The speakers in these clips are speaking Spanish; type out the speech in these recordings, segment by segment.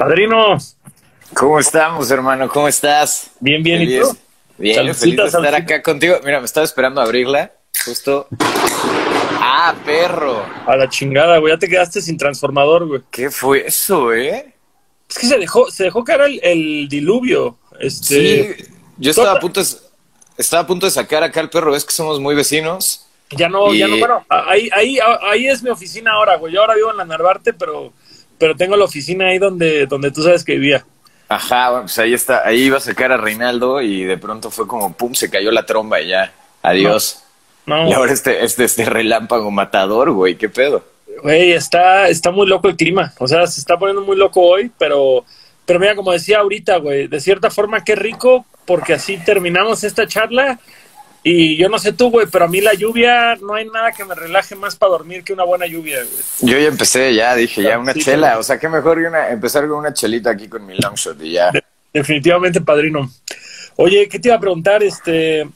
Padrino. ¿Cómo estamos, hermano? ¿Cómo estás? Bien, bien, feliz, ¿y tú? Bien, Saludcita, feliz de estar saludcita. acá contigo. Mira, me estaba esperando abrirla. Justo. ¡Ah, perro! A la chingada, güey. Ya te quedaste sin transformador, güey. ¿Qué fue eso, eh? Es que se dejó, se dejó caer el, el diluvio. Este, Sí, yo estaba a punto de, estaba a punto de sacar acá al perro. Es que somos muy vecinos. Ya no, ya no, bueno, ahí, ahí, ahí es mi oficina ahora, güey. Yo ahora vivo en la Narvarte, pero, pero tengo la oficina ahí donde, donde tú sabes que vivía. Ajá, bueno, pues ahí está. Ahí iba a sacar a Reinaldo y de pronto fue como, pum, se cayó la tromba y ya. Adiós. No, Y ahora este, este, este relámpago matador, güey. ¿Qué pedo? güey, está, está muy loco el clima. O sea, se está poniendo muy loco hoy, pero, pero mira, como decía ahorita, güey, de cierta forma qué rico, porque así terminamos esta charla. Y yo no sé tú, güey, pero a mí la lluvia, no hay nada que me relaje más para dormir que una buena lluvia, güey. Yo ya empecé, ya dije, ya una Sí, chela. O sea, qué mejor que una, empezar con una chelita aquí con mi longshot y ya. Definitivamente, padrino. Oye, ¿qué te iba a preguntar? Este,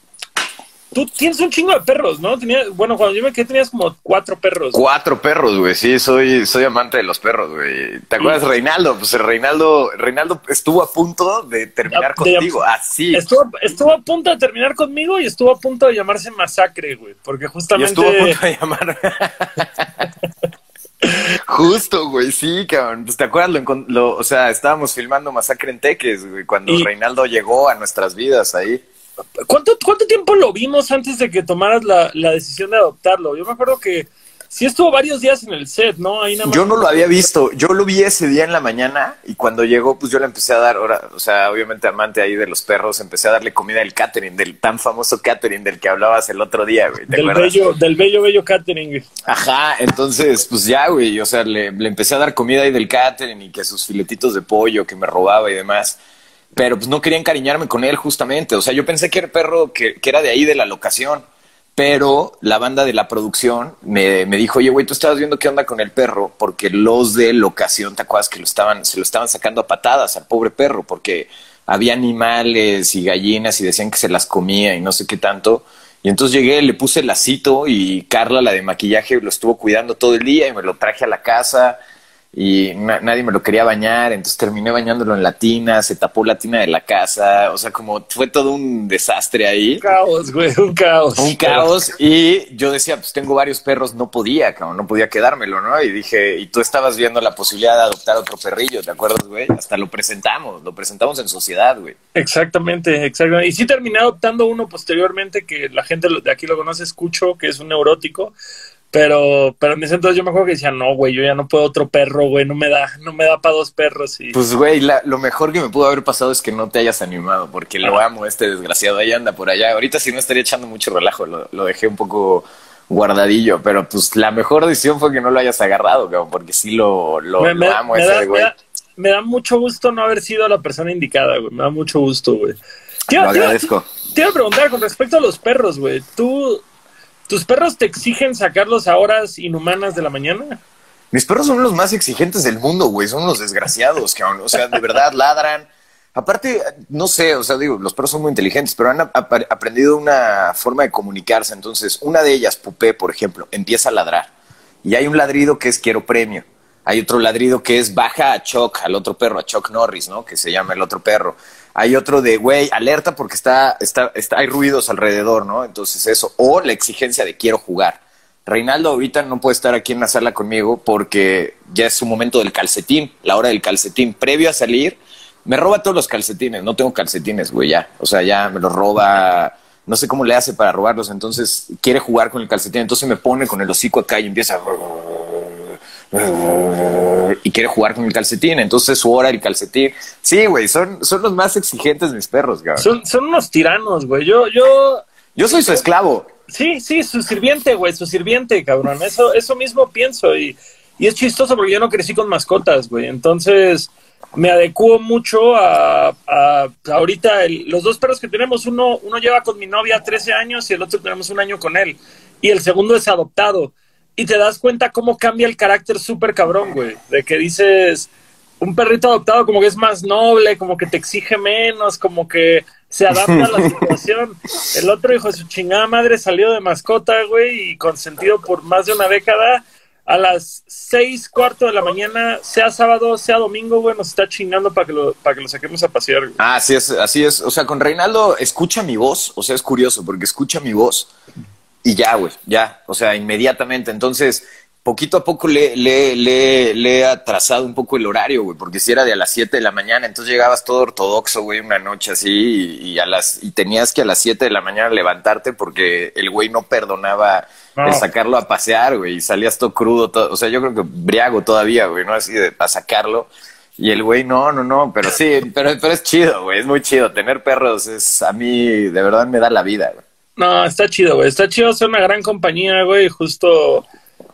tú tienes un chingo de perros, ¿no? Tenías, bueno, cuando yo me quedé tenías como cuatro perros. Cuatro perros, güey. Sí, soy, soy amante de los perros, güey. ¿Te acuerdas de Reinaldo? Pues Reinaldo, Reinaldo estuvo a punto de terminar contigo. Así. Estuvo, estuvo a punto de terminar conmigo y estuvo a punto de llamarse Masacre, güey, porque Y justamente... estuvo a punto de llamar. Justo, güey, sí, cabrón. Pues te acuerdas, lo- o sea, estábamos filmando Masacre en Teques, güey, cuando Y- Reinaldo llegó a nuestras vidas ahí. ¿Cuánto, ¿Cuánto tiempo lo vimos antes de que tomaras la, la decisión de adoptarlo? Yo me acuerdo que sí estuvo varios días en el set, ¿no? Ahí nada más- Yo no lo había visto, yo lo vi ese día en la mañana y cuando llegó, pues yo le empecé a dar, ahora, o sea, obviamente amante ahí de los perros, empecé a darle comida del catering, del tan famoso catering del que hablabas el otro día, güey. ¿Te Del acuerdas? bello, del bello, bello catering, güey. Ajá, entonces, pues ya, güey, o sea, le, le empecé a dar comida ahí del catering y que sus filetitos de pollo que me robaba y demás. Pero pues no quería encariñarme con él justamente. O sea, yo pensé que era perro que, que era de ahí de la locación. Pero la banda de la producción me, me dijo, oye, güey, tú estabas viendo qué onda con el perro, porque los de locación, ¿te acuerdas que lo estaban, se lo estaban sacando a patadas al pobre perro? Porque había animales y gallinas y decían que se las comía y no sé qué tanto. Y entonces llegué, le puse el lacito y Carla, la de maquillaje, lo estuvo cuidando todo el día y me lo traje a la casa y na- nadie me lo quería bañar, entonces terminé bañándolo en la tina, se tapó la tina de la casa, o sea, como fue todo un desastre ahí. Un caos, güey, un caos. Un caos y yo decía, pues tengo varios perros, no podía, cabrón, no podía quedármelo, ¿no? Y dije, y tú estabas viendo la posibilidad de adoptar otro perrillo, ¿te acuerdas, güey? Hasta lo presentamos, lo presentamos en sociedad, güey. Exactamente, exactamente. Y sí terminé adoptando uno posteriormente que la gente de aquí lo conoce, escucho, que es un neurótico. Pero, pero en ese entonces yo me acuerdo que decía, no, güey, yo ya no puedo otro perro, güey, no me da, no me da para dos perros. Y Pues, güey, la- lo mejor que me pudo haber pasado es que no te hayas animado, porque lo amo, este desgraciado, ahí anda por allá. Ahorita sí no estaría echando mucho relajo, lo, lo dejé un poco guardadillo, pero pues la mejor decisión fue que no lo hayas agarrado, cabrón, porque sí lo, lo, me, lo me- amo me ese da, me, güey. da, me da mucho gusto no haber sido la persona indicada, güey. Me da mucho gusto, güey. Te Lo te agradezco. Te iba a preguntar con respecto a los perros, güey. ¿Tú, ¿Tus perros te exigen sacarlos a horas inhumanas de la mañana? Mis perros son los más exigentes del mundo, güey. Son los desgraciados, cabrón. O sea, de verdad ladran. Aparte, no sé, o sea, digo, los perros son muy inteligentes, pero han ap- aprendido una forma de comunicarse. Entonces, una de ellas, Pupé, por ejemplo, empieza a ladrar. Y hay un ladrido que es quiero premio. Hay otro ladrido que es baja a Chuck, al otro perro, a Chuck Norris, ¿no? Que se llama el otro perro. Hay otro de, güey, alerta porque está, está, está, hay ruidos alrededor, ¿no? Entonces eso. O la exigencia de quiero jugar. Reinaldo ahorita no puede estar aquí en la sala conmigo porque ya es su momento del calcetín, la hora del calcetín. Previo a salir, me roba todos los calcetines. No tengo calcetines, güey, ya. O sea, ya me los roba. No sé cómo le hace para robarlos. Entonces quiere jugar con el calcetín. Entonces me pone con el hocico acá y empieza. Y quiere jugar con el calcetín. Entonces es su hora el calcetín. Sí, güey, son, son los más exigentes mis perros, cabrón. Son, son unos tiranos, güey. Yo, yo, Yo soy su esclavo. sí, sí, su sirviente, güey, su sirviente, cabrón. Eso, eso mismo pienso y, y es chistoso porque yo no crecí con mascotas, güey. Entonces me adecuo mucho a, a ahorita el- los dos perros que tenemos. Uno, uno lleva con mi novia 13 años y el otro tenemos un año con él. Y el segundo es adoptado. Y te das cuenta cómo cambia el carácter súper cabrón, güey. De que dices, un perrito adoptado como que es más noble, como que te exige menos, como que se adapta a la situación. El otro hijo de su chingada madre salió de mascota, güey, y consentido por más de una década, a las seis, cuarto de la mañana, sea sábado, sea domingo, güey, nos está chingando para que lo, para que lo saquemos a pasear, güey. Ah, así es, así es. O sea, con Reinaldo escucha mi voz, o sea, es curioso porque escucha mi voz y ya, güey, ya, o sea, inmediatamente. Entonces, poquito a poco le, le, le, le he atrasado un poco el horario, güey, porque si era de a las 7 de la mañana, entonces llegabas todo ortodoxo, güey, una noche así, y, y a las, y tenías que a las 7 de la mañana levantarte porque el güey no perdonaba No. el sacarlo a pasear, güey, y salías todo crudo, todo, o sea, yo creo que briago todavía, güey, ¿no? Así de para sacarlo. Y el güey, no, no, no, pero sí, pero, pero es chido, güey, es muy chido. Tener perros es, a mí, de verdad me da la vida, güey. No, está chido, güey. Está chido ser una gran compañía, güey. Justo.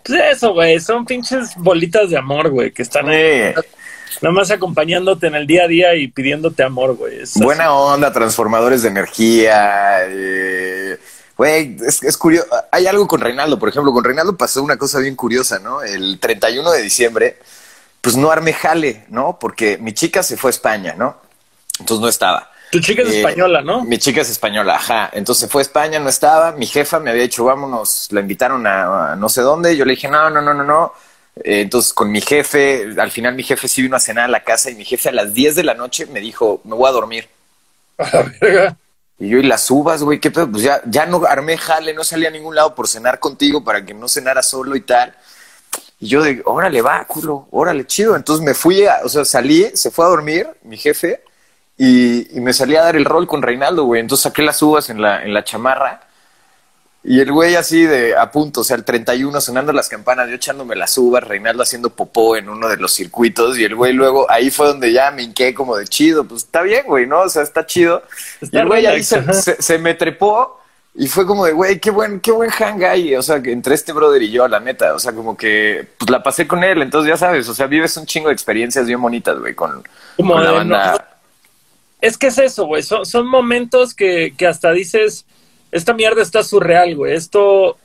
Pues eso, güey. Son pinches bolitas de amor, güey. Que están ahí, Sí. nada más acompañándote en el día a día y pidiéndote amor, güey. Es así. Buena onda, transformadores de energía. eh, Güey, es, es curioso. Hay algo con Reinaldo, por ejemplo. Con Reinaldo pasó una cosa bien curiosa, ¿no? El 31 de diciembre, pues no armé jale, ¿no? Porque mi chica se fue a España, ¿no? Entonces no estaba. Tu chica es Eh, española, ¿no? Mi chica es española, ajá. Entonces fue a España, no estaba. Mi jefa me había dicho, vámonos, la invitaron a, a no sé dónde. Yo le dije, no, no, no, no, no. Eh, entonces con mi jefe, al final mi jefe sí vino a cenar a la casa y mi jefe a las 10 de la noche me dijo, me voy a dormir. Y yo, y las uvas, güey, qué pedo, pues ya, ya no armé jale, no salí a ningún lado por cenar contigo para que no cenara solo y tal. Y yo de, órale, va, culo, órale, chido. Entonces me fui, a- o sea, salí, se fue a dormir mi jefe y, y me salí a dar el rol con Reinaldo, güey. Entonces saqué las uvas en la, en la chamarra y el güey así de a punto, o sea, el 31 sonando las campanas, yo echándome las uvas, Reinaldo haciendo popó en uno de los circuitos y el güey luego ahí fue donde ya me hinqué como de chido, pues está bien, güey, ¿no? O sea, está chido. Está y el güey ahí se, se- se me trepó y fue como de, güey, qué buen, qué buen hang hay, o sea, que entre este brother y yo, la neta, o sea, como que pues la pasé con él, entonces ya sabes, o sea, vives un chingo de experiencias bien bonitas, güey, con, Como con la de, banda. no, Es que es eso, güey. Son, son momentos que, que hasta dices, esta mierda está surreal, güey. Esto,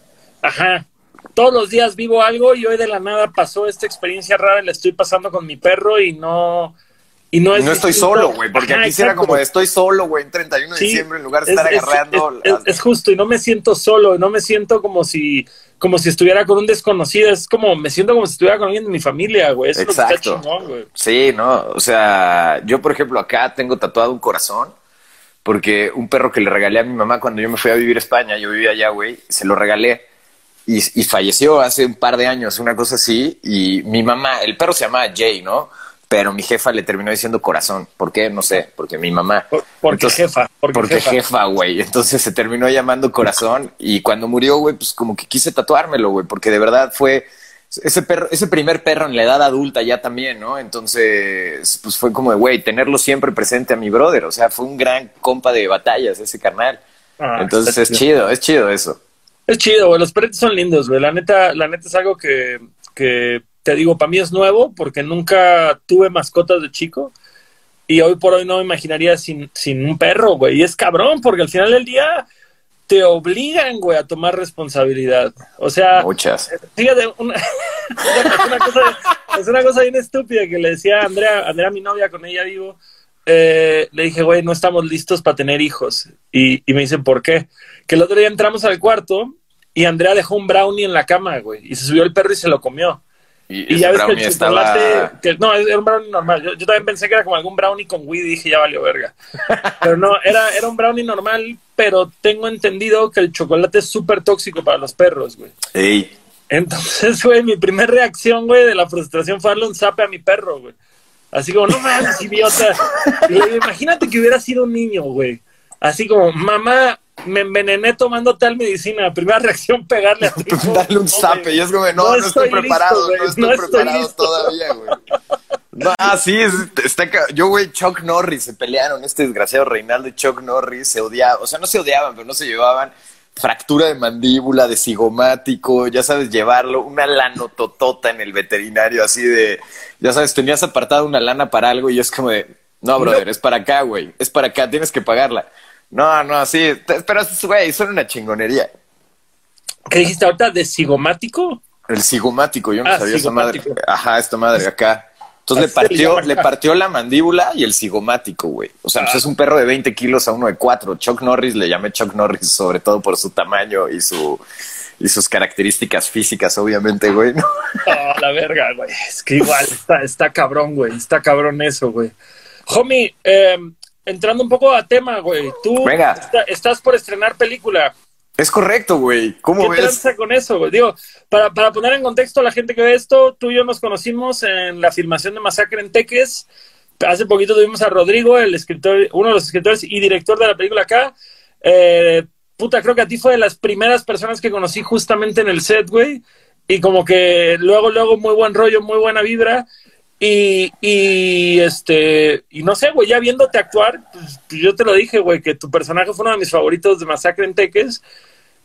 ajá. Todos los días vivo algo y hoy de la nada pasó esta experiencia rara y la estoy pasando con mi perro y no... Y no, es no estoy solo, güey, porque Ajá, aquí sí era exacto. como de estoy solo, güey, en 31 de Sí, diciembre, en lugar de es- estar es- agarrando. Es, justo, y no me siento solo, y no me siento como si, como si estuviera con un desconocido, es como, me siento como si estuviera con alguien de mi familia, güey. Eso es lo que está Exacto. chingón, güey. Sí, no, o sea, yo por ejemplo acá tengo tatuado un corazón porque un perro que le regalé a mi mamá cuando yo me fui a vivir a España, yo vivía allá, güey, se lo regalé y, y falleció hace un par de años, una cosa así, y mi mamá, el perro se llamaba Jay, ¿no? Pero mi jefa le terminó diciendo corazón. ¿Por qué? No sé, porque mi mamá. Por- porque Entonces- jefa, porque Porque jefa. güey. Entonces se terminó llamando corazón y cuando murió, güey, pues como que quise tatuármelo, güey, porque de verdad fue ese perro, ese primer perro en la edad adulta ya también, ¿no? Entonces, pues fue como de, güey, tenerlo siempre presente a mi brother. O sea, fue un gran compa de batallas ese carnal. Ah, Entonces es chido, es chido eso. Es chido, güey. Los perritos son lindos, güey. La neta, la neta es algo que, que te digo, para mí es nuevo porque nunca tuve mascotas de chico y hoy por hoy no me imaginaría sin, sin un perro, güey. Y es cabrón porque al final del día te obligan, güey, a tomar responsabilidad. O sea, Muchas. fíjate, una, es, una cosa, es una cosa bien estúpida que le decía a Andrea, Andrea, mi novia, con ella vivo. eh, le dije, güey, no estamos listos para tener hijos. Y, y me dicen, ¿por qué? Que el otro día entramos al cuarto y Andrea dejó un brownie en la cama, güey. Y se subió el perro y se lo comió. Y, ya ves que el chocolate. estaba... que- no, era un brownie normal. Yo, yo también pensé que era como algún brownie con weed y dije, ya valió verga. Pero no, era, era un brownie normal, pero tengo entendido que el chocolate es súper tóxico para los perros, güey. Ey, Entonces, güey, mi primera reacción, güey, de la frustración fue darle un zape a mi perro, güey. Así como, no mames, idiota. Y le digo, imagínate que hubiera sido un niño, güey. Así como, mamá, me envenené tomando tal medicina. Primera reacción, pegarle a tu hijo. Darle un No, zape. Y es como, no, no, estoy, listo, preparado, no estoy preparado listo. todavía, güey. No, ah, sí, es- está yo, güey, Chuck Norris se pelearon, este desgraciado Reinaldo y Chuck Norris se odiaban, o sea, no se odiaban, pero no se llevaban. Fractura de mandíbula, de cigomático, ya sabes, llevarlo, una lanototota en el veterinario, así de, ya sabes, tenías apartada una lana para algo y es como de, no, brother, es para acá, güey, es para acá, tienes que pagarla. No, no, sí, pero, güey, son una chingonería. ¿Qué dijiste ahorita? ¿De cigomático? El cigomático, yo no Ah, sabía esa madre. cigomático. Ajá, esta madre acá. Entonces le Así partió, le partió la mandíbula y el cigomático, güey. O sea, pues es un perro de 20 kilos a uno de 4. Chuck Norris, le llamé Chuck Norris sobre todo por su tamaño y su y sus características físicas, obviamente, güey. ¿no? Oh, la verga, güey. Es que igual está, está cabrón, güey. Está cabrón eso, güey. Homie, eh, entrando un poco a tema, güey. Tú Venga. está- estás por estrenar película. Es correcto, güey. ¿Cómo ¿Qué ves? con eso, güey? Digo, para, para poner en contexto a la gente que ve esto, tú y yo nos conocimos en la filmación de Masacre en Teques. Hace poquito tuvimos a Rodrigo, el escritor, uno de los escritores y director de la película acá. Eh, puta, creo que a ti fue de las primeras personas que conocí justamente en el set, güey. Y como que luego, luego, muy buen rollo, muy buena vibra. Y, y este, y no sé, güey, ya viéndote actuar, pues, yo te lo dije, güey, que tu personaje fue uno de mis favoritos de Masacre en Teques.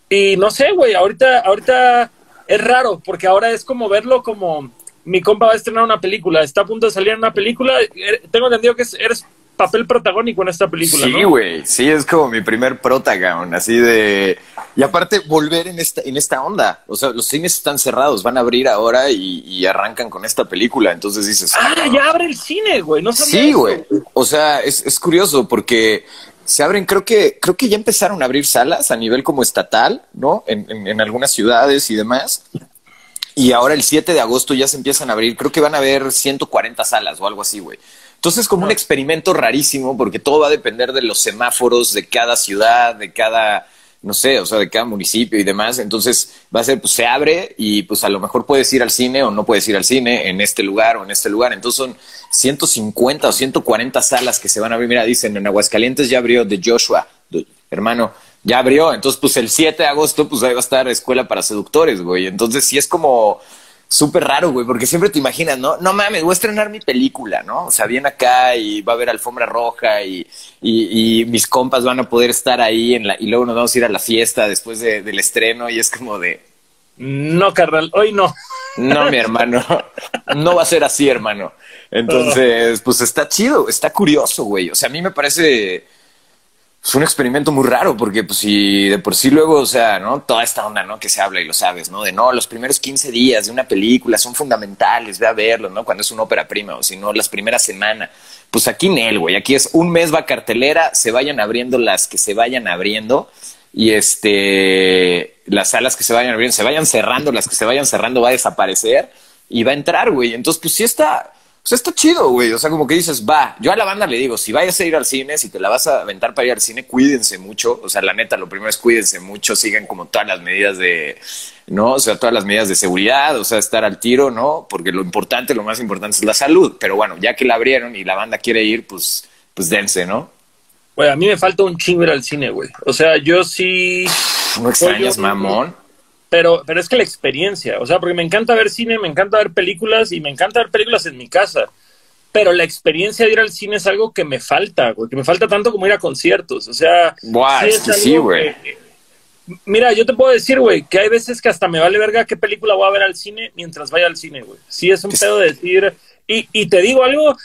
Y no sé, güey, ahorita, ahorita es raro, porque ahora es como verlo como mi compa va a estrenar una película, está a punto de salir una película. eh, Tengo entendido que es- eres papel protagónico en esta película, Sí, ¿no? güey, sí, es como mi primer protagón, así de... Y aparte, volver en esta, en esta onda. O sea, los cines están cerrados, van a abrir ahora y, y arrancan con esta película. Entonces dices... Ah, ya abre el cine, güey, no sabía Sí, güey. O sea, es, es curioso porque se abren, creo que, creo que ya empezaron a abrir salas a nivel como estatal, ¿no? En, en- en algunas ciudades y demás. Y ahora el 7 de agosto ya se empiezan a abrir, creo que van a haber 140 salas o algo así, güey. Entonces es como un experimento rarísimo porque todo va a depender de los semáforos de cada ciudad, de cada, no sé, o sea, de cada municipio y demás. Entonces va a ser, pues se abre y pues a lo mejor puedes ir al cine o no puedes ir al cine en este lugar o en este lugar. Entonces son 150 o 140 salas que se van a abrir. Mira, dicen en Aguascalientes ya abrió de Joshua, de- hermano, ya abrió. Entonces, pues el 7 de agosto, pues ahí va a estar Escuela para Seductores, güey. Entonces sí es como súper raro, güey, porque siempre te imaginas, ¿no? No mames, voy a estrenar mi película, ¿no? O sea, viene acá y va a haber alfombra roja y, y, y mis compas van a poder estar ahí en la, y luego nos vamos a ir a la fiesta después de- del estreno y es como de, No, carnal, hoy no. no, mi hermano, no va a ser así, hermano. Entonces, pues está chido, está curioso, güey. O sea, a mí me parece pues, un experimento muy raro, porque pues si de por sí luego, o sea, ¿no? Toda esta onda, ¿no? Que se habla y lo sabes, ¿no? De no, los primeros 15 días de una película son fundamentales, ve a verlo, ¿no? Cuando es una ópera prima, o si no, las primeras semanas. Pues aquí en él, güey, aquí es un mes va cartelera, se vayan abriendo las que se vayan abriendo y este las salas que se vayan abriendo, se vayan cerrando, las que se vayan cerrando va a desaparecer y va a entrar, güey. Entonces, pues sí está, sea, está chido, güey. O sea, como que dices, va, yo a la banda le digo, si vayas a ir al cine, si te la vas a aventar para ir al cine, cuídense mucho. O sea, la neta, lo primero es cuídense mucho, sigan como todas las medidas de, ¿no? O sea, todas las medidas de seguridad, o sea, estar al tiro, ¿no? Porque lo importante, lo más importante es la salud. Pero bueno, ya que la abrieron y la banda quiere ir, pues, pues dense, ¿no? Güey, a mí me falta un chingo ir al cine, güey. O sea, yo sí... No extrañas, mamón. Pero, pero es que la experiencia, o sea, porque me encanta ver cine, me encanta ver películas y me encanta ver películas en mi casa. Pero la experiencia de ir al cine es algo que me falta, güey, que me falta tanto como ir a conciertos. O sea, Buah, es que sí, güey. Mira, yo te puedo decir, güey, que hay veces que hasta me vale verga qué película voy a ver al cine mientras vaya al cine, güey. Sí, es un pedo de decir. Y, y te digo algo,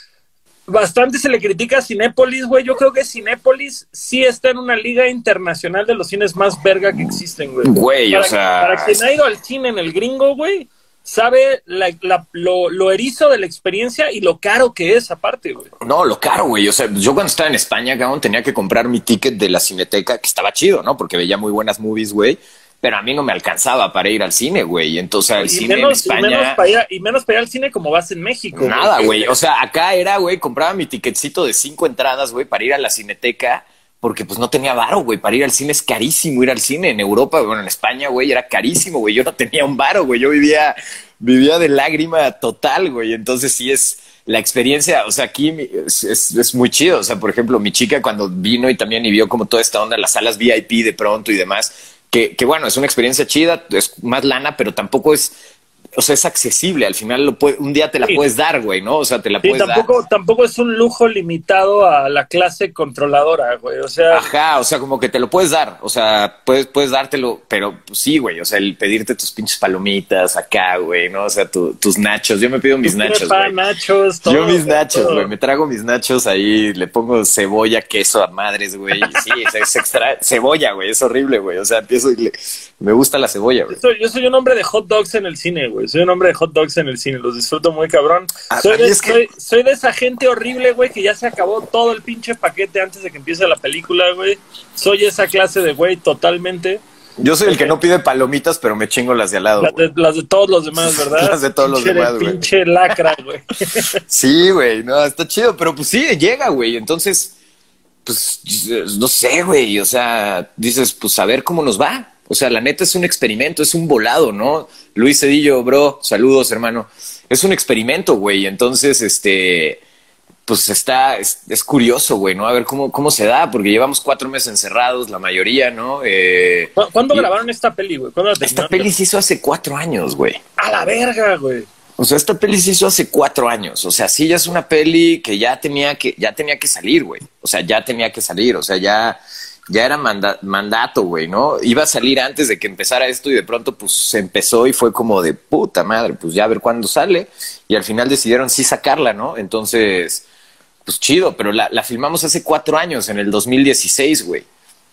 bastante se le critica a Cinépolis, güey. Yo creo que Cinépolis sí está en una liga internacional de los cines más verga que existen, güey. Güey, o sea, Para quien ha ido al cine en el gringo, güey, sabe la- la- lo, lo erizo de la experiencia y lo caro que es aparte, güey. No, lo caro, güey. O sea, yo cuando estaba en España, cabrón, tenía que comprar mi ticket de la cineteca, que estaba chido, ¿no? Porque veía muy buenas movies, güey. Pero a mí no me alcanzaba para ir al cine, güey. Entonces, el Y cine menos, en y, menos España. para ir, a- y menos para ir al cine como vas en México. Nada, güey. O sea, acá era, güey, compraba mi ticketcito de cinco entradas, güey, para ir a la cineteca, porque pues no tenía varo, güey. Para ir al cine es carísimo ir al cine. En Europa, bueno, en España, güey, era carísimo, güey. Yo no tenía un varo, güey. Yo vivía, vivía de lágrima total, güey. Entonces sí es la experiencia, o sea, aquí mi- es, es- es muy chido. O sea, por ejemplo, mi chica cuando vino y también y vio como toda esta onda, las salas VIP de pronto y demás, que, que bueno, es una experiencia chida, es más lana, pero tampoco es, o sea, es accesible. Al final lo puede- un día te la Sí. puedes dar, güey, ¿no? O sea, te la Sí, puedes dar. tampoco, tampoco es un lujo limitado a la clase controladora, güey. O sea, Ajá, o sea, como que te lo puedes dar, o sea, puedes, puedes dártelo, pero pues, sí, güey, o sea, el pedirte tus pinches palomitas acá, güey, ¿no? O sea, tu- tus nachos, yo me pido mis nachos, todo, Yo mis nachos, güey, me trago mis nachos ahí, le pongo cebolla, queso a madres, güey. Sí, es, es extra cebolla, güey, es horrible, güey. O sea, empiezo y le- me gusta la cebolla, güey. Yo soy, yo soy un hombre de hot dogs en el cine, güey. Soy un hombre de hot dogs en el cine. Los disfruto muy cabrón. A- soy, de, es que- soy, soy de esa gente horrible, güey, que ya se acabó todo el pinche paquete antes de que empiece la película, güey. Soy esa clase de güey totalmente. Yo soy el que no pide palomitas, pero me chingo las de al lado. Las de, las de todos los demás, ¿verdad? Las de todos los Pinche demás, güey. Pinche lacra, güey. Sí, güey, no, está chido, pero pues sí, llega, güey. Entonces, pues, no sé, güey. O sea, dices, pues a ver cómo nos va. O sea, la neta es un experimento, es un volado, ¿no? Luis Cedillo, bro, saludos, hermano. Es un experimento, güey. Entonces, este, pues está, es, es curioso, güey, ¿no? A ver cómo, cómo se da, porque llevamos cuatro meses encerrados, la mayoría, ¿no? Eh, ¿Cu- ¿Cuándo y- grabaron esta peli, güey? ¿Cuándo la Esta terminaron? peli se hizo hace cuatro años, güey. A la verga, güey. O sea, esta peli se hizo hace cuatro años. O sea, sí, ya es una peli que ya tenía que, ya tenía que salir, güey. O sea, ya tenía que salir. O sea, ya, ya era manda- mandato, güey, ¿no? Iba a salir antes de que empezara esto y de pronto, pues, se empezó y fue como de puta madre, pues ya a ver cuándo sale. Y al final decidieron sí sacarla, ¿no? Entonces, pues chido, pero la, la filmamos hace cuatro años, en el 2016, güey.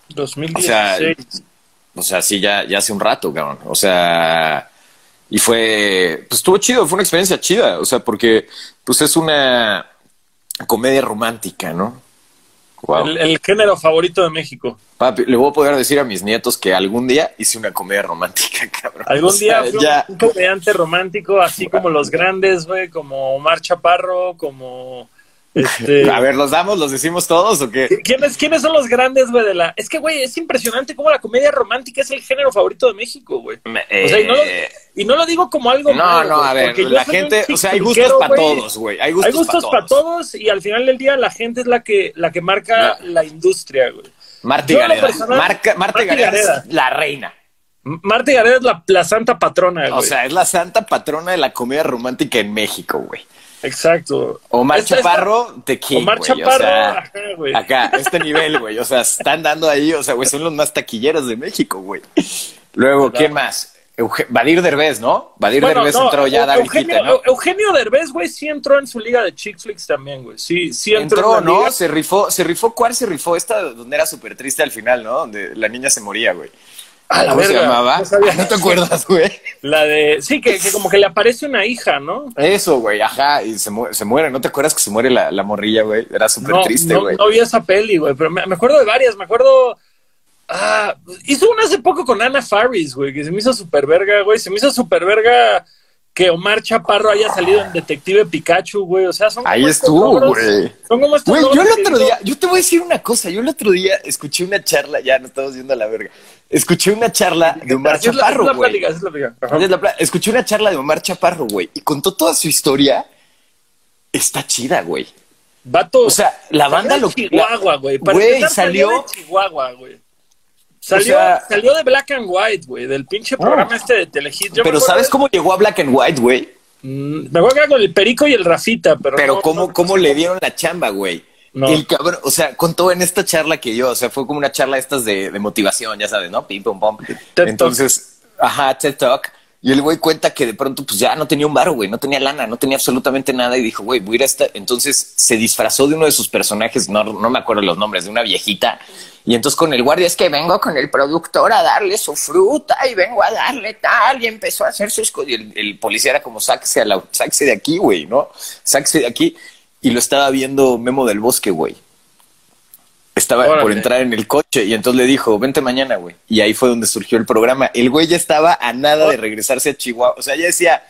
2016. O sea, sí, ya, ya hace un rato, cabrón. O sea, y fue, pues estuvo chido, fue una experiencia chida. O sea, porque, pues es una comedia romántica, ¿no? Wow. el, el género favorito de México. Papi, le voy a poder decir a mis nietos que algún día hice una comedia romántica, cabrón. Algún O sea, día fui ya. un comediante romántico, así como los grandes, güey, como Omar Chaparro, como este. A ver, ¿los damos? ¿Los decimos todos o qué? ¿Quiénes, ¿Quiénes son los grandes, güey? De la... Es que, güey, es impresionante cómo la comedia romántica es el género favorito de México, güey. Me- O sea, y no, lo, eh, y no lo digo como algo No, malo, no, a ver, la gente, o sea, hay gustos para todos, güey. Hay gustos, Hay gustos para todos y al final del día la gente es la que, la que marca la industria, güey. Marta Gareda. personal- Marca, Marta Marta Gareda Gareda. es la reina. Marta Gareda es la, la santa patrona, güey. O sea, es la santa patrona de la comedia romántica en México, güey. Exacto. Omar Chaparro, te king, Omar güey. O Chaparro, sea, ajá, güey. acá, este nivel, güey. O sea, están dando ahí, o sea, güey, son los más taquilleros de México, güey. Luego, ¿quién más? Euge- Vadir Derbez, ¿no? Vadir Bueno, Derbez no, entró ya a dar Eugenio, hijita, ¿no? Eugenio Derbez, güey, sí entró en su liga de chick flicks también, güey. Sí, sí entró, Entró, en ¿no? liga. Se rifó, se rifó, ¿cuál se rifó? Esta donde era súper triste al final, ¿no? Donde la niña se moría, güey. A la ¿Cómo se llamaba? no sabía. ¿No te acuerdas, güey? La de, sí, que, que como que le aparece una hija, ¿no? Eso, güey, ajá, y se, mu- se muere. ¿No te acuerdas que se muere la, la morrilla, güey? Era súper No, triste, no, güey. no vi esa peli, güey, pero me, me acuerdo de varias, me acuerdo... Ah, hizo una hace poco con Ana Faris, güey, que se me hizo super verga, güey. Se me hizo super verga que Omar Chaparro haya salido en Detective Pikachu, güey. O sea, son Ahí estuvo, güey. Son como estos Güey, yo el otro día, yo te voy a decir una cosa, yo el otro día escuché una charla, ya no estamos yendo a la verga, escuché una charla de Omar es Chaparro, es la güey. plática, es la plática. Es la pla- Escuché una charla de Omar Chaparro, güey, y contó toda su historia. Está chida, güey. Vato. O sea, la banda lo Chihuahua, güey. Güey, salió- Chihuahua, güey. Salió, sea- salió de Black and White, güey, del pinche programa este de Telehit. Yo Pero ¿sabes cómo llegó a Black and White, güey? Mm, Me acuerdo que era con el Perico y el Rafita, pero. Pero no- cómo, no- cómo le dieron la chamba, güey. No. El cabrón, o sea, contó en esta charla que yo, o sea, fue como una charla estas de, de motivación, ya sabes, ¿no? Pim, pum, pum. Entonces, ajá, TED Talk. Y el güey cuenta que de pronto, pues ya no tenía un baro, güey, no tenía lana, no tenía absolutamente nada. Y dijo, güey, voy a ir a esta. Entonces se disfrazó de uno de sus personajes, no, no me acuerdo los nombres, de una viejita. Y entonces con el guardia es que vengo con el productor a darle su fruta y vengo a darle tal. Y empezó a hacer sus cosas. Y el, el policía era como, sáquese, a la, sáquese de aquí, güey, ¿no? Sáquese de aquí. Y lo estaba viendo Memo del Bosque, güey. Estaba Órale. por entrar en el coche y entonces le dijo, vente mañana, güey. Y ahí fue donde surgió el programa. El güey ya estaba a nada de regresarse a Chihuahua. O sea, ya decía,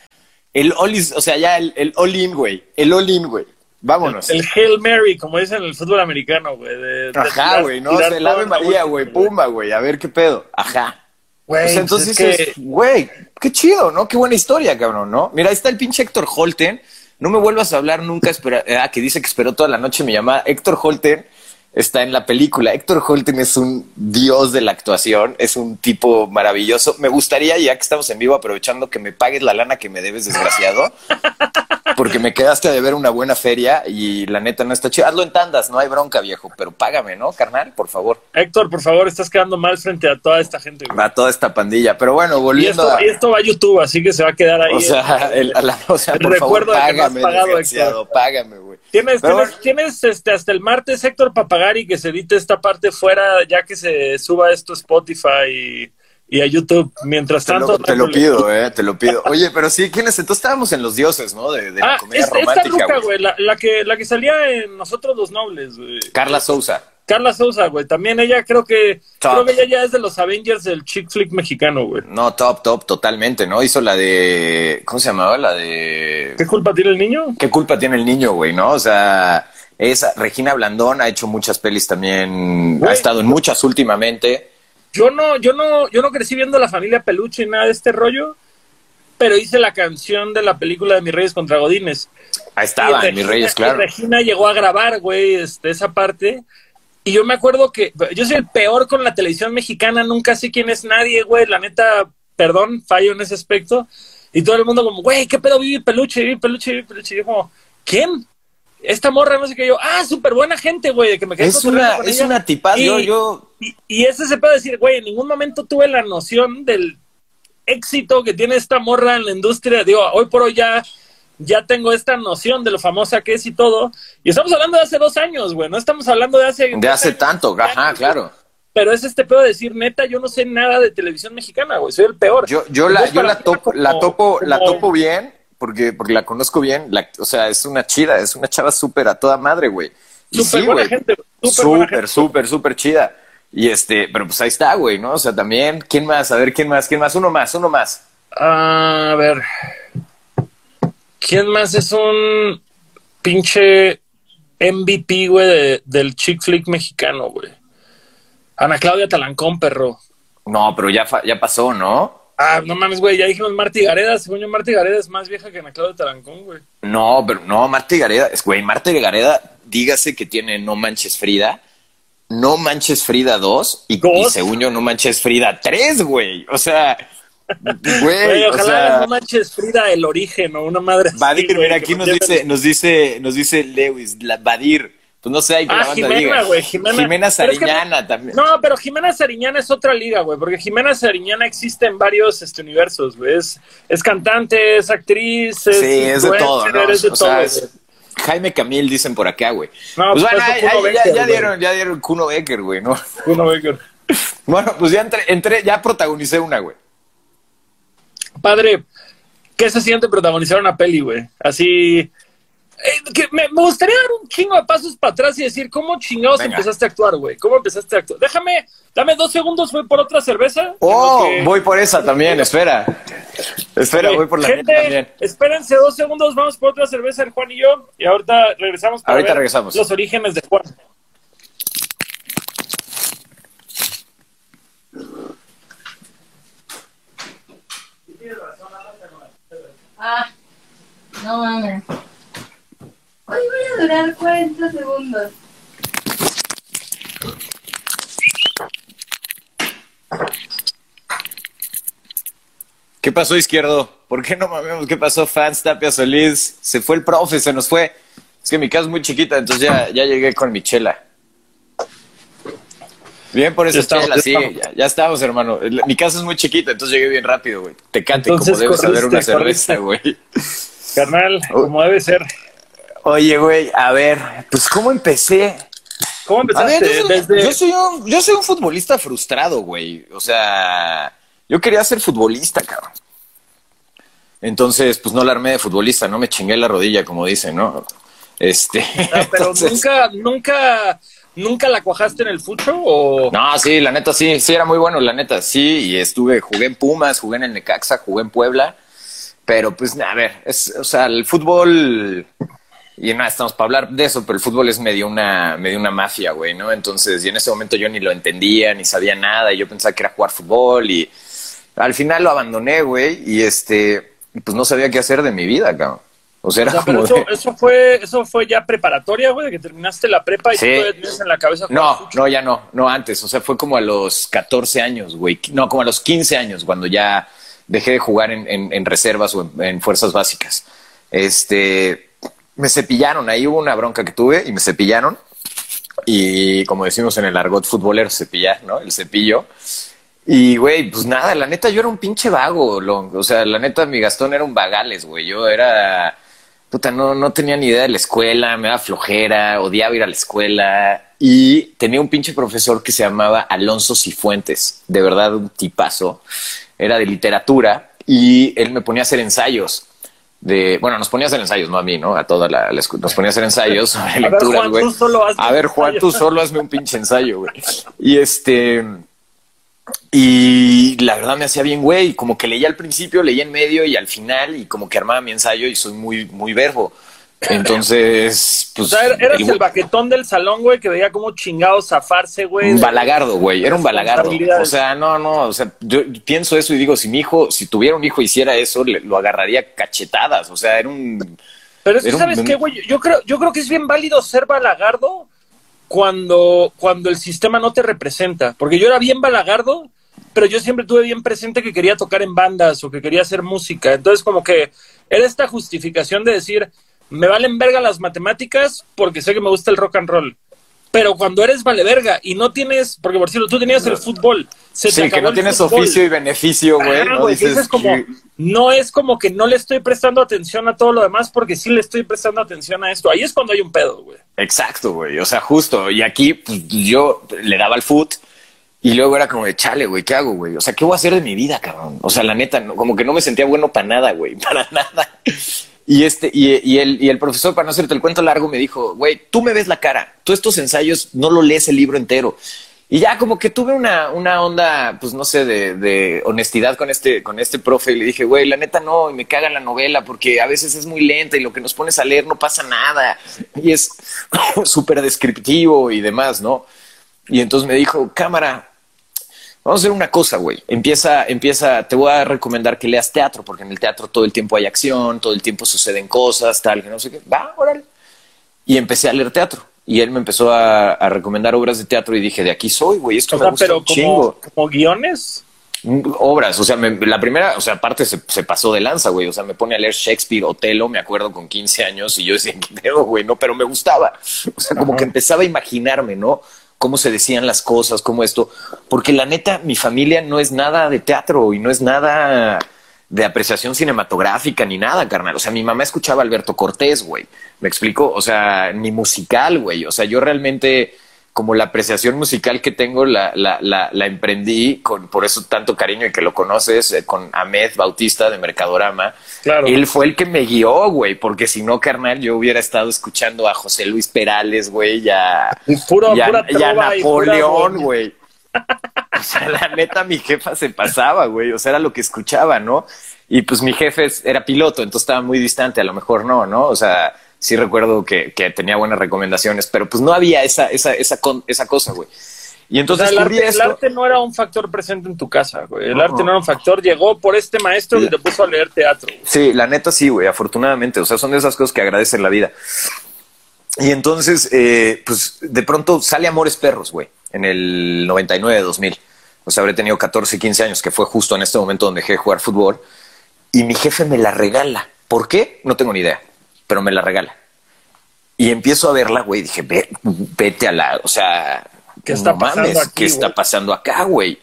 el all o sea, ya el, el all-in, güey. El all-in, güey. Vámonos. El Hail Mary, como dicen en el fútbol americano, güey. de- de Ajá, güey, no, tirar el Ave María, güey, pumba, güey, a ver qué pedo. Ajá. Güey, O sea, pues entonces, es que- es, güey, qué chido, ¿no? Qué buena historia, cabrón, ¿no? Mira, ahí está el pinche Héctor Holten. No me vuelvas a hablar nunca, espera, ah, que dice que esperó toda la noche mi llamada. Héctor Holten está en la película. Héctor Holten es un dios de la actuación, es un tipo maravilloso. Me gustaría, ya que estamos en vivo, aprovechando que me pagues la lana que me debes, desgraciado, porque me quedaste a deber una buena feria y la neta no está chido. Hazlo en tandas, no hay bronca, viejo, pero págame, ¿no, carnal? Por favor. Héctor, por favor, estás quedando mal frente a toda esta gente, güey. Va toda esta pandilla. Pero bueno, Y volviendo esto, a. y esto va a YouTube, así que se va a quedar ahí. O sea, el, a la- o sea el favor, recuerdo de que pagado, desgraciado, págame, güey. Tienes, Pero tienes, tienes, este, hasta el martes, Héctor, para pagar y que se edite esta parte fuera, ya que se suba esto a Spotify y, y a YouTube. Mientras Te tanto, lo, no te lo pido, eh, te lo pido. Oye, pero sí, ¿quiénes? Entonces estábamos en los dioses, ¿no? De, de la Ah, comedia esta, esta romántica, ruca, güey. la, la que, la que salía en Nosotros los Nobles, güey. Carla Souza. Carla Souza, güey. También ella creo que creo que ella ya es de los Avengers del chick flick mexicano, güey. No, top, top, totalmente, ¿no? Hizo la de ¿cómo se llamaba? La de ¿Qué culpa tiene el niño? ¿Qué culpa tiene el niño, güey, no? O sea, esa Regina Blandón ha hecho muchas pelis también, ha estado en muchas últimamente. Yo no yo no yo no crecí viendo la familia Peluche y nada de este rollo pero hice la canción de la película de Mis Reyes contra Godines. Ahí estaba, Mis Reyes, claro. Regina llegó a grabar, güey, este, esa parte. Y yo me acuerdo que yo soy el peor con la televisión mexicana, nunca sé quién es nadie, güey. La neta, perdón, fallo en ese aspecto. Y todo el mundo como, güey, ¿qué pedo? Vivi Peluche, Vivi Peluche, Vivi Peluche. Y yo como, ¿quién? Esta morra, no sé qué. Yo, ah, súper buena gente, güey, que me quedé Es una, es una tipa, yo, yo... Y, y ese se puede decir, güey, en ningún momento tuve la noción del éxito que tiene esta morra en la industria. Digo, hoy por hoy ya, ya tengo esta noción de lo famosa que es y todo. Y estamos hablando de hace dos años, güey. No estamos hablando de hace. De hace tanto, ajá, claro. Pero es este pedo de decir, neta, yo no sé nada de televisión mexicana, güey. Soy el peor. Yo, yo la, yo la topo, la topo, la topo bien, porque, porque la conozco bien. La, o sea, es una chida, es una chava súper a toda madre, güey. Súper buena gente. Súper, súper, súper chida. Y este, pero pues ahí está, güey, ¿no? O sea, también, ¿quién más? A ver, ¿quién más? ¿Quién más? Uno más, uno más. a ver. ¿Quién más es un pinche MVP, güey, del chick flick mexicano, güey? Ana Claudia Talancón, perro. No, pero ya, ya pasó, ¿no? Ah, no mames, güey, ya dijimos Marti Gareda. Según yo, Marti Gareda es más vieja que Ana Claudia Talancón, güey. No, pero no, Marti Gareda, es, güey, Marti Gareda, dígase que tiene No Manches Frida no Manches Frida 2 y, y, según yo No Manches Frida 3, güey. O sea, güey. ojalá o sea, No Manches Frida el origen o una madre. Badir, mira, aquí nos dice, nos dice, nos dice Lewis, la Badir. Pues no sé, hay que ah, la banda Jimena, diga. güey, Jimena. Jimena Sariñana es que, también. No, pero Jimena Sariñana es otra liga, güey, porque Jimena Sariñana existe en varios este, universos, güey. Es, es cantante, es actriz, es, sí, es de todo, ¿no? es de o todo, sea, es, Jaime Camil dicen por acá, güey. No, pues pues bueno, ya, dieron, ya dieron Kuno Becker, güey, ¿no? Kuno Becker. Bueno, pues ya entré, entré, ya protagonicé una, güey. Padre, ¿qué se siente protagonizar una peli, güey? Así. eh, que me, me gustaría dar un chingo de pasos para atrás y decir, ¿cómo chingados Venga. empezaste a actuar, güey? ¿Cómo empezaste a actuar? Déjame, dame dos segundos, voy por otra cerveza. Oh, que- voy por esa también, espera. Espera, voy por la gente, también. Espérense dos segundos, vamos por otra cerveza, el Juan y yo, y ahorita regresamos para Ahorita ver regresamos. los orígenes de Juan. Ah, no mames. Hoy voy a durar 40 segundos. ¿Qué pasó, izquierdo? ¿Por qué no mamemos? ¿Qué pasó, fans Tapia Solís? Se fue el profe, se nos fue. Es que mi casa es muy chiquita, entonces ya, ya llegué con mi chela. Bien por esa Ya estamos, chela, ya sí, estamos. ya, ya estamos, hermano. Mi casa es muy chiquita, entonces llegué bien rápido, güey. Te cante como Entonces debes saber una corriste, cerveza, güey. Carnal, Oh. como debe ser. Oye, güey, a ver, pues ¿cómo empecé? ¿Cómo A empezaste? ver, yo soy, Desde... yo soy un, yo soy un futbolista frustrado, güey. O sea, yo quería ser futbolista, cabrón. Entonces, pues no la armé de futbolista, no me chingué la rodilla, como dicen, ¿no? Este. Ah, pero entonces- nunca, nunca, nunca la cuajaste en el fucho o No, sí, la neta sí, sí era muy bueno, la neta sí, y estuve, jugué en Pumas, jugué en el Necaxa, jugué en Puebla, pero pues a ver, es, o sea, el fútbol y nada, estamos para hablar de eso, pero el fútbol es medio una, medio una mafia, güey, ¿no? Entonces, y en ese momento yo ni lo entendía, ni sabía nada, y yo pensaba que era jugar fútbol, y al final lo abandoné, güey, y este, pues no sabía qué hacer de mi vida, cabrón. O sea, O era sea, pero como eso, de- eso fue, eso fue ya preparatoria, güey, de que terminaste la prepa y Sí. tú todavía en la cabeza No, no, ya no, no antes, o sea, fue como a los 14 años, güey, no, como a los 15 años, cuando ya dejé de jugar en, en- en reservas o en, en fuerzas básicas. Este, me cepillaron, ahí hubo una bronca que tuve y me cepillaron, y como decimos en el argot futbolero, cepillar, ¿no? El cepillo. Y, güey, pues nada, la neta, yo era un pinche vago, o sea, la neta, mi Gastón era un vagales, güey, yo era, puta, no, no tenía ni idea de la escuela, me daba flojera, odiaba ir a la escuela, y tenía un pinche profesor que se llamaba Alonso Cifuentes, de verdad, un tipazo, era de literatura, y él me ponía a hacer ensayos. De, bueno, nos ponía a hacer ensayos, no a mí, ¿no? A toda la, la nos ponía a hacer ensayos sobre A ver, lecturas, Juan, güey. tú solo hazme A un ver, Juan, tú solo hazme un pinche ensayo, güey. Y este, y la verdad me hacía bien, güey, como que leía al principio, leía en medio y al final, y como que armaba mi ensayo y soy muy, muy verbo. Entonces, O pues. sea, er- eras el- el baquetón del salón, güey, que veía como chingados zafarse, güey. un balagardo, güey, era un balagardo. O sea, no, no, o sea, yo pienso eso y digo, si mi hijo, si tuviera un hijo hiciera eso, le- lo agarraría cachetadas. O sea, era un. Pero es que, un- ¿sabes qué, güey? Yo creo, yo creo que es bien válido ser balagardo cuando, cuando el sistema no te representa. Porque yo era bien balagardo, pero yo siempre tuve bien presente que quería tocar en bandas o que quería hacer música. Entonces, como que era esta justificación de decir, me valen verga las matemáticas porque sé que me gusta el rock and roll. Pero cuando eres vale verga y no tienes, porque por cierto, tú tenías el fútbol. Se te Sí, que acabó no tienes fútbol. oficio y beneficio, güey. Ah, ¿no? que Dices, como, no es como que no le estoy prestando atención a todo lo demás porque sí le estoy prestando atención a esto. Ahí es cuando hay un pedo, güey. Exacto, güey. O sea, justo. Y aquí pues, yo le daba el foot y luego era como de chale, güey, ¿qué hago, güey? O sea, ¿qué voy a hacer de mi vida, cabrón? O sea, la neta, no- como que no me sentía bueno para nada, güey, para nada. Y este, y, el, y el profesor, para no hacerte el cuento largo, me dijo, güey, tú me ves la cara, tú estos ensayos no lo lees el libro entero. Y ya como que tuve una, una onda, pues no sé, de, de honestidad con este, con este profe y le dije, güey, la neta no, y me caga la novela porque a veces es muy lenta y lo que nos pones a leer no pasa nada. Y es súper descriptivo y demás, ¿no? Y entonces me dijo, cámara, vamos a hacer una cosa, güey. Empieza, empieza, te voy a recomendar que leas teatro, porque en el teatro todo el tiempo hay acción, todo el tiempo suceden cosas, tal, que no sé qué. Va, órale. Y empecé a leer teatro. Y él me empezó a, a recomendar obras de teatro y dije, de aquí soy, güey, esto O me sea, gusta pero un como, chingo. como guiones. Obras, o sea, me- la primera, o sea, aparte se, se pasó de lanza, güey. O sea, me pone a leer Shakespeare, Otelo, me acuerdo con 15 años y yo decía, ¿qué pedo, güey? No, pero me gustaba. O sea, como que empezaba a imaginarme, ¿no? Cómo se decían las cosas, cómo esto. Porque la neta, mi familia no es nada de teatro y no es nada de apreciación cinematográfica ni nada, carnal. O sea, mi mamá escuchaba a Alberto Cortés, güey. ¿Me explico? O sea, ni musical, güey. O sea, yo realmente, como la apreciación musical que tengo, la, la, la, la emprendí con, por eso tanto cariño y que lo conoces, eh, con Ahmed Bautista de Mercadorama. Claro. Él fue el que me guió, güey, porque si no, carnal, yo hubiera estado escuchando a José Luis Perales, güey, y a, Y puro- y a- pura y a trova y pura Napoleón, güey. O sea, la neta, mi jefa se pasaba, güey. O sea, era lo que escuchaba, ¿no? Y pues mi jefe era piloto, entonces estaba muy distante, a lo mejor no, ¿no? O sea, sí recuerdo que, que tenía buenas recomendaciones, pero pues no había esa, esa, esa, con- esa cosa, güey. Y O entonces sea, el, arte, el esto. arte no era un factor presente en tu casa, güey. El arte no era un factor. Llegó por este maestro que te puso a leer teatro. güey. Sí, la neta sí, güey, afortunadamente. O sea, son de esas cosas que agradecen la vida. Y entonces, eh, pues de pronto sale Amores Perros, güey, en el 99, 2000. O sea, habré tenido 14, 15 años, que fue justo en este momento donde dejé de jugar fútbol. Y mi jefe me la regala. ¿Por qué? No tengo ni idea, pero me la regala. Y empiezo a verla, güey. Dije, "Ve- vete a la, o sea, ¿Qué está no pasando mames, aquí, ¿qué está pasando acá, güey?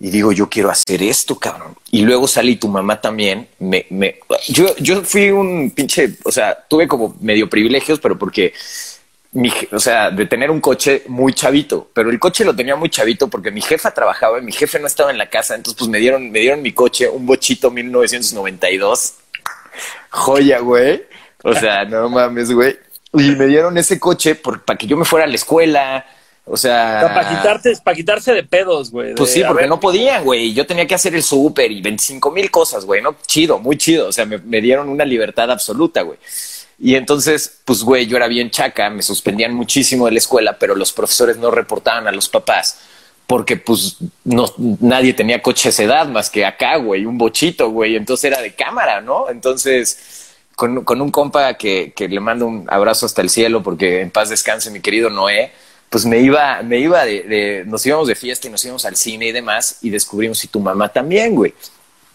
Y digo, yo quiero hacer esto, cabrón. Y luego salí tu mamá también. Me, me, yo, yo fui un pinche, o sea, tuve como medio privilegios, pero porque, mi, o sea, de tener un coche muy chavito, pero el coche lo tenía muy chavito porque mi jefa trabajaba y mi jefe no estaba en la casa. Entonces, pues me dieron, me dieron mi coche, un bochito 1992. Joya, güey. O sea, no mames, güey. Y me dieron ese coche por- para que yo me fuera a la escuela. O sea, O sea, para, quitarte, para quitarse de pedos, güey. pues sí, porque ver, no podían, güey. Yo tenía que hacer el súper y 25 mil cosas, güey. No, chido, muy chido. O sea, me, me dieron una libertad absoluta, güey. Y entonces, pues, güey, yo era bien chaca, me suspendían muchísimo de la escuela, pero los profesores no reportaban a los papás porque, pues, no, nadie tenía coche a esa edad más que acá, güey, un bochito, güey. Entonces era de cámara, ¿no? Entonces, con, con un compa que, que le mando un abrazo hasta el cielo porque en paz descanse mi querido Noé, pues me iba, me iba de, de- nos íbamos de fiesta y nos íbamos al cine y demás y descubrimos y tu mamá también, güey.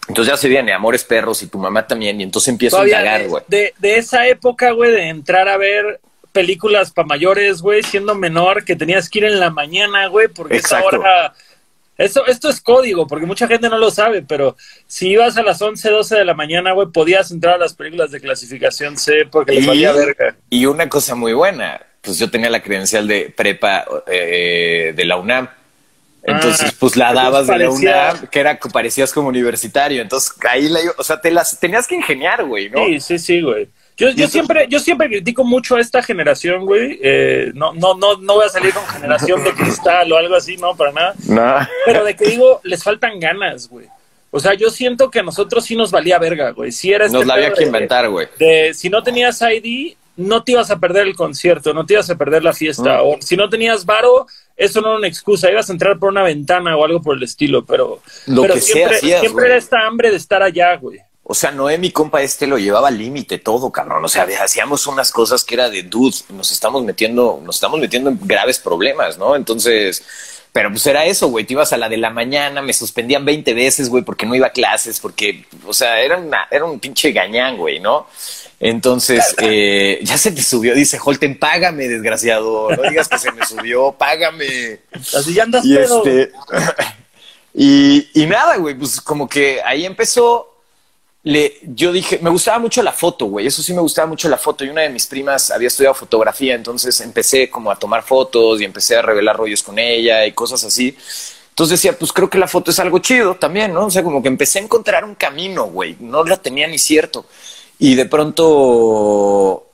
Entonces ya se viene Amores Perros y tu mamá también y entonces empiezo Todavía a indagar, güey. de, de esa época, güey, de entrar a ver películas para mayores, güey, siendo menor, que tenías que ir en la mañana, güey, porque esa Exacto. hora... Esto, esto es código, porque mucha gente no lo sabe, pero si ibas a las 11, 12 de la mañana, güey, podías entrar a las películas de clasificación C porque les valía verga. y una cosa muy buena, pues yo tenía la credencial de prepa eh, de la UNAM Entonces, pues la dabas de la UNAM, que era, parecías como universitario. Entonces, ahí la, o sea, te las tenías que ingeniar, güey, ¿no? Sí, sí, sí, güey. Yo, yo siempre, yo siempre critico mucho a esta generación, güey. Eh, no, no, no, no voy a salir con generación de cristal o algo así, no, para nada. No. Pero de que digo, les faltan ganas, güey. O sea, yo siento que a nosotros sí nos valía verga, güey. Si era este Nos la había que inventar, güey. de si no tenías ID, no te ibas a perder el concierto, no te ibas a perder la fiesta. O si no tenías varo, eso no era una excusa, ibas a entrar por una ventana o algo por el estilo, pero, Lo pero que sea siempre, hacías, siempre güey. era esta hambre de estar allá, güey. O sea, Noé, mi compa este, lo llevaba al límite todo, cabrón. O sea, hacíamos unas cosas que era de dude, nos estamos metiendo, nos estamos metiendo en graves problemas, ¿no? Entonces, pero pues era eso, güey. Te ibas a la de la mañana, me suspendían 20 veces, güey, porque no iba a clases, porque, o sea, era, una, era un pinche gañán, güey, ¿no? Entonces, eh, ya se te subió, dice Holten, págame, desgraciado. No digas que se me subió, págame. Así ya andas Y pedo. este. y, y nada, güey, pues como que ahí empezó. Le, yo dije, me gustaba mucho la foto, güey. Eso sí me gustaba mucho la foto. Y una de mis primas había estudiado fotografía, entonces empecé como a tomar fotos y empecé a revelar rollos con ella y cosas así. Entonces decía, pues creo que la foto es algo chido también, ¿no? O sea, como que empecé a encontrar un camino, güey. No lo tenía ni cierto. Y de pronto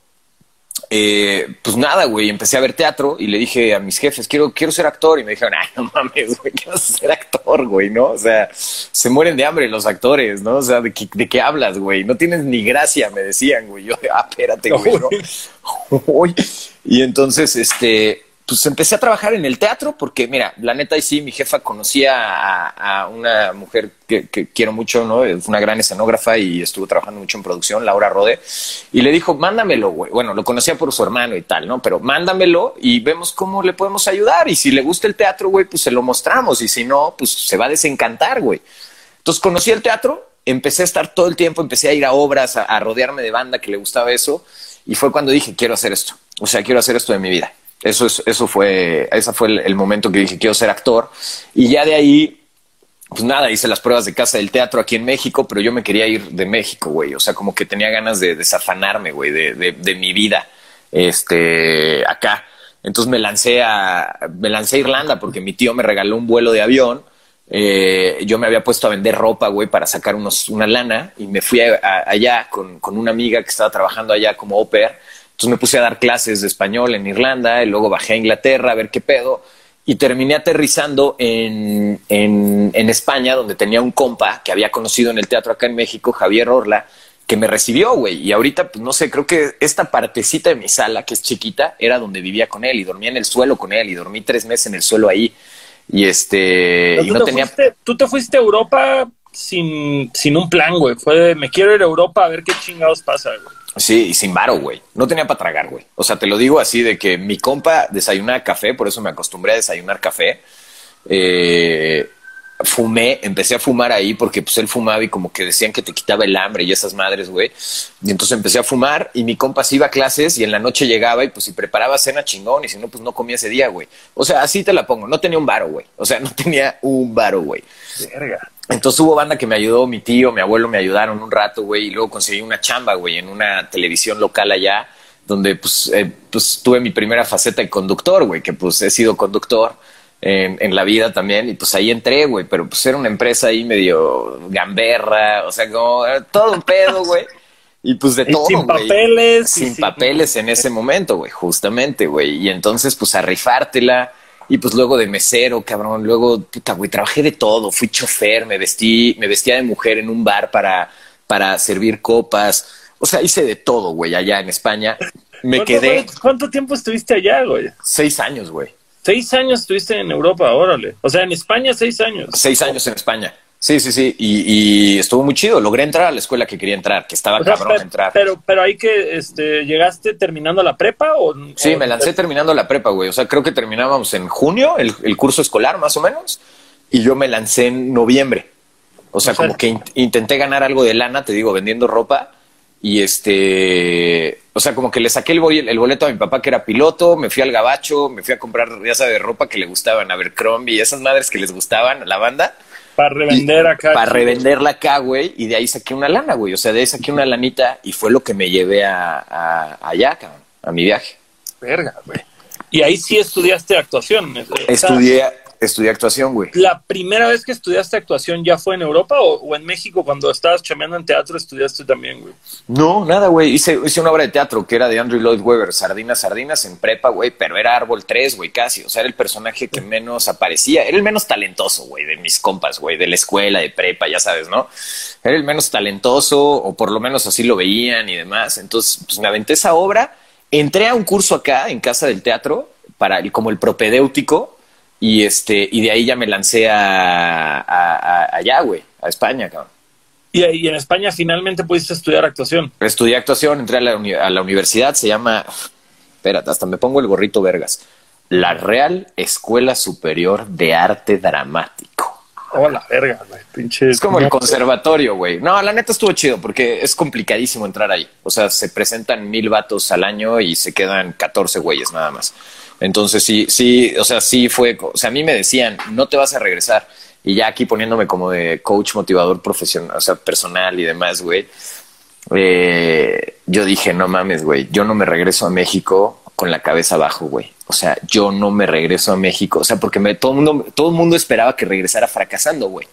eh, pues nada, güey, empecé a ver teatro y le dije a mis jefes, quiero, quiero ser actor. Y me dijeron, ay, no mames, güey, ¿qué vas a ser actor, güey? ¿No? O sea, se mueren de hambre los actores, ¿no? O sea, ¿de qué, de qué hablas, güey? No tienes ni gracia, me decían, güey. Yo, ah, espérate, güey. Y entonces, este, pues empecé a trabajar en el teatro porque, mira, la neta, y sí, mi jefa conocía a, una mujer que, quiero mucho, ¿no? Es una gran escenógrafa y estuvo trabajando mucho en producción, Laura Rode, y le dijo, mándamelo, güey. Bueno, lo conocía por su hermano y tal, ¿no? Pero mándamelo y vemos cómo le podemos ayudar. Y si le gusta el teatro, güey, pues se lo mostramos. Y si no, pues se va a desencantar, güey. Entonces conocí el teatro, empecé a estar todo el tiempo, empecé a ir a obras, a rodearme de banda que le gustaba eso. Y fue cuando dije, quiero hacer esto. O sea, quiero hacer esto de mi vida. Eso es, eso fue, ese fue el, momento que dije, quiero ser actor. Y ya de ahí, pues nada, hice las pruebas de casa del teatro aquí en México, pero yo me quería ir de México, güey. O sea, como que tenía ganas de desafanarme, güey, de, de, de mi vida, este, acá. Entonces me lancé a, me lancé a Irlanda porque mi tío me regaló un vuelo de avión. Eh, yo me había puesto a vender ropa, güey, para sacar unos, una lana y me fui a- allá con, con una amiga que estaba trabajando allá como au pair. Entonces me puse a dar clases de español en Irlanda y luego bajé a Inglaterra a ver qué pedo y terminé aterrizando en, en, en España, donde tenía un compa que había conocido en el teatro acá en México, Javier Orla, que me recibió, güey. Y ahorita, pues no sé, creo que esta partecita de mi sala, que es chiquita, era donde vivía con él y dormía en el suelo con él y dormí tres meses en el suelo ahí. Y este, y no te tenía. fuiste, tú te fuiste a Europa sin, sin un plan, güey. Fue de, me quiero ir a Europa a ver qué chingados pasa, güey. Sí, y sin varo, güey. No tenía para tragar, güey. O sea, te lo digo así de que mi compa desayunaba café, por eso me acostumbré a desayunar café. Eh, fumé, empecé a fumar ahí porque pues él fumaba y como que decían que te quitaba el hambre y esas madres, güey. Y entonces empecé a fumar y mi compa se iba a clases y en la noche llegaba y pues si preparaba cena chingón y si no, pues no comía ese día, güey. O sea, así te la pongo. No tenía un varo, güey. O sea, no tenía un varo, güey. Verga. Entonces hubo banda que me ayudó, mi tío, mi abuelo me ayudaron un rato, güey, y luego conseguí una chamba, güey, en una televisión local allá, donde pues, eh, pues tuve mi primera faceta de conductor, güey, que pues he sido conductor en, en la vida también, y pues ahí entré, güey, pero pues era una empresa ahí medio gamberra, o sea, como todo un pedo, güey, y pues de Y todo, sin papeles. y Sin papeles en ese momento, güey, justamente, güey, y entonces pues a rifártela. Y pues luego de mesero, cabrón, luego, puta, güey, trabajé de todo, fui chofer, me vestí, me vestía de mujer en un bar para, para servir copas. O sea, hice de todo, güey, allá en España. Me ¿Cuánto- quedé ¿Cuánto tiempo estuviste allá, güey? seis años, güey. Seis años estuviste en Europa, órale. O sea, en España, seis años. Seis años en España. Sí, sí, sí. Y, y estuvo muy chido. Logré entrar a la escuela que quería entrar, que estaba O sea, cabrón pe- entrar. pero, pero ahí que este, llegaste terminando la prepa o Sí, o- me lancé terminando la prepa, güey. O sea, creo que terminábamos en junio, el, el curso escolar, más o menos. Y yo me lancé en noviembre. O sea, O sea- como que in- intenté ganar algo de lana, te digo, vendiendo ropa. Y este, o sea, como que le saqué el, boleto a mi papá que era piloto, me fui al gabacho, me fui a comprar, ya sabes, ropa que le gustaban, Abercrombie, esas madres que les gustaban a la banda. Para revender acá. Para revenderla acá, güey. Y de ahí saqué una lana, güey. O sea, de ahí saqué una lanita y fue lo que me llevé a, a- allá, cabrón, a mi viaje. Verga, güey. Y ahí sí estudiaste actuación. Estudié, Estudié actuación, güey. ¿La primera vez que estudiaste actuación ya fue en Europa o, o en México cuando estabas chameando en teatro estudiaste también, güey? No, nada, güey. Hice, hice una obra de teatro que era de Andrew Lloyd Webber, Sardinas, Sardinas en prepa, güey, pero era Árbol 3, güey, casi. O sea, era el personaje que menos aparecía. Era el menos talentoso, güey, de mis compas, güey, de la escuela, de prepa, ya sabes, ¿no? Era el menos talentoso, o por lo menos así lo veían y demás. Entonces, pues me aventé esa obra. Entré a un curso acá en Casa del Teatro para el- como el propedéutico y este y de ahí ya me lancé a, a- a- allá, güey, a España, cabrón. Y, y en España finalmente pudiste estudiar actuación. Estudié actuación, entré a la, uni- a la universidad, se llama, espérate, hasta me pongo el gorrito vergas, la Real Escuela Superior de Arte Dramático. Oh, la verga, güey. Pinche. Es como el conservatorio, güey. No, la neta estuvo chido porque es complicadísimo entrar ahí. O sea, se presentan mil vatos al año y se quedan 14 güeyes nada más. Entonces sí, sí, o sea, sí fue, o sea, a mí me decían, no te vas a regresar. Y ya aquí poniéndome como de coach motivador profesional, o sea, personal y demás, güey. eh, yo dije, no mames, güey, yo no me regreso a México con la cabeza abajo, güey. O sea, yo no me regreso a México. O sea, porque me, todo el mundo, todo el mundo esperaba que regresara fracasando, güey.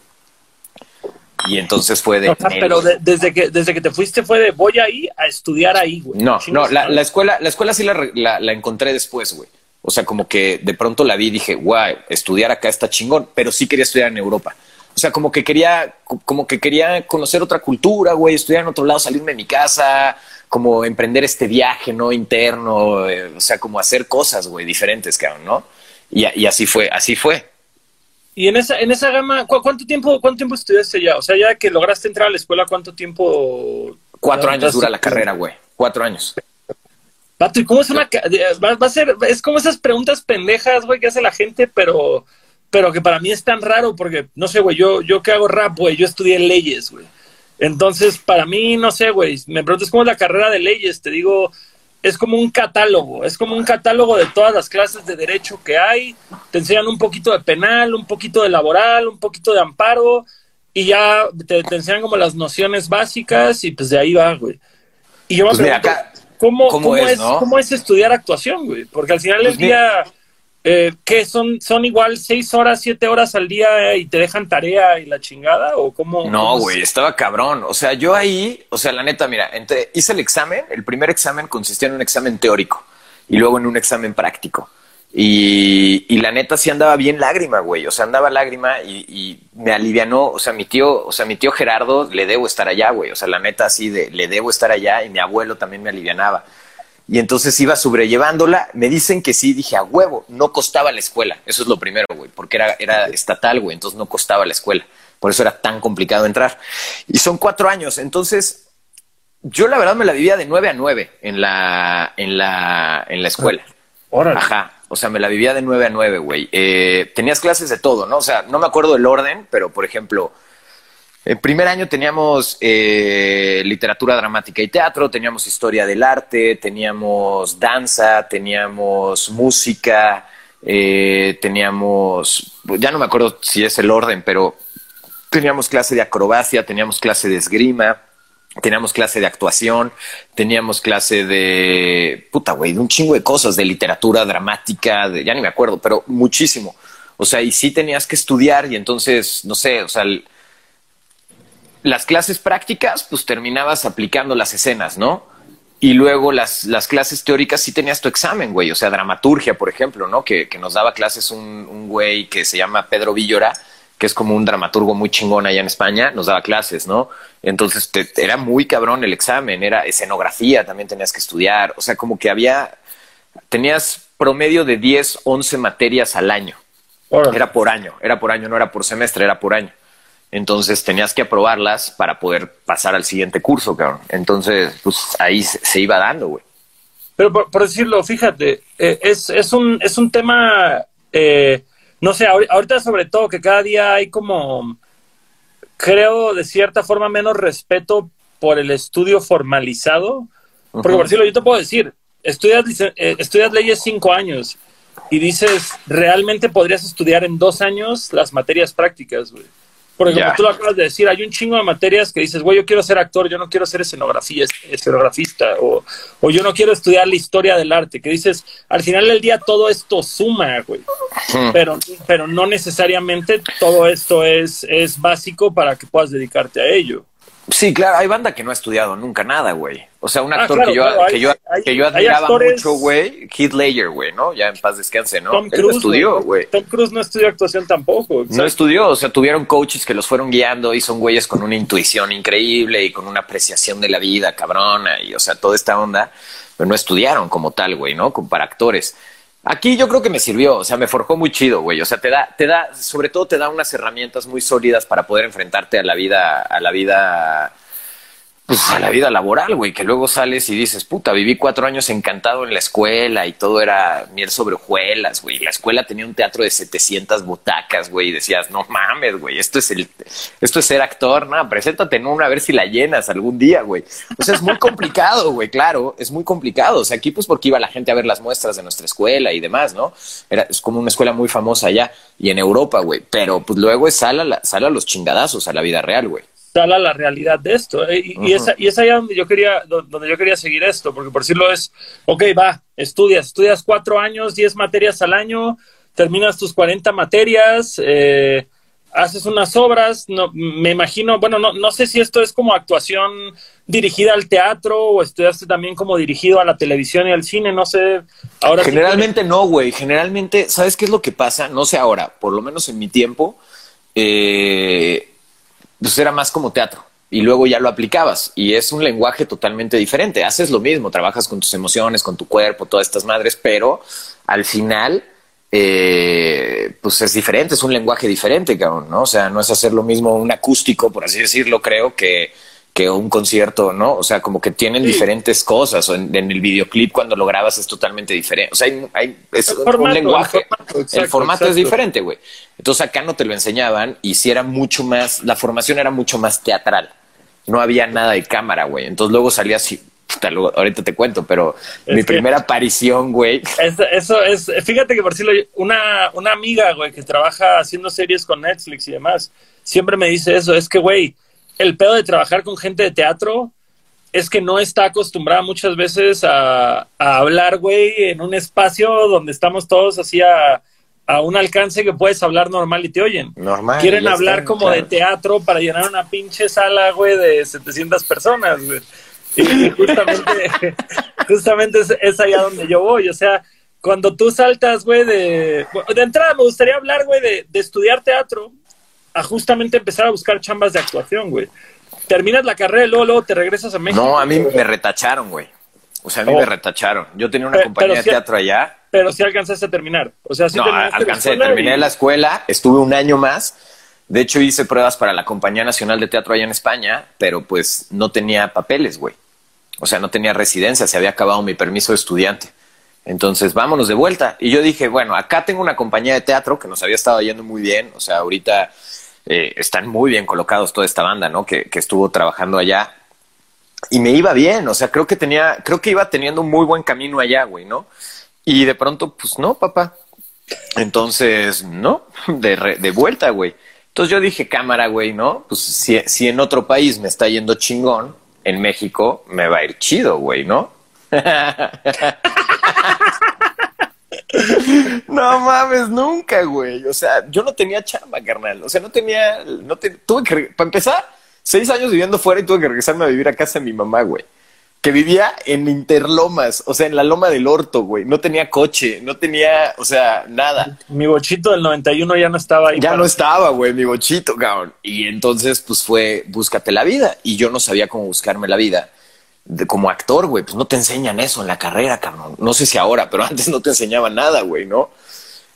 Y entonces fue de. o sea, pero de- desde, que, desde que te fuiste fue de voy ahí a estudiar ahí, güey. No, no, la, la escuela, la escuela sí la, la encontré después, güey. O sea, como que de pronto la vi y dije, guay, estudiar acá está chingón, pero sí quería estudiar en Europa. O sea, como que quería, co- como que quería conocer otra cultura, güey, estudiar en otro lado, salirme de mi casa, como emprender este viaje, ¿no? Interno, eh, o sea, como hacer cosas, güey, diferentes, cabrón, ¿no? Y, así fue, así fue. Y en esa, en esa gama, ¿cu- ¿cuánto tiempo, cuánto tiempo estudiaste ya? O sea, ya que lograste entrar a la escuela, ¿cuánto tiempo? Cuatro años dura la carrera, güey. Cuatro años. Pato, ¿y cómo es una... Va, va a ser, es como esas preguntas pendejas, güey, que hace la gente, pero, pero que para mí es tan raro porque, no sé, güey, yo, yo que hago rap, güey, yo estudié leyes, güey. Entonces, para mí, no sé, güey, me preguntas cómo es la carrera de leyes, te digo, es como un catálogo, es como un catálogo de todas las clases de derecho que hay, te enseñan un poquito de penal, un poquito de laboral, un poquito de amparo, y ya te, te enseñan como las nociones básicas y pues de ahí va, güey. Y yo me Pues mira, pregunto, acá, ¿cómo, ¿cómo cómo es, es, no? ¿cómo es estudiar actuación, güey? Porque al final del Pues día, eh, ¿qué son, son igual seis horas, siete horas al día y te dejan tarea y la chingada? ¿O cómo? No, es? güey, estaba cabrón. O sea, yo ahí, o sea, la neta, mira, entre, hice el examen. El primer examen consistía en un examen teórico y luego en un examen práctico. Y, y la neta sí andaba bien lágrima, güey. O sea, andaba lágrima y, y me alivianó. O sea, mi tío, o sea, mi tío Gerardo le debo estar allá, güey. O sea, la neta así de le debo estar allá y mi abuelo también me alivianaba. Y entonces iba sobrellevándola. Me dicen que sí, dije a huevo, no costaba la escuela. Eso es lo primero, güey, porque era, era estatal, güey, entonces no costaba la escuela. Por eso era tan complicado entrar. Y son cuatro años. Entonces, yo la verdad me la vivía de nueve a nueve en la, en la, en la escuela. Órale. Ajá. O sea, me la vivía de nueve a nueve, güey. Eh, tenías clases de todo, ¿no? O sea, no me acuerdo el orden, pero por ejemplo, en primer año teníamos eh, literatura dramática y teatro, teníamos historia del arte, teníamos danza, teníamos música, eh, teníamos, ya no me acuerdo si es el orden, pero teníamos clase de acrobacia, teníamos clase de esgrima, teníamos clase de actuación, teníamos clase de puta güey, de un chingo de cosas, de literatura dramática, de, ya ni me acuerdo, pero muchísimo. O sea, y sí tenías que estudiar y entonces, no sé, o sea, las clases prácticas, pues terminabas aplicando las escenas, ¿no? Y luego las, las clases teóricas sí tenías tu examen, güey. O sea, dramaturgia, por ejemplo, ¿no? Que, que nos daba clases un, un güey que se llama Pedro Villora, que es como un dramaturgo muy chingón allá en España, nos daba clases, ¿no? Entonces te- era muy cabrón el examen, era escenografía, también tenías que estudiar. O sea, como que había, tenías promedio de 10, 11 materias al año. Era por año, era por año, no era por semestre, era por año. Entonces tenías que aprobarlas para poder pasar al siguiente curso, cabrón. Entonces, pues ahí se, se iba dando, güey. Pero por, por decirlo, fíjate, eh, es, es, un, es un tema, eh, no sé, ahori- ahorita sobre todo que cada día hay como, creo, de cierta forma menos respeto por el estudio formalizado. Porque por decirlo, yo te puedo decir, estudias, eh, estudias leyes cinco años y dices, realmente podrías estudiar en dos años las materias prácticas, güey. Porque como Ya. tú lo acabas de decir, hay un chingo de materias que dices, güey, yo quiero ser actor, yo no quiero ser escenografía, escenografista, o, o yo no quiero estudiar la historia del arte, que dices, al final del día todo esto suma, güey. Hmm. Pero, pero no necesariamente todo esto es, es básico para que puedas dedicarte a ello. Sí, claro, hay banda que no ha estudiado nunca nada, güey. O sea, un Ah, actor claro, que yo, claro, hay- que yo, hay- que yo hay admiraba actores- mucho, güey, Heath Ledger, güey, ¿no? Ya en paz descanse, ¿no? Tom Él no estudió, güey. Tom Cruise no estudió actuación tampoco. No estudió, o sea, tuvieron coaches que los fueron guiando y son güeyes con una intuición increíble y con una apreciación de la vida cabrona y, o sea, toda esta onda, pero no estudiaron como tal, güey, ¿no? Como para actores. Aquí yo creo que me sirvió, o sea, me forjó muy chido, güey. O sea, te da, te da, sobre todo te da unas herramientas muy sólidas para poder enfrentarte a la vida, a la vida, pues a la vida laboral, güey, que luego sales y dices, puta, viví cuatro años encantado en la escuela y todo era miel sobre hojuelas, güey. La escuela tenía un teatro de 700 butacas, güey, y decías, no mames, güey, esto es el, esto es ser actor, no, preséntate en una a ver si la llenas algún día, güey. O sea, es muy complicado, güey, claro, es muy complicado. O sea, aquí pues porque iba la gente a ver las muestras de nuestra escuela y demás, ¿no? Era, es como una escuela muy famosa allá y en Europa, güey. Pero pues luego es a, a los chingadazos a la vida real, güey. Sala la realidad de esto. ¿eh? Y, y, Ujú. esa, y es allá donde yo quería, do- donde yo quería seguir esto, porque por decirlo es, ok, va, estudias, estudias cuatro años, diez materias al año, terminas tus 40 materias, eh, haces unas obras, no, me imagino, bueno, no, no sé si esto es como actuación dirigida al teatro o estudiaste también como dirigido a la televisión y al cine, no sé. Ahora sí Generalmente no, güey. Generalmente, ¿sabes qué es lo que pasa? No sé ahora, por lo menos en mi tiempo, eh, pues era más como teatro. Y luego ya lo aplicabas. Y es un lenguaje totalmente diferente. Haces lo mismo, trabajas con tus emociones, con tu cuerpo, todas estas madres, pero al final, eh, pues es diferente, es un lenguaje diferente, cabrón, ¿no? O sea, no es hacer lo mismo un acústico, por así decirlo, creo que que un concierto, ¿no? O sea, como que tienen Sí. diferentes cosas. O en, en el videoclip cuando lo grabas es totalmente diferente. O sea, hay, hay- es El un formato, lenguaje. el formato, el exacto, formato es diferente, güey. Entonces acá no te lo enseñaban y si era mucho más, la formación era mucho más teatral. No había nada de cámara, güey. Entonces luego salía así, puta, luego- ahorita te cuento, pero Es mi primera aparición, güey. Es- eso es, fíjate que por decirlo, una, una amiga, güey, que trabaja haciendo series con Netflix y demás, siempre me dice eso, es que, güey, el pedo de trabajar con gente de teatro es que no está acostumbrada muchas veces a, a hablar, güey, en un espacio donde estamos todos así a, a un alcance que puedes hablar normal y te oyen. Normal. Quieren hablar como de teatro para llenar una pinche sala, güey, de 700 personas, güey. Y justamente, justamente es, es allá donde yo voy. O sea, cuando tú saltas, güey, de... De entrada me gustaría hablar, güey, de, de estudiar teatro a justamente empezar a buscar chambas de actuación, güey. Terminas la carrera y luego, luego te regresas a México. No, a mí me retacharon, güey. O sea, a mí Oh. me retacharon. Yo tenía una compañía pero de teatro allá Pero sí alcanzaste a terminar. O sea, sí no, la alcancé, escuela terminé y- la escuela, estuve un año más. De hecho, hice pruebas para la Compañía Nacional de Teatro allá en España, pero pues no tenía papeles, güey. O sea, no tenía residencia, se había acabado mi permiso de estudiante. Entonces, vámonos de vuelta. Y yo dije, bueno, acá tengo una compañía de teatro que nos había estado yendo muy bien. O sea, ahorita eh, están muy bien colocados toda esta banda, ¿no? Que, que estuvo trabajando allá. Y me iba bien, o sea, creo que tenía, creo que iba teniendo un muy buen camino allá, güey, ¿no? Y de pronto, pues no, papá. Entonces, no, de, re- de vuelta, güey. Entonces yo dije, cámara, güey, ¿no? Pues si, si en otro país me está yendo chingón, en México me va a ir chido, güey, ¿no? No mames, nunca, güey. O sea, yo no tenía chamba, carnal. O sea, no tenía, no te- tuve que, para empezar, seis años viviendo fuera y tuve que regresarme a vivir a casa de mi mamá, güey. Que vivía en Interlomas, o sea, en la loma del orto, güey. No tenía coche, no tenía, o sea, nada. Mi bochito del 91 ya no estaba ahí. Ya para- no estaba, güey, mi bochito, cabrón. Y entonces, pues fue, búscate la vida. Y yo no sabía cómo buscarme la vida. De, como actor, güey, pues no te enseñan eso en la carrera, cabrón. No sé si ahora, pero antes no te enseñaban nada, güey, ¿no?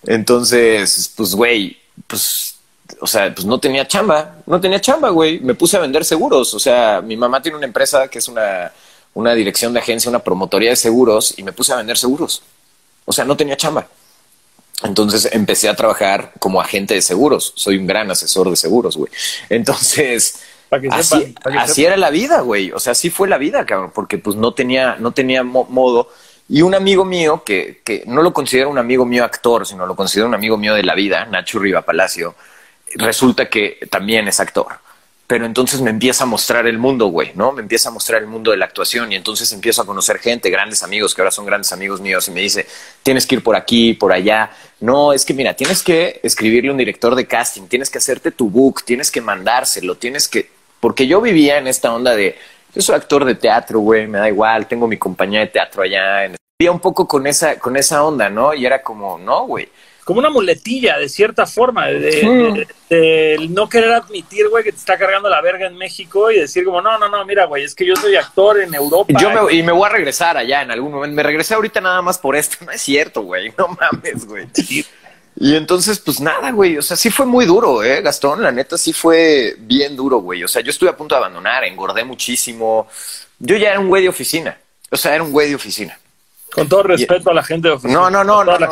Entonces, pues, güey, pues, o sea, pues no tenía chamba, no tenía chamba, güey. Me puse a vender seguros. O sea, mi mamá tiene una empresa que es una, una dirección de agencia, una promotoría de seguros, y me puse a vender seguros. O sea, no tenía chamba. Entonces empecé a trabajar como agente de seguros. Soy un gran asesor de seguros, güey. Entonces, Para que así, sepan, para que así sepan. era la vida, güey. O sea, así fue la vida, cabrón, porque pues no tenía, no tenía mo- modo. Y un amigo mío, que, que no lo considero un amigo mío actor, sino lo considero un amigo mío de la vida, Nacho Riva Palacio, resulta que también es actor. Pero entonces me empieza a mostrar el mundo, güey, ¿no? Me empieza a mostrar el mundo de la actuación y entonces empiezo a conocer gente, grandes amigos, que ahora son grandes amigos míos, y me dice, tienes que ir por aquí, por allá. No, es que mira, tienes que escribirle a un director de casting, tienes que hacerte tu book, tienes que mandárselo, tienes que... Porque yo vivía en esta onda de, yo soy actor de teatro, güey, me da igual, tengo mi compañía de teatro allá. En... Vivía un poco con esa, con esa onda, ¿no? Y era como, no, güey como una muletilla, de cierta forma, de, no querer admitir, güey, que te está cargando la verga en México y decir como, no, no, no, mira, güey, es que yo soy actor en Europa. Yo me, y me voy a regresar allá en algún momento. Me regresé ahorita nada más por esto. No es cierto, güey, no mames, güey. Y entonces, pues nada, güey, o sea, sí fue muy duro, ¿eh, Gastón? La neta sí fue bien duro, güey. O sea, yo estuve a punto de abandonar, engordé muchísimo. Yo ya era un güey de oficina. O sea, era un güey de oficina. Con todo respeto a la gente de oficina. No, no, no, no, no,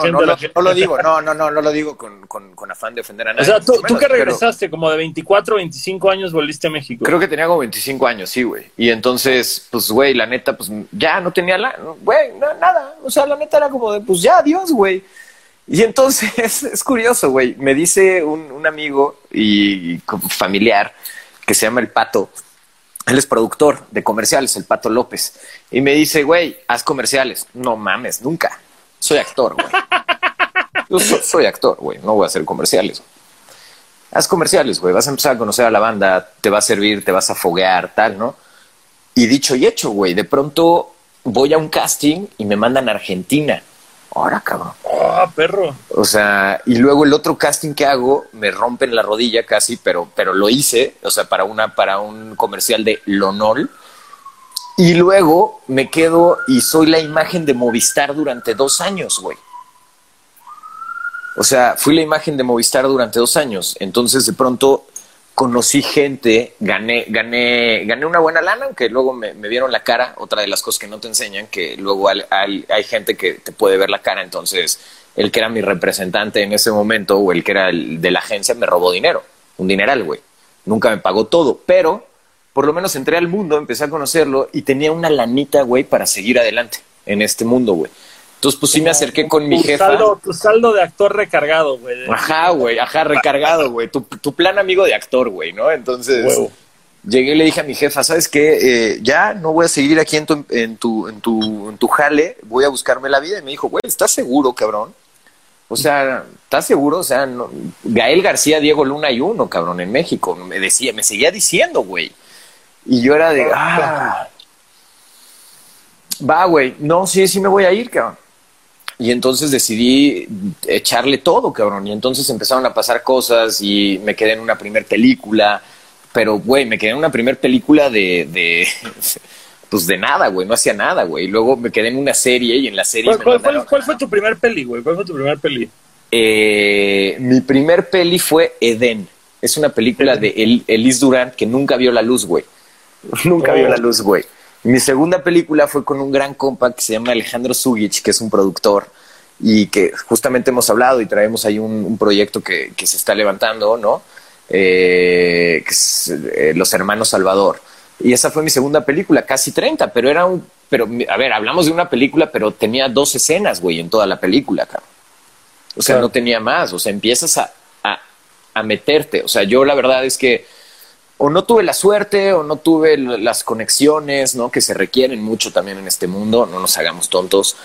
lo digo, no, no, no, no lo digo con, con, afán de ofender a nadie. O sea, tú, tú que regresaste como de 24, 25 años volviste a México. Creo que tenía como 25 años, sí, güey. Y entonces, pues, güey, la neta, pues ya no tenía la, güey, nada. O sea, la neta era como de, pues ya, adiós, güey. Y entonces, es curioso, güey. Me dice un, un amigo y familiar que se llama El Pato, él es productor de comerciales, el Pato López. Y me dice, güey, haz comerciales. No mames, nunca. Soy actor, güey. Yo soy, actor, güey. No voy a hacer comerciales. Haz comerciales, güey. Vas a empezar a conocer a la banda, te va a servir, te vas a foguear, tal, ¿no? Y dicho y hecho, güey. De pronto voy a un casting y me mandan a Argentina. Ahora, cabrón. Ah, perro. O sea, y luego el otro casting que hago me rompen la rodilla casi, pero, pero lo hice, o sea, para una, para un comercial de Lonol. Y luego me quedo y soy la imagen de Movistar durante dos años, güey. O sea, fui la imagen de Movistar durante dos años. Entonces, de pronto, conocí gente, gané, gané, gané una buena lana, aunque luego me, vieron la cara, otra de las cosas que no te enseñan, que luego hay, hay, gente que te puede ver la cara, entonces el que era mi representante en ese momento o el que era el de la agencia me robó dinero, un dineral, güey. Nunca me pagó todo, pero por lo menos entré al mundo, empecé a conocerlo y tenía una lanita, güey, para seguir adelante en este mundo, güey. Entonces, pues sí me acerqué con mi jefa. Saldo, tu saldo de actor recargado, güey. Ajá, güey, ajá, recargado, güey. Tu, plan amigo de actor, güey, ¿no? Entonces, llegué y le dije a mi jefa, ¿sabes qué? Eh, ya no voy a seguir aquí en tu, en, tu, en, tu, en tu jale, voy a buscarme la vida. Y me dijo, güey, ¿estás seguro, cabrón? O sea, ¿estás seguro? O sea, no, Gael García, Diego Luna y uno, cabrón, en México. Me decía, me seguía diciendo, güey. Y yo era de, ah, va, güey, no, sí, sí me voy a ir, cabrón. Y entonces decidí echarle todo, cabrón. Y entonces empezaron a pasar cosas y me quedé en una primer película. Pero, güey, me quedé en una primer película de, de pues de nada, güey. No hacía nada, güey. Luego me quedé en una serie y en la serie... ¿Cuál, cuál, fue tu primer peli, güey? ¿Cuál fue tu primer peli? Eh, mi primer peli fue Eden. Es una película de El, Elise Durant que nunca vio la luz, güey. nunca vio la oh. luz, güey. Mi segunda película fue con un gran compa que se llama Alejandro Sugic, que es un productor y que justamente hemos hablado y traemos ahí un, proyecto que, se está levantando, ¿no? Eh, que es, eh, Los Hermanos Salvador. Y esa fue mi segunda película, casi 30, pero era un... Pero, a ver, hablamos de una película, pero tenía dos escenas, güey, en toda la película, cabrón. O sea, no tenía más. O sea, empiezas a, a meterte. O sea, yo la verdad es que o no tuve la suerte o no tuve las conexiones, ¿no? Que se requieren mucho también en este mundo, no nos hagamos tontos.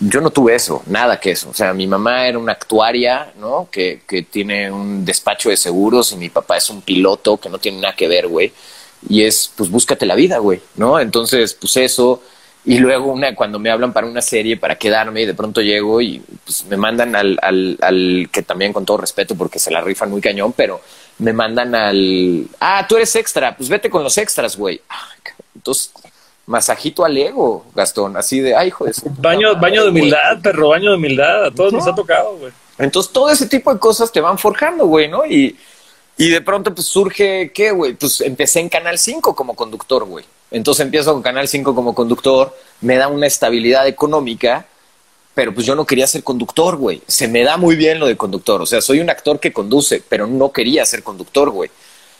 Yo no tuve eso, nada que eso. O sea, mi mamá era una actuaria, ¿no? Que, que tiene un despacho de seguros y mi papá es un piloto que no tiene nada que ver, güey. Y es, pues búscate la vida, güey, ¿no? Entonces, pues eso. Y luego una, cuando me hablan para una serie, para quedarme, y de pronto llego y pues, me mandan al, al, al, que también con todo respeto, porque se la rifan muy cañón, pero me mandan al, ah, tú eres extra, pues vete con los extras, güey. Entonces, masajito al ego, Gastón, así de, ay, hijo de Baño, baño de humildad, perro, baño de humildad, a todos nos ha tocado, güey. Entonces, todo ese tipo de cosas te van forjando, güey, ¿no? Y, y de pronto, pues surge, ¿qué, güey? Pues empecé en Canal 5 como conductor, güey. Entonces empiezo con Canal 5 como conductor, me da una estabilidad económica pero pues yo no quería ser conductor, güey. Se me da muy bien lo de conductor. O sea, soy un actor que conduce, pero no quería ser conductor, güey.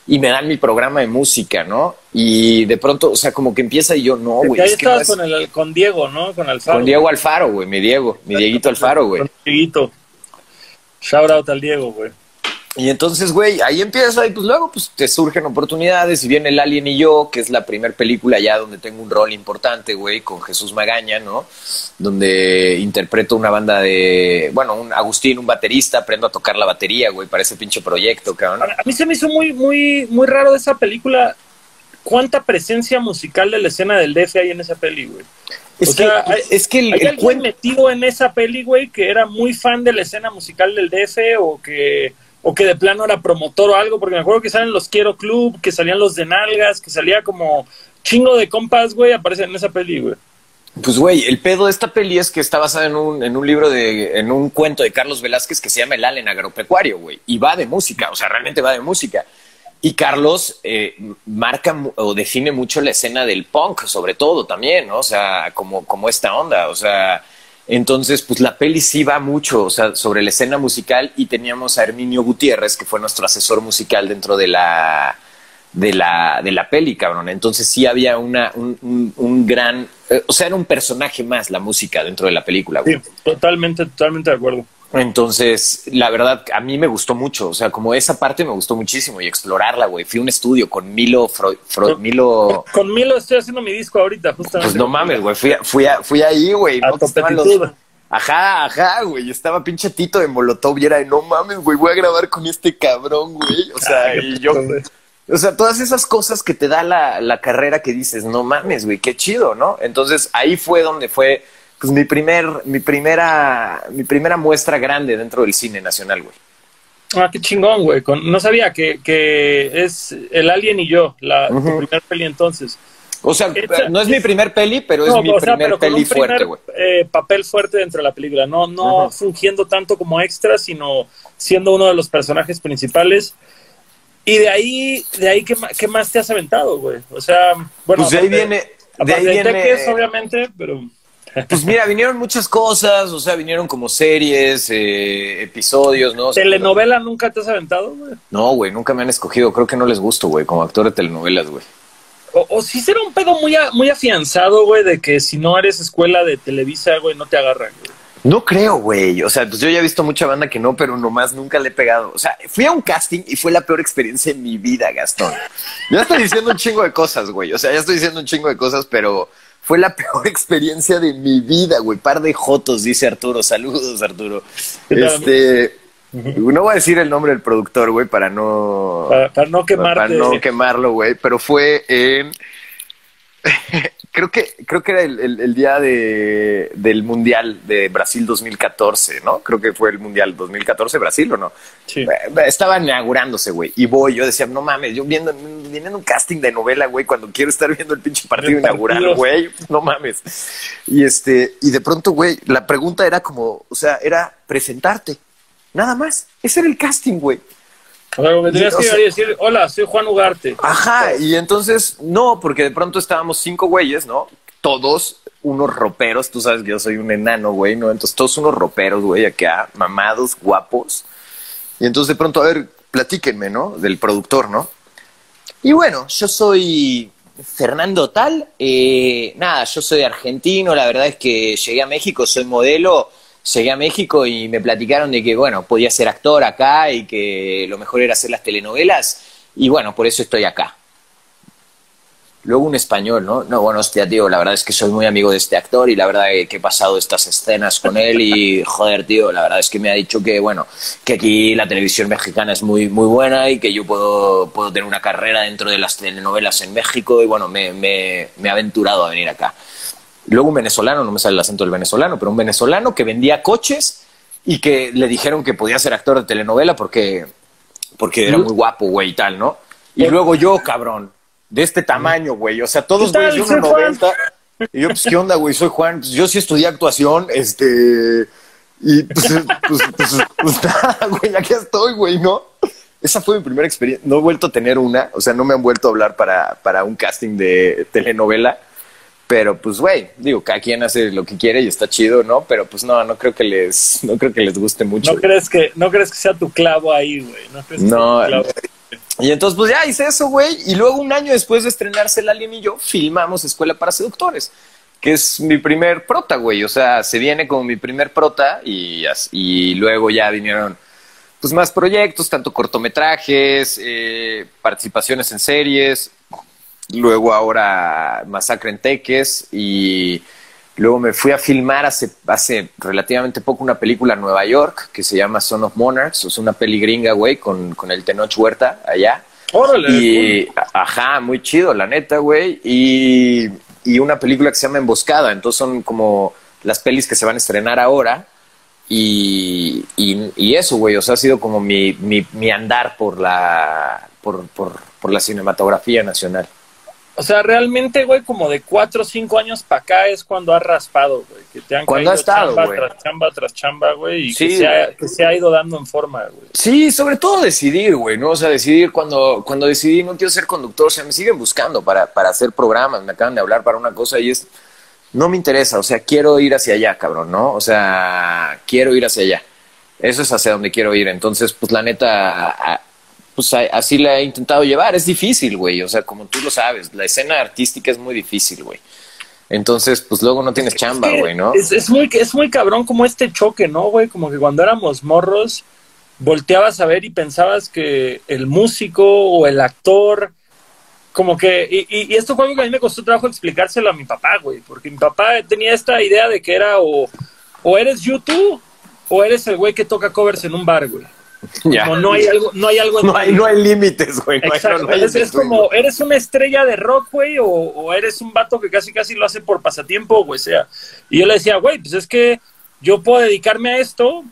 Y me dan mi programa de música, ¿no? Y de pronto, o sea, como que empieza y yo, no, güey. Ahí estabas con, el, con Diego, ¿no? Con Alfaro. Con Diego Alfaro, güey, mi Diego, mi Dieguito Alfaro, güey. Dieguito. Shout out al Diego, güey. Y entonces, güey, ahí empieza y pues luego pues te surgen oportunidades y viene El Alien y yo, que es la primera película ya donde tengo un rol importante, güey, con Jesús Magaña, ¿no? Donde interpreto una banda de, bueno, un Agustín, un baterista, aprendo a tocar la batería, güey, para ese pinche proyecto, cabrón. A mí se me hizo muy, muy, muy raro de esa película cuánta presencia musical de la escena del DF hay en esa peli, güey. Es, O que, sea, hay- es que el, ¿Hay el alguien metido en esa peli, güey, que era muy fan de la escena musical del DF o que, o que de plano era promotor o algo? Porque me acuerdo que salen los Quiero Club, que salían los de Nalgas, que salía como chingo de compas, güey, aparecen en esa peli, güey. Pues, güey, el pedo de esta peli es que está basada en un, en un libro de, en un cuento de Carlos Velázquez que se llama El Allen Agropecuario, güey. Y va de música, o sea, realmente va de música. Y Carlos eh, marca o define mucho la escena del punk, sobre todo también. O sea, como, como esta onda, o sea, entonces, pues la peli sí va mucho, o sea, sobre la escena musical y teníamos a Herminio Gutiérrez, que fue nuestro asesor musical dentro de la, de la, de la peli, cabrón. Entonces sí había una, un, un- un gran, eh, o sea, era un personaje más la música dentro de la película. Sí, totalmente, totalmente de acuerdo. Entonces, la verdad, a mí me gustó mucho, o sea, como esa parte me gustó muchísimo y explorarla, güey. Fui a un estudio con Milo, Fro- Milo, Con Milo estoy haciendo mi disco ahorita, justamente. pues no mames, güey, fui, fui, fui ahí, güey. A ¿no? Competitud. Ajá, ajá, güey. Estaba pinche Tito de Molotov y era de no mames, güey, voy a grabar con este cabrón, güey. O sea, Ay, y yo, o sea, todas esas cosas que te da la, la carrera que dices, no mames, güey, qué chido, ¿no? Entonces ahí fue donde fue, pues mi primer, mi primera, mi primera muestra grande dentro del cine nacional, güey. Ah, qué chingón, güey. Con- No sabía que, que es El Alien y yo, la tu Ujú. primer peli entonces. O sea, Esa- no es mi primer peli, pero es mi o sea, primer peli fuerte, güey. eh, papel fuerte dentro de la película. No, no Ajá. fungiendo tanto como extra, sino siendo uno de los personajes principales. Y de ahí, de ahí ¿qué, qué más te has aventado, güey? O sea, bueno, Pues de ahí viene, de ahí viene, Teques, obviamente, pero pues mira, vinieron muchas cosas, o sea, vinieron como series, eh, episodios, ¿no? O sea, telenovela nunca te has aventado, güey. No, güey, nunca me han escogido, creo que no les gusto, güey, como actor de telenovelas, güey. O, o si será un pedo muy, a- muy afianzado, güey, de que si no eres escuela de Televisa, güey, no te agarran, güey. No creo, güey. O sea, pues yo ya he visto mucha banda que no, pero nomás nunca le he pegado. O sea, fui a un casting y fue la peor experiencia en mi vida, Gastón. Ya estoy diciendo un chingo de cosas, güey. O sea, ya estoy diciendo un chingo de cosas, pero fue la peor experiencia de mi vida, güey. Par de jotos, dice Arturo. Saludos, Arturo. ¿Qué tal, Este, no voy a decir el nombre del productor, güey, para no Para, para no quemarte. para no quemarlo, güey, pero fue en creo que creo que era el, el- el día de, del mundial de Brasil 2014, ¿no? Creo que fue el mundial 2014 Brasil o no. Sí. Eh, Estaba inaugurándose, güey, y voy, yo decía, no mames, yo viendo, viendo un casting de novela, güey, cuando quiero estar viendo el pinche partido. inaugural, güey, no mames. Y este, y de pronto, güey, la pregunta era como, o sea, era presentarte, nada más. Ese era el casting, güey. O sea, me tenías O que sea- llegar y decir, hola, soy Juan Ugarte. Ajá, y entonces, no, porque de pronto estábamos cinco güeyes, ¿no? Todos unos roperos, tú sabes que yo soy un enano, güey, ¿no? Entonces todos unos roperos, güey, acá, mamados, guapos. Y entonces de pronto, a ver, platíquenme, ¿no? Del productor, ¿no? Y bueno, yo soy Fernando Tal, eh, nada, yo soy argentino, la verdad es que llegué a México, soy modelo, llegué a México y me platicaron de que, bueno, podía ser actor acá y que lo mejor era hacer las telenovelas y bueno, por eso estoy acá. Luego un español, ¿no? No, bueno, hostia, tío, la verdad es que soy muy amigo de este actor y la verdad que he pasado estas escenas con él y, joder, tío, la verdad es que me ha dicho que, bueno, que aquí la televisión mexicana es muy, muy buena y que yo puedo, puedo tener una carrera dentro de las telenovelas en México y, bueno, me, me, me he aventurado a venir acá. Luego un venezolano, no me sale el acento del venezolano, pero un venezolano que vendía coches y que le dijeron que podía ser actor de telenovela porque, porque era muy guapo, güey, y tal, ¿no? Y luego yo, cabrón, de este tamaño, güey, o sea, todos, ¿Qué güey, tal? yo Soy Juan. 1.90. Y yo, pues, ¿qué onda, güey? Soy Juan, pues, yo sí estudié actuación, este... Y pues, pues, pues, pues, nada, güey, aquí estoy, güey, ¿no? Esa fue mi primera experiencia. No he vuelto a tener una, o sea, no me han vuelto a hablar para, para un casting de telenovela. Pero pues, güey, digo, cada quien hace lo que quiere y está chido, ¿no? Pero pues no, no creo que les, no creo que les guste mucho. ¿No crees, que, ¿No crees que sea tu clavo ahí, güey? ¿No crees que No, sea tu clavo ahí? Y entonces, pues ya hice eso, güey. Y luego, un año después de estrenarse El Alien y yo, filmamos Escuela para Seductores, que es mi primer prota, güey. O sea, se viene como mi primer prota y, y luego ya vinieron pues más proyectos, tanto cortometrajes, eh, participaciones en series, luego ahora Masacre en Teques y luego me fui a filmar hace, hace relativamente poco una película en Nueva York que se llama Son of Monarchs, es una peli gringa, güey, con, con el Tenoch Huerta allá. Órale. Y, ajá, muy chido, la neta, güey. Y, y una película que se llama Emboscada, entonces son como las pelis que se van a estrenar ahora. Y, y, y eso, güey, o sea, ha sido como mi, mi, mi andar por la, por, por, por la cinematografía nacional. O sea, realmente, güey, como de cuatro o cinco años para acá es cuando ha raspado, güey. Que te han Cuando ha estado, chamba güey. tras chamba tras chamba, güey. Y Sí, que, se ha, que se ha ido dando en forma, güey. Sí, sobre todo decidir, güey, ¿no? O sea, decidir cuando, cuando decidí no quiero ser conductor, o sea, me siguen buscando para, para hacer programas, me acaban de hablar para una cosa y es, no me interesa, o sea, quiero ir hacia allá, cabrón, ¿no? O sea, quiero ir hacia allá. Eso es hacia donde quiero ir. Entonces, pues la neta, a- pues así la he intentado llevar. Es difícil, güey, o sea, como tú lo sabes, la escena artística es muy difícil, güey. Entonces, pues luego no tienes chamba, Es que güey, ¿no? Es, es muy, es muy cabrón como este choque, ¿no, güey? Como que cuando éramos morros, volteabas a ver y pensabas que el músico o el actor, como que, y, y- y esto fue algo que a mí me costó trabajo explicárselo a mi papá, güey, porque mi papá tenía esta idea de que era o, o eres YouTube o eres el güey que toca covers en un bar, güey. Ya. Como no hay algo, no hay algo No hay, no hay límites, güey. no hay- Exacto, no hay es, como, eres una estrella de rock, güey, o, o eres un vato que casi casi lo hace por pasatiempo, güey, sea. Y yo le decía, güey, pues es que yo puedo dedicarme a esto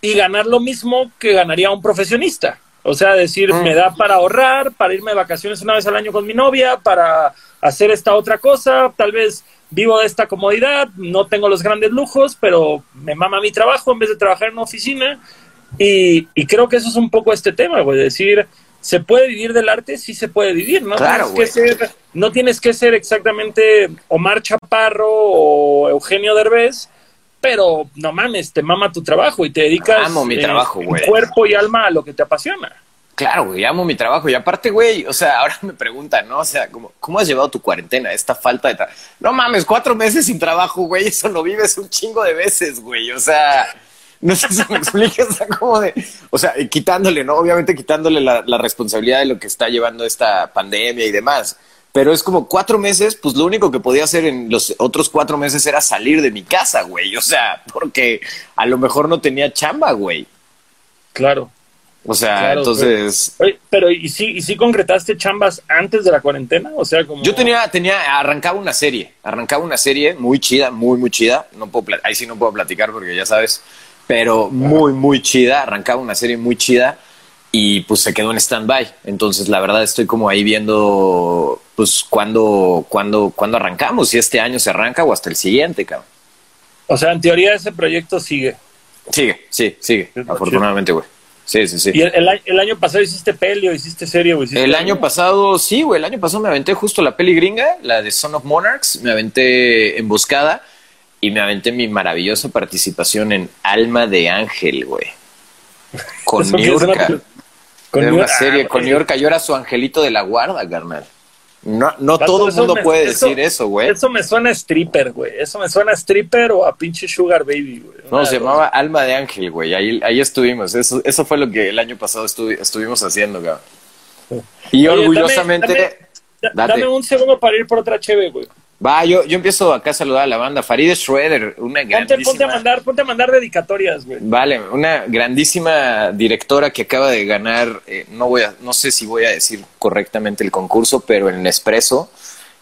y ganar lo mismo que ganaría un profesionista. O sea, decir, Mm. me da para ahorrar, para irme de vacaciones una vez al año con mi novia, para hacer esta otra cosa, tal vez vivo de esta comodidad, no tengo los grandes lujos, pero me mama mi trabajo en vez de trabajar en una oficina. Y, y creo que eso es un poco este tema, güey, decir, ¿se puede vivir del arte? Sí se puede vivir, ¿no? Claro, tienes que ser, no tienes que ser exactamente Omar Chaparro o Eugenio Derbez, pero no mames, te mama tu trabajo y te dedicas Amo mi eh, trabajo, güey. cuerpo y alma a lo que te apasiona. Claro, güey, amo mi trabajo. Y aparte, güey, o sea, ahora me preguntan, ¿no? O sea, ¿cómo, cómo has llevado tu cuarentena? Esta falta de trabajo. No mames, cuatro meses sin trabajo, güey, eso lo vives un chingo de veces, güey. O sea, no sé si me explicas, o sea, como de. O sea, y quitándole, ¿no? Obviamente quitándole la, la responsabilidad de lo que está llevando esta pandemia y demás. Pero es como cuatro meses, pues lo único que podía hacer en los otros cuatro meses era salir de mi casa, güey. O sea, porque a lo mejor no tenía chamba, güey. Claro. O sea, Claro, entonces. Oye, pero ¿y si, ¿y si concretaste chambas antes de la cuarentena? O sea, como... Yo tenía, tenía, arrancaba una serie, arrancaba una serie muy chida, muy, muy chida. No puedo, ahí sí no puedo platicar porque ya sabes, pero muy, muy chida. Arrancaba una serie muy chida y pues se quedó en stand-by. Entonces, la verdad, estoy como ahí viendo, pues, cuándo, cuándo, cuándo arrancamos, si este año se arranca o hasta el siguiente, cabrón. O sea, en teoría ese proyecto sigue. Sigue, sí, sigue, afortunadamente, güey. Sí, sí, sí. Y el, el año pasado hiciste peli o hiciste serie o hiciste... El año pasado, sí, güey, el año pasado me aventé justo la peli gringa, la de Son of Monarchs, me aventé Emboscada y me aventé mi maravillosa participación en Alma de Ángel, güey. Con una Niurka. con Era una serie ah, con güey. Niurka, yo era su angelito de la guarda, carnal. No, no todo el mundo me- puede eso- decir eso, güey. Eso me suena a stripper, güey. Eso me suena a stripper o a pinche sugar baby, güey. No, se llamaba Alma de Ángel, güey. Ahí, ahí estuvimos. Eso, eso fue lo que el año pasado estuvi- estuvimos haciendo, cabrón. Y Oye, orgullosamente. Dame un segundo para ir por otra cheve, güey. Va, yo, yo empiezo acá a saludar a la banda. Farid Schroeder, una Ponte, grandísima... ponte a mandar, ponte a mandar dedicatorias, güey. Vale, una grandísima directora que acaba de ganar, eh, no voy a, no sé si voy a decir correctamente el concurso, pero en Nespresso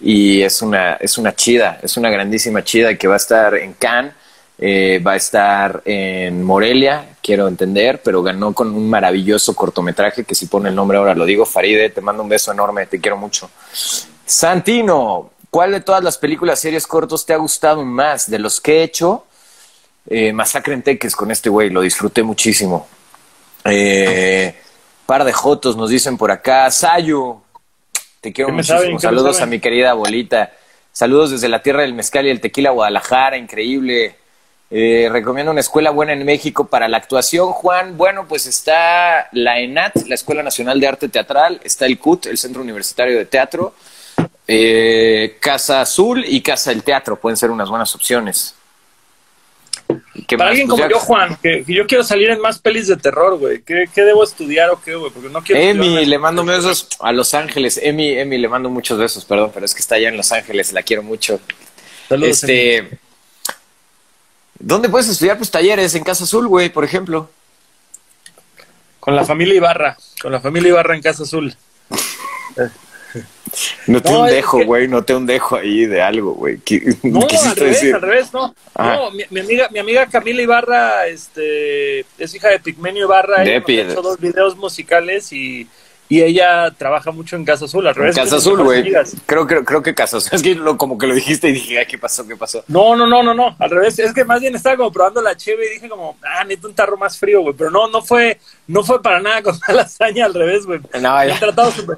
y es una, es una chida, es una grandísima chida que va a estar en Cannes, eh, va a estar en Morelia, quiero entender, pero ganó con un maravilloso cortometraje que si pone el nombre ahora lo digo, Faride, te mando un beso enorme, te quiero mucho. Santino, ¿cuál de todas las películas, series cortos te ha gustado más de los que he hecho? Eh, Masacre en Teques con este güey, lo disfruté muchísimo. Eh, par de jotos nos dicen por acá. Sayo, te quiero ¿Qué me muchísimo. Saludos a mi querida abuelita. Saludos desde la tierra del mezcal y el tequila Guadalajara, increíble. Eh, recomiendo una escuela buena en México para la actuación, Juan. Bueno, pues está la ENAT, la Escuela Nacional de Arte Teatral, está el CUT, el Centro Universitario de Teatro, eh, Casa Azul y Casa del Teatro, pueden ser unas buenas opciones. ¿Qué Para más? alguien Pues como ya- yo, Juan, que, que yo quiero salir en más pelis de terror, güey. ¿Qué, qué debo estudiar o qué, güey? Porque no quiero... Emi, le mando besos a Los Ángeles. Emi, Emi, le mando muchos besos, perdón, pero es que está allá en Los Ángeles, la quiero mucho. Saludos, este, ¿Dónde puedes estudiar? Pues talleres en Casa Azul, güey, por ejemplo. Con la familia Ibarra. Con la familia Ibarra en Casa Azul. No te No, un es dejo, que- güey, no te un dejo ahí de algo, güey. ¿Qué No, al revés, decir? al revés, no. No, mi, mi amiga, mi amiga Camila Ibarra, este, es hija de Pigmenio Ibarra. De ella nos hecho dos videos musicales y, y ella trabaja mucho en Casa Azul, al revés. Casa Azul, güey. Creo, creo, creo que Casa Azul. Es que lo- como que lo dijiste y dije, ay, ¿qué pasó? ¿Qué pasó? No, no, no, no, no, al revés. Es que más bien estaba como probando la cheve y dije como, ah, necesito un tarro más frío, güey. Pero no, no fue, no fue para nada con la hazaña al revés, güey. No, Me ya. han tratado súper.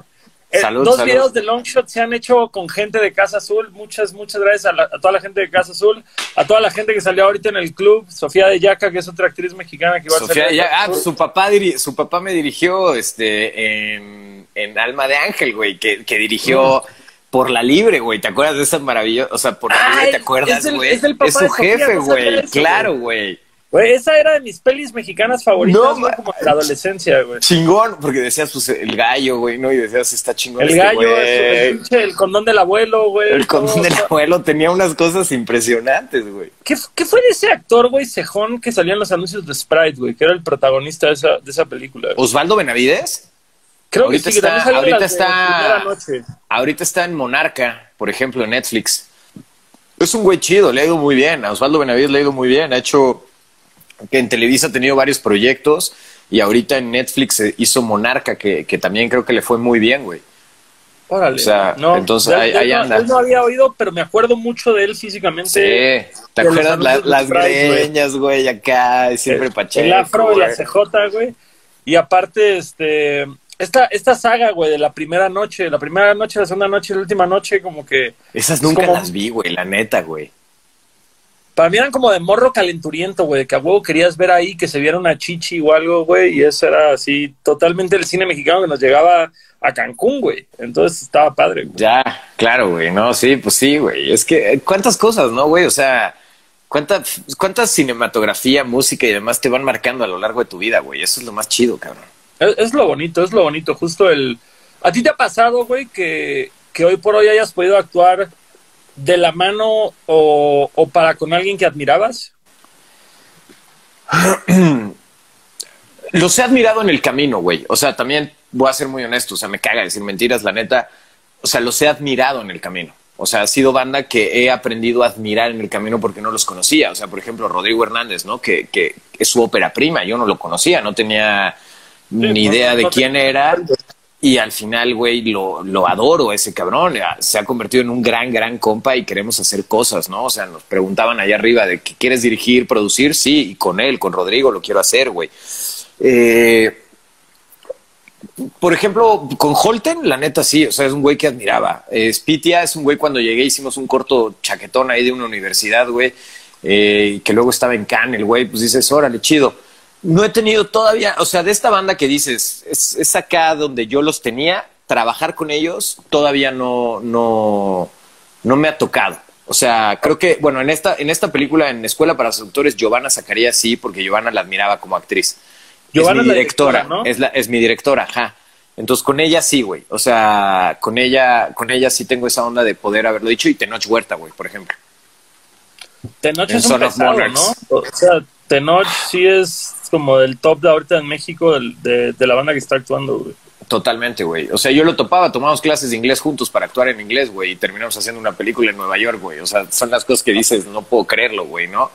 Eh, Salud, dos salud. videos de Longshot se han hecho con gente de Casa Azul. Muchas, muchas gracias a, la- a toda la gente de Casa Azul, a toda la gente que salió ahorita en el club. Sofía de Yaca, que es otra actriz mexicana que va a salir. ah, su papá, diri- su papá me dirigió este, en, en Alma de Ángel, güey, que, que dirigió por la libre, güey. ¿Te acuerdas de esa maravillosa? O sea, por la libre, ¿te es- acuerdas, es güey? es el papá su de Sofía, jefe, güey. Claro, güey. Güey, esa era de mis pelis mexicanas favoritas, No, güey, como de la adolescencia, güey. Chingón, porque decías, pues, el gallo, güey, ¿no? Y decías, está chingón El este gallo, güey. el, condón del abuelo, güey. El todo, condón del o sea, abuelo tenía unas cosas impresionantes, güey. ¿Qué, qué fue de ese actor, güey, cejón, que salía en los anuncios de Sprite, güey? Que era el protagonista de esa, de esa película. güey. Osvaldo Benavides, Creo ahorita que sí, está- ahorita está- Noche. ahorita está en Monarca, por ejemplo, en Netflix. Es un güey chido, le ha ido muy bien. A Osvaldo Benavides le ha ido muy bien. Ha hecho que en Televisa ha tenido varios proyectos y ahorita en Netflix hizo Monarca, que, que también creo que le fue muy bien, güey. Órale. O sea, no, entonces ahí- ahí no- anda. él no había oído, pero me acuerdo mucho de él físicamente. Sí, ¿te acuerdas La- las greñas, güey, acá, siempre el, pacheco? el afro y la. CJ, güey. Y aparte, este, esta, esta saga, güey, de la primera noche, la primera noche, la segunda noche, la última noche, como que Esas nunca como- las vi, güey, la neta, güey. Para mí eran como de morro calenturiento, güey, que a huevo querías ver ahí que se viera una chichi o algo, güey, y eso era así, totalmente el cine mexicano que nos llegaba a Cancún, güey. Entonces estaba padre, güey. Ya, claro, güey, no, sí, pues sí, güey. Es que, eh, ¿cuántas cosas, no, güey? O sea, ¿cuánta, ¿cuánta cinematografía, música y demás te van marcando a lo largo de tu vida, güey? Eso es lo más chido, cabrón. Es, es lo bonito, es lo bonito, justo el... ¿A ti te ha pasado, güey, que, que hoy por hoy hayas podido actuar de la mano o, o para con alguien que admirabas? Los he admirado en el camino, güey. O sea, también voy a ser muy honesto. O sea, me caga decir mentiras, la neta. O sea, los he admirado en el camino. O sea, ha sido banda que he aprendido a admirar en el camino porque no los conocía. O sea, por ejemplo, Rodrigo Hernández, ¿no? Que, que es su ópera prima. Yo no lo conocía, no tenía ni no, idea no, de no quién era. Y al final, güey, lo, lo adoro ese cabrón. Se ha convertido en un gran, gran compa y queremos hacer cosas, ¿no? O sea, nos preguntaban allá arriba de que quieres dirigir, producir. Sí, y con él, con Rodrigo, lo quiero hacer, güey. Eh, por ejemplo, con Holten, la neta sí, o sea, es un güey que admiraba. Eh, Spitia es un güey cuando llegué, hicimos un corto chaquetón ahí de una universidad, güey, eh, que luego estaba en Cannes, el güey, pues dices, órale, chido. No he tenido todavía, o sea, de esta banda que dices, es, es acá donde yo los tenía, trabajar con ellos todavía no, no, no me ha tocado. O sea, creo que, bueno, en esta, en esta película, en Escuela para Seductores, Giovanna Zacarías sí, porque Giovanna la admiraba como actriz. Giovanna es mi es la directora, directora, ¿no? es, la, es mi directora, ajá. Entonces con ella sí, güey. O sea, con ella, con ella sí tengo esa onda de poder haberlo dicho. Y Tenoch Huerta, güey, por ejemplo. Tenoch En es un pesado. ¿no? O sea, Tenoch sí es como del top de ahorita en México de la banda que está actuando, güey. Totalmente, güey. O sea, yo lo topaba, tomamos clases de inglés juntos para actuar en inglés, güey, y terminamos haciendo una película en Nueva York, güey. O sea, son las cosas que dices, no puedo creerlo, güey, ¿no?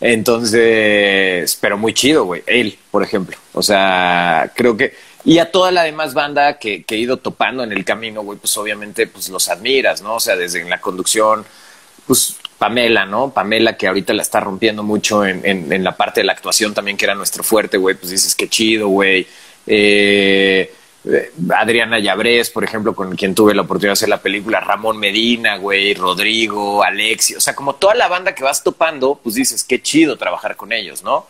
Entonces, pero muy chido, güey. Él, por ejemplo. O sea, creo que. Y a toda la demás banda que, que he ido topando en el camino, güey, pues obviamente pues los admiras, ¿no? O sea, desde en la conducción, pues Pamela, ¿no? Pamela que ahorita la está rompiendo mucho en, en, en la parte de la actuación también, que era nuestro fuerte, güey, pues dices, qué chido, güey. Eh, eh, Adriana Llabrés, por ejemplo, con quien tuve la oportunidad de hacer la película, Ramón Medina, güey, Rodrigo, Alexi, o sea, como toda la banda que vas topando, pues dices, qué chido trabajar con ellos, ¿no?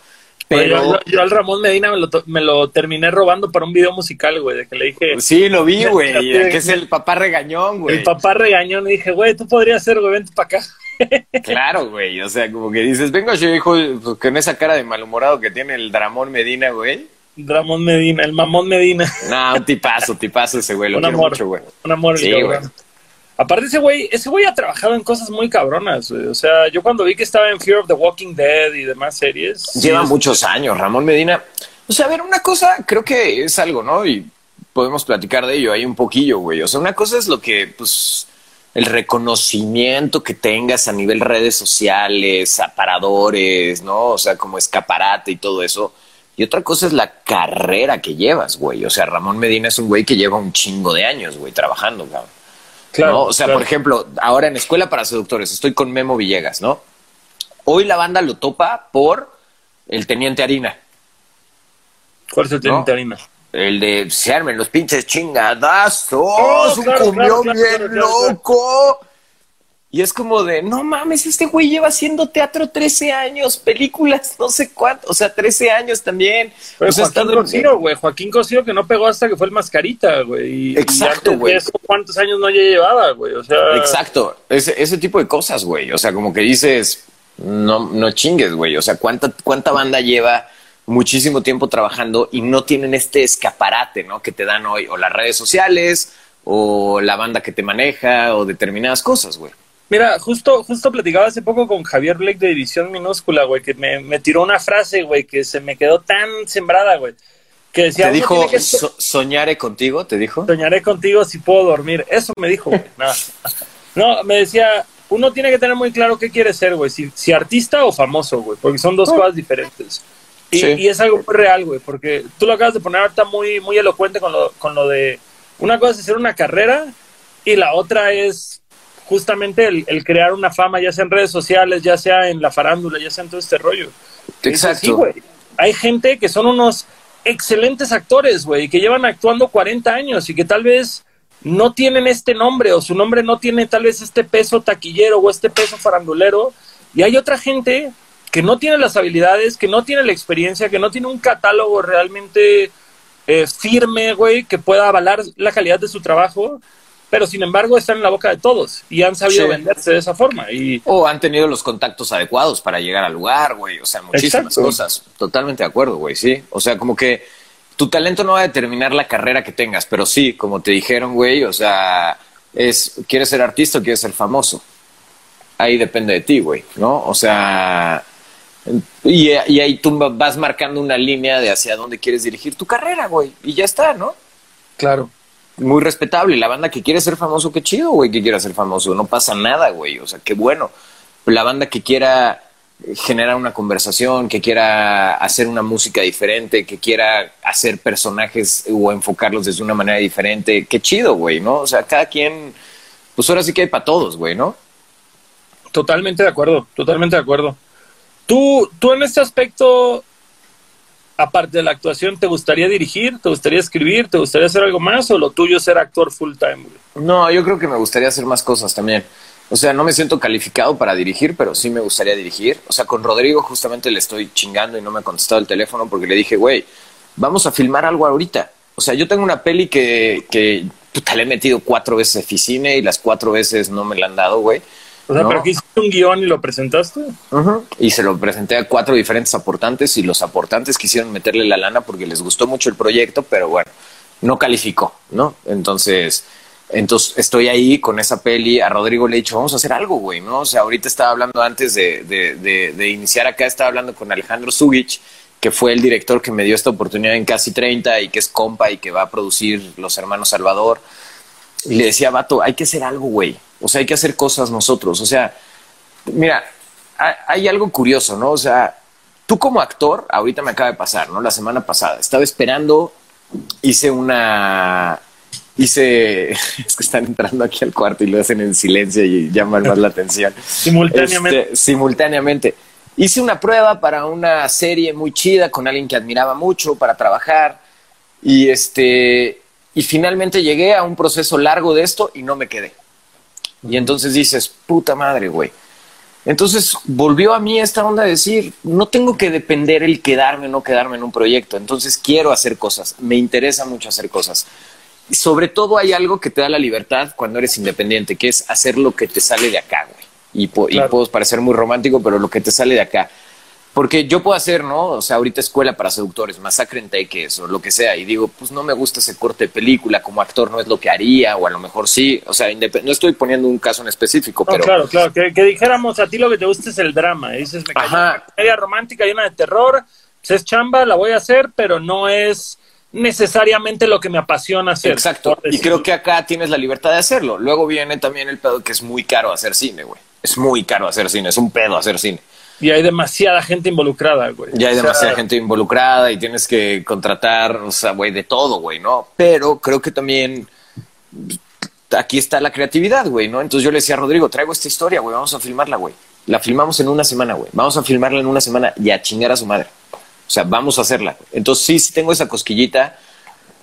Pero Yo, yo al Ramón Medina me lo, me lo terminé robando para un video musical, güey, de que le dije, sí, lo vi, güey, Ya te- que es el papá regañón, güey. el papá regañó y dije, güey, tú podrías ser, güey, vente para acá. Claro, güey. O sea, como que dices, venga, yo hijo, pues, con esa cara de malhumorado que tiene el Dramón Medina, güey. Ramón Medina, el mamón Medina. No, un tipazo, tipazo ese güey. Lo un quiero amor, mucho, güey. un amor. Sí, güey. Aparte ese güey, ese güey ha trabajado en cosas muy cabronas, güey. O sea, yo cuando vi que estaba en Fear of the Walking Dead y demás series. Lleva muchos años, Ramón Medina. O sea, a ver, una cosa, creo que es algo, ¿no? Y podemos platicar de ello ahí un poquillo, güey. O sea, una cosa es lo que, pues, el reconocimiento que tengas a nivel redes sociales, aparadores, ¿no? O sea, como escaparate y todo eso. Y otra cosa es la carrera que llevas, güey. O sea, Ramón Medina es un güey que lleva un chingo de años, güey, trabajando, cabrón. Claro, ¿no? O sea, claro. por ejemplo, ahora en Escuela para Seductores estoy con Memo Villegas, ¿no? Hoy la banda lo topa por el Teniente Harina, ¿Cuál es el teniente No. harina? El de se armen los pinches chingadazos, Oh, un claro, cumbión claro, claro, bien loco. Y es como de, no mames, este güey lleva haciendo teatro 13 años, películas, no sé cuánto, o sea, 13 años también. Pero O sea, Joaquín Cosío, güey. Joaquín Cosío que no pegó hasta que fue el mascarita, güey. Exacto, güey. ¿Cuántos años no ya llevaba, güey? O sea. Exacto, ese, ese tipo de cosas, güey. O sea, como que dices, no, no chingues, güey. O sea, ¿cuánta, cuánta banda lleva muchísimo tiempo trabajando y no tienen este escaparate, ¿no? Que te dan hoy, o las redes sociales, o la banda que te maneja, o determinadas cosas, güey. Mira, justo, justo platicaba hace poco con Javier Blake de División Minúscula, güey, que me, me tiró una frase, güey, que se me quedó tan sembrada, güey. Que decía, ¿Te "Uno dijo, tiene que so- soñaré contigo? ¿Te dijo? soñaré contigo si puedo dormir. Eso me dijo, güey. Nada. No, me decía, uno tiene que tener muy claro qué quiere ser, güey. Si, si artista o famoso, güey, porque son dos cosas diferentes. Y, Sí. y es algo muy real, güey, porque tú lo acabas de poner ahorita muy, muy elocuente con lo, con lo de una cosa es hacer una carrera y la otra es justamente el, el crear una fama, ya sea en redes sociales, ya sea en la farándula, ya sea en todo este rollo. Exacto. güey. Hay gente que son unos excelentes actores, güey, que llevan actuando 40 años y que tal vez no tienen este nombre o su nombre no tiene tal vez este peso taquillero o este peso farandulero. Y hay otra gente que no tiene las habilidades, que no tiene la experiencia, que no tiene un catálogo realmente eh, firme, güey, que pueda avalar la calidad de su trabajo, pero sin embargo están en la boca de todos y han sabido Sí. venderse de esa forma. Y O han tenido los contactos adecuados para llegar al lugar, güey. O sea, muchísimas Exacto. cosas. Totalmente de acuerdo, güey, sí. O sea, como que tu talento no va a determinar la carrera que tengas, pero sí, como te dijeron, güey, o sea, es, ¿quieres ser artista o quieres ser famoso? Ahí depende de ti, güey, ¿no? O sea, y, y ahí tú vas marcando una línea de hacia dónde quieres dirigir tu carrera, güey. Y ya está, ¿no? claro. muy respetable. La banda que quiere ser famoso, qué chido, güey, que quiera ser famoso. No pasa nada, güey. O sea, qué bueno. La banda que quiera generar una conversación, que quiera hacer una música diferente, que quiera hacer personajes o enfocarlos desde una manera diferente, qué chido, güey, ¿no? O sea, cada quien, pues ahora sí que hay para todos, güey, ¿no? Totalmente de acuerdo, totalmente de acuerdo. Tú, tú en este aspecto, aparte de la actuación, ¿te gustaría dirigir? ¿Te gustaría escribir? ¿Te gustaría hacer algo más? ¿O lo tuyo es ser actor full time? No, yo creo que me gustaría hacer más cosas también. O sea, no me siento calificado para dirigir, pero sí me gustaría dirigir. O sea, con Rodrigo justamente le estoy chingando y no me ha contestado el teléfono porque le dije, güey, vamos a filmar algo ahorita. O sea, yo tengo una peli que, puta, le he metido cuatro veces a y las cuatro veces no me la han dado, güey. O sea, No. ¿pero que hiciste un guion y lo presentaste? Y se lo presenté a cuatro diferentes aportantes y los aportantes quisieron meterle la lana porque les gustó mucho el proyecto, pero bueno, no calificó, ¿no? Entonces, entonces estoy ahí con esa peli. A Rodrigo le he dicho, vamos a hacer algo, güey, ¿no? O sea, ahorita estaba hablando antes de, de, de, de iniciar acá, estaba hablando con Alejandro Zugich, que fue el director que me dio esta oportunidad en Casi 30 y que es compa y que va a producir Los Hermanos Salvador. Y le decía, vato, hay que hacer algo, güey. O sea, hay que hacer cosas nosotros. O sea, mira, hay, algo curioso, ¿no? O sea, tú como actor, ahorita me acaba de pasar, ¿no? La semana pasada, estaba esperando, hice una... Hice, es que están entrando aquí al cuarto y lo hacen en silencio y llaman más la atención. Simultáneamente. Este, simultáneamente. Hice una prueba para una serie muy chida con alguien que admiraba mucho para trabajar y este y finalmente llegué a un proceso largo de esto y no me quedé. Y entonces dices, puta madre, güey. Entonces volvió a mí esta onda de decir, no tengo que depender el quedarme o no quedarme en un proyecto. Entonces quiero hacer cosas, me interesa mucho hacer cosas. Y sobre todo hay algo que te da la libertad cuando eres independiente, que es hacer lo que te sale de acá, güey. Y, po- y Claro. puedo parecer muy romántico, pero lo que te sale de acá. Porque yo puedo hacer, ¿no? O sea, ahorita escuela para seductores, masacre en Teques o lo que sea, y digo, pues no me gusta ese corte de película, como actor no es lo que haría, o a lo mejor sí. O sea, no estoy poniendo un caso en específico, No, pero claro, claro. Que, que dijéramos a ti lo que te gusta es el drama. Y dices, me Ajá. una comedia romántica y una de terror. Pues es chamba, la voy a hacer, pero no es necesariamente lo que me apasiona hacer. Exacto. Y creo que acá tienes la libertad de hacerlo. Luego viene también el pedo que es muy caro hacer cine, güey. Es muy caro hacer cine, es un pedo hacer cine. Y hay demasiada gente involucrada, güey. Ya hay O sea, demasiada gente involucrada y tienes que contratar, o sea, güey, de todo, güey, ¿no? Pero creo que también aquí está la creatividad, güey, ¿no? Entonces yo le decía a Rodrigo, traigo esta historia, güey, vamos a filmarla, güey. La filmamos en una semana, güey. Vamos a filmarla en una semana y a chingar a su madre. O sea, vamos a hacerla. Entonces sí, sí tengo esa cosquillita.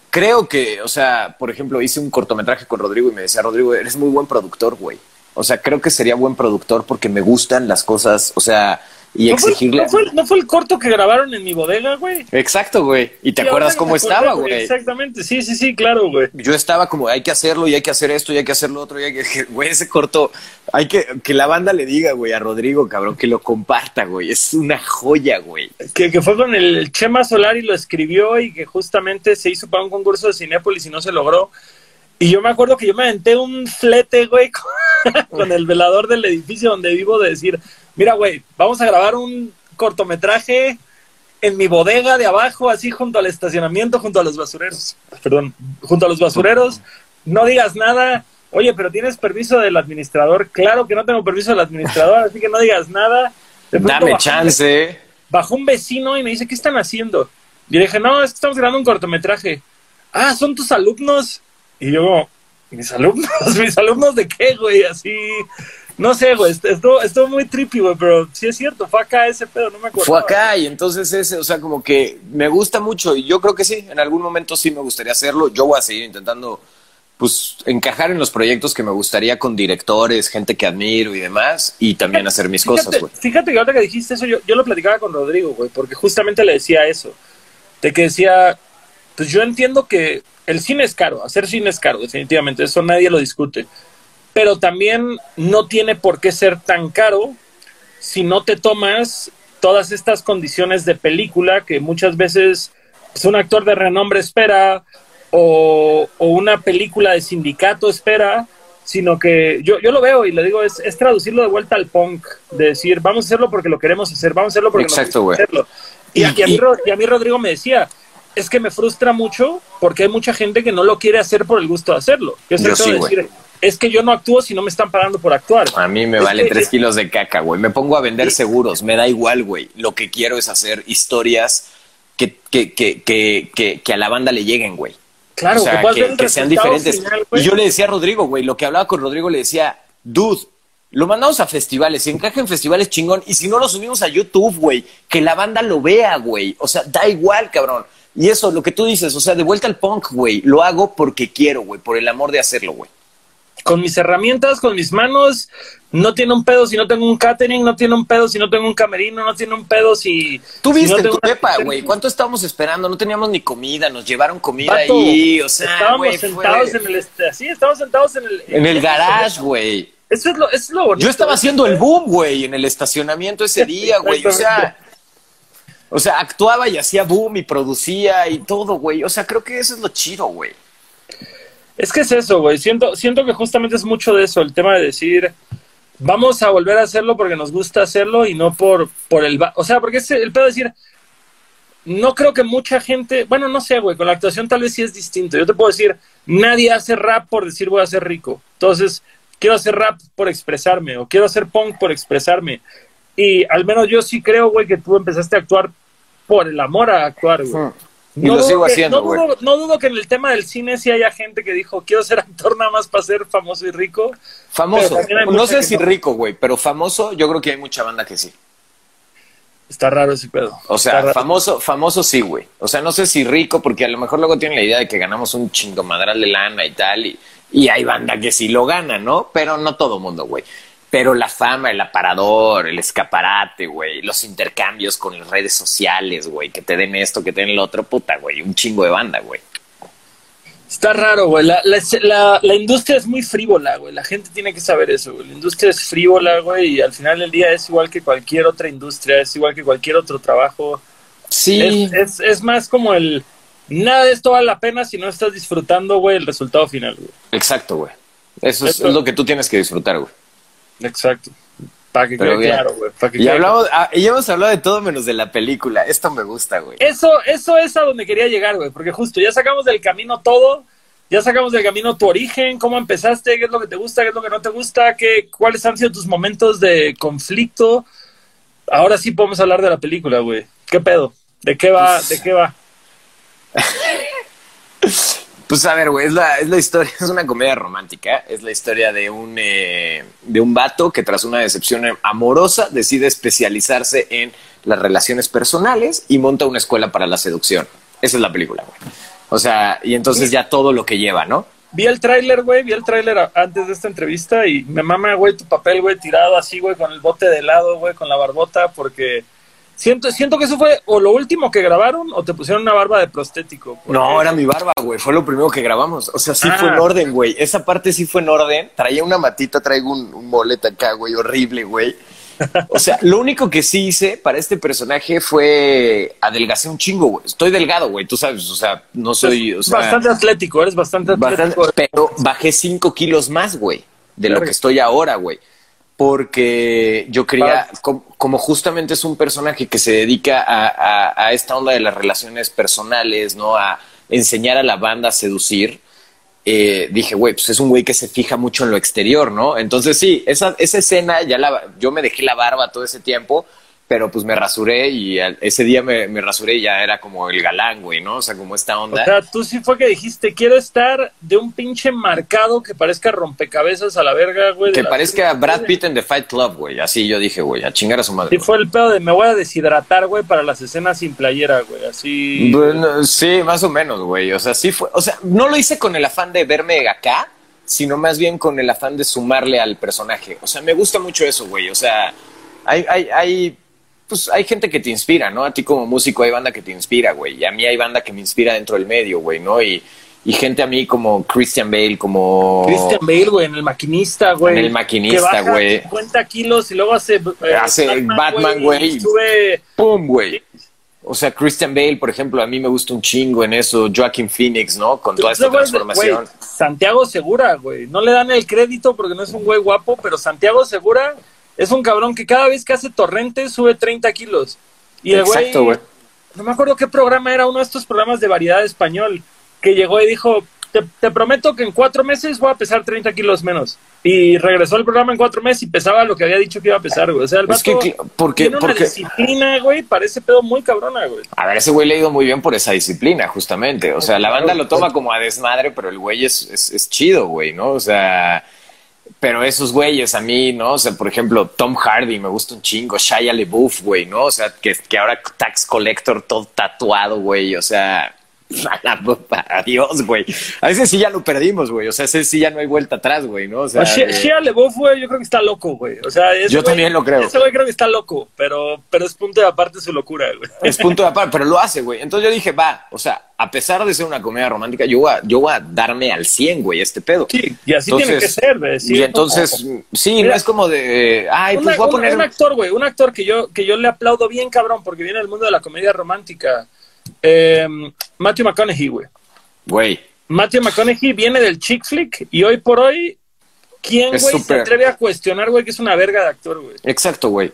Creo que, o sea, por ejemplo, hice un cortometraje con Rodrigo y me decía, Rodrigo, eres muy buen productor, güey. O sea, creo que sería buen productor porque me gustan las cosas, o sea, y ¿No fue, exigirle... no, fue, no fue el corto que grabaron en mi bodega, güey? Exacto, güey. ¿Y te acuerdas cómo estaba, güey? Exactamente, sí, sí, sí, claro, güey. Yo estaba como, hay que hacerlo y hay que hacer esto y hay que hacer lo otro y hay que, güey, ese corto, hay que, que la banda le diga, güey, a Rodrigo, cabrón, que lo comparta, güey. Es una joya, güey. Que, que fue con el Chema Solar y lo escribió y que justamente se hizo para un concurso de Cinépolis y no se logró. Y yo me acuerdo que yo me aventé un flete, güey, con, con el velador del edificio donde vivo de decir, mira, güey, vamos a grabar un cortometraje en mi bodega de abajo, así junto al estacionamiento, junto a los basureros. Perdón, junto a los basureros. No digas nada. Oye, pero tienes permiso del administrador. Claro que no tengo permiso del administrador, así que no digas nada. Dame bajó- chance. bajó un vecino y me dice, ¿qué están haciendo? Y le dije, no, es que estamos grabando un cortometraje. Ah, ¿son tus alumnos? Y yo, ¿mis alumnos? ¿Mis alumnos de qué, güey? Así, no sé, güey, est- estuvo, estuvo muy trippy, güey, pero sí es cierto, fue acá ese pedo, no me acuerdo. Fue acá y entonces ese, o sea, como que me gusta mucho y yo creo que sí, en algún momento sí me gustaría hacerlo. Yo voy a seguir intentando, pues, encajar en los proyectos que me gustaría con directores, gente que admiro y demás y también hacer mis Fíjate, cosas, güey. fíjate que ahora que dijiste eso, yo, yo lo platicaba con Rodrigo, güey, porque justamente le decía eso. De que decía, pues yo entiendo que el cine es caro, hacer cine es caro, definitivamente, eso nadie lo discute. Pero también no tiene por qué ser tan caro si no te tomas todas estas condiciones de película que muchas veces pues, un actor de renombre espera o, o una película de sindicato espera, sino que yo, yo lo veo y le digo, es, es traducirlo de vuelta al punk, de decir, vamos a hacerlo porque lo queremos hacer, vamos a hacerlo porque Exacto, nos hacerlo. Y, Y- y a mí, y a mí Rodrigo me decía, es que me frustra mucho porque hay mucha gente que no lo quiere hacer por el gusto de hacerlo. Yo, Yo sí, decir, es que yo no actúo si no me están pagando por actuar. A mí me Es vale que- tres es- kilos de caca, güey. Me pongo a vender seguros, me da igual, güey. Lo que quiero es hacer historias que, que, que, que, a la banda le lleguen, güey. Claro, o sea, que sean diferentes. final, y yo le decía a Rodrigo, güey, lo que hablaba con Rodrigo, le decía, dude, lo mandamos a festivales, si encaja en festivales chingón, y si no lo subimos a YouTube, güey, que la banda lo vea, güey. O sea, da igual, cabrón. Y eso, lo que tú dices, o sea, de vuelta al punk, güey, lo hago porque quiero, güey, por el amor de hacerlo, güey. con mis herramientas, con mis manos, no tiene un pedo si no tengo un catering, no tiene un pedo si no tengo un camerino, no tiene un pedo si... Tú si viste no en tengo tu depa, güey. ¿Cuánto estábamos esperando? No teníamos ni comida, nos llevaron comida Vato, ahí. O sea, estábamos sentados fue- en el... este- Sí, estábamos sentados en el... en el garage, güey. Eso es lo, eso es lo bonito. Yo estaba haciendo el boom, güey, en el estacionamiento ese día, güey. O sea, o sea, actuaba y hacía boom y producía y todo, güey. O sea, creo que eso es lo chido, güey. Es que es eso, güey. Siento, siento que justamente es mucho de eso, el tema de decir, vamos a volver a hacerlo porque nos gusta hacerlo y no por, por el... O sea, porque es el pedo de decir, no creo que mucha gente, bueno, no sé, güey, con la actuación tal vez sí es distinto. Yo te puedo decir, nadie hace rap por decir voy a ser rico. Entonces, quiero hacer rap por expresarme o quiero hacer punk por expresarme. Y al menos yo sí creo, güey, que tú empezaste a actuar por el amor a actuar, güey. Y lo dudo sigo que- haciendo, no güey. dudo, no dudo que en el tema del cine sí haya gente que dijo, quiero ser actor nada más para ser famoso y rico. Famoso. No sé si no. rico, güey, pero famoso, yo creo que hay mucha banda que sí. Está raro ese pedo. O sea, famoso, famoso sí, güey. O sea, no sé si rico, porque a lo mejor luego tienen la idea de que ganamos un chingo madral de lana y tal, y, y hay banda que sí lo gana, ¿no? Pero no todo mundo, güey. Pero la fama, el aparador, el escaparate, güey, los intercambios con las redes sociales, güey, que te den esto, que te den lo otro, puta, güey, un chingo de banda, güey. Está raro, güey. La, la, la, la industria es muy frívola, güey. La gente tiene que saber eso, güey. La industria es frívola, güey, y al final del día es igual que cualquier otra industria, es igual que cualquier otro trabajo. Sí. Es, es, es más como el... Nada de esto vale la pena si no estás disfrutando, güey, el resultado final, güey. Exacto, güey. Eso es, Eso- es lo que tú tienes que disfrutar, güey. Exacto. Para que Pero quede claro, güey. que Y hablamos, ah, y hemos hablado de todo menos de la película. Esto me gusta, güey. Eso, eso es a donde quería llegar, güey, porque justo ya sacamos del camino todo, ya sacamos del camino tu origen, cómo empezaste, qué es lo que te gusta, qué es lo que no te gusta, qué, cuáles han sido tus momentos de conflicto. Ahora sí podemos hablar de la película, güey. ¿Qué pedo? ¿De qué va? ¿De qué va? Pues a ver, güey, es la, es la historia, es una comedia romántica. Es la historia de un, eh, de un vato que tras una decepción amorosa decide especializarse en las relaciones personales y monta una escuela para la seducción. Esa es la película, güey. O sea, y entonces ya todo lo que lleva, ¿no? Vi el tráiler, güey, vi el tráiler antes de esta entrevista y me mama, güey, tu papel, güey, tirado así, güey, con el bote de helado, güey, con la barbota, porque siento, siento que eso fue o lo último que grabaron o te pusieron una barba de prostético. porque- No, era mi barba, güey. Fue lo primero que grabamos. O sea, sí Ah. fue en orden, güey. Esa parte sí fue en orden. Traía una matita, traigo un, un moleta acá, güey, horrible, güey. O sea, lo único que sí hice para este personaje fue adelgacé un chingo, güey. Estoy delgado, güey. Tú sabes, o sea, no soy, o sea, bastante atlético, eres bastante bastante- atlético. pero bajé cinco kilos más, güey, de lo que estoy ahora, güey. Porque yo quería, com- como justamente es un personaje que se dedica a, a- a esta onda de las relaciones personales, ¿no? A enseñar a la banda a seducir. eh, dije, güey, pues es un güey que se fija mucho en lo exterior, ¿no? Entonces sí, esa, esa escena, ya la, yo me dejé la barba todo ese tiempo, pero pues me rasuré y al- ese día me, me rasuré y ya era como el galán, güey, ¿no? O sea, como esta O onda. sea, tú sí fue que dijiste, quiero estar de un pinche marcado que parezca rompecabezas a la verga, güey. Que parezca Brad Pitt en The Fight Club, güey. Así yo dije, güey, a chingar a su madre. Sí fue el pedo de me voy a deshidratar, güey, para las escenas sin playera, güey. Así... Bueno, sí, más o menos, güey. O sea, sí fue. O sea, no lo hice con el afán de verme acá, sino más bien con el afán de sumarle al personaje. O sea, me gusta mucho eso, güey. O sea, hay, hay, hay, pues hay gente que te inspira, ¿no? A ti como músico hay banda que te inspira, güey. Y a mí hay banda que me inspira dentro del medio, güey, ¿no? Y, y gente a mí como Christian Bale, como. Christian Bale, güey, en el maquinista, güey. En El Maquinista, güey. 50 kilos y luego hace... eh, Hace Batman, güey. Sube... ¡Pum, güey! O sea, Christian Bale, por ejemplo, a mí me gusta un chingo en eso. Joaquin Phoenix, ¿no? Con toda esta transformación. Santiago Segura, güey. No le dan el crédito porque no es un güey guapo, pero Santiago Segura es un cabrón que cada vez que hace torrente sube 30 kilos. Y el güey, Exacto, güey. no me acuerdo qué programa era, uno de estos programas de variedad español, que llegó y dijo, te, te prometo que en cuatro meses voy a pesar 30 kilos menos. Y regresó al programa en cuatro meses y pesaba lo que había dicho que iba a pesar, güey. O sea, el Es que, porque, tiene una porque, disciplina, güey, parece pedo muy cabrona, güey. a ver, ese güey le ha ido muy bien por esa disciplina, justamente. O sea, la banda lo toma como a desmadre, pero el güey es, es, es chido, güey, ¿no? O sea, pero esos güeyes a mí, ¿no? O sea, por ejemplo, Tom Hardy me gusta un chingo, Shia LaBeouf, güey, ¿no? O sea, que, que ahora tax collector todo tatuado, güey, o sea, adiós, güey. A ese sí ya lo perdimos, güey, o sea, ese sí ya no hay vuelta atrás, güey, ¿no? O sea, Shia eh, Shia LaBeouf, güey, yo creo que está loco, güey. O sea, ese Yo güey- también lo creo. Ese güey creo que está loco, pero, pero es punto de aparte su locura, güey. es punto de aparte, pero lo hace, güey. Entonces yo dije, va, o sea, a pesar de ser una comedia romántica, yo voy a, yo voy a darme al 100, güey, este pedo. Sí, y así Entonces, tiene que ser, güey. Sí, y es entonces, sí, Mira, no es como de, ay, pues voy a un- poner... un actor, güey, un actor que yo, que yo le aplaudo bien cabrón porque viene del mundo de la comedia romántica. Eh, Matthew McConaughey, güey. Güey, Matthew McConaughey viene del chick flick y hoy por hoy, ¿quién, güey, se atreve a cuestionar, güey, que es una verga de actor, güey? exacto, güey.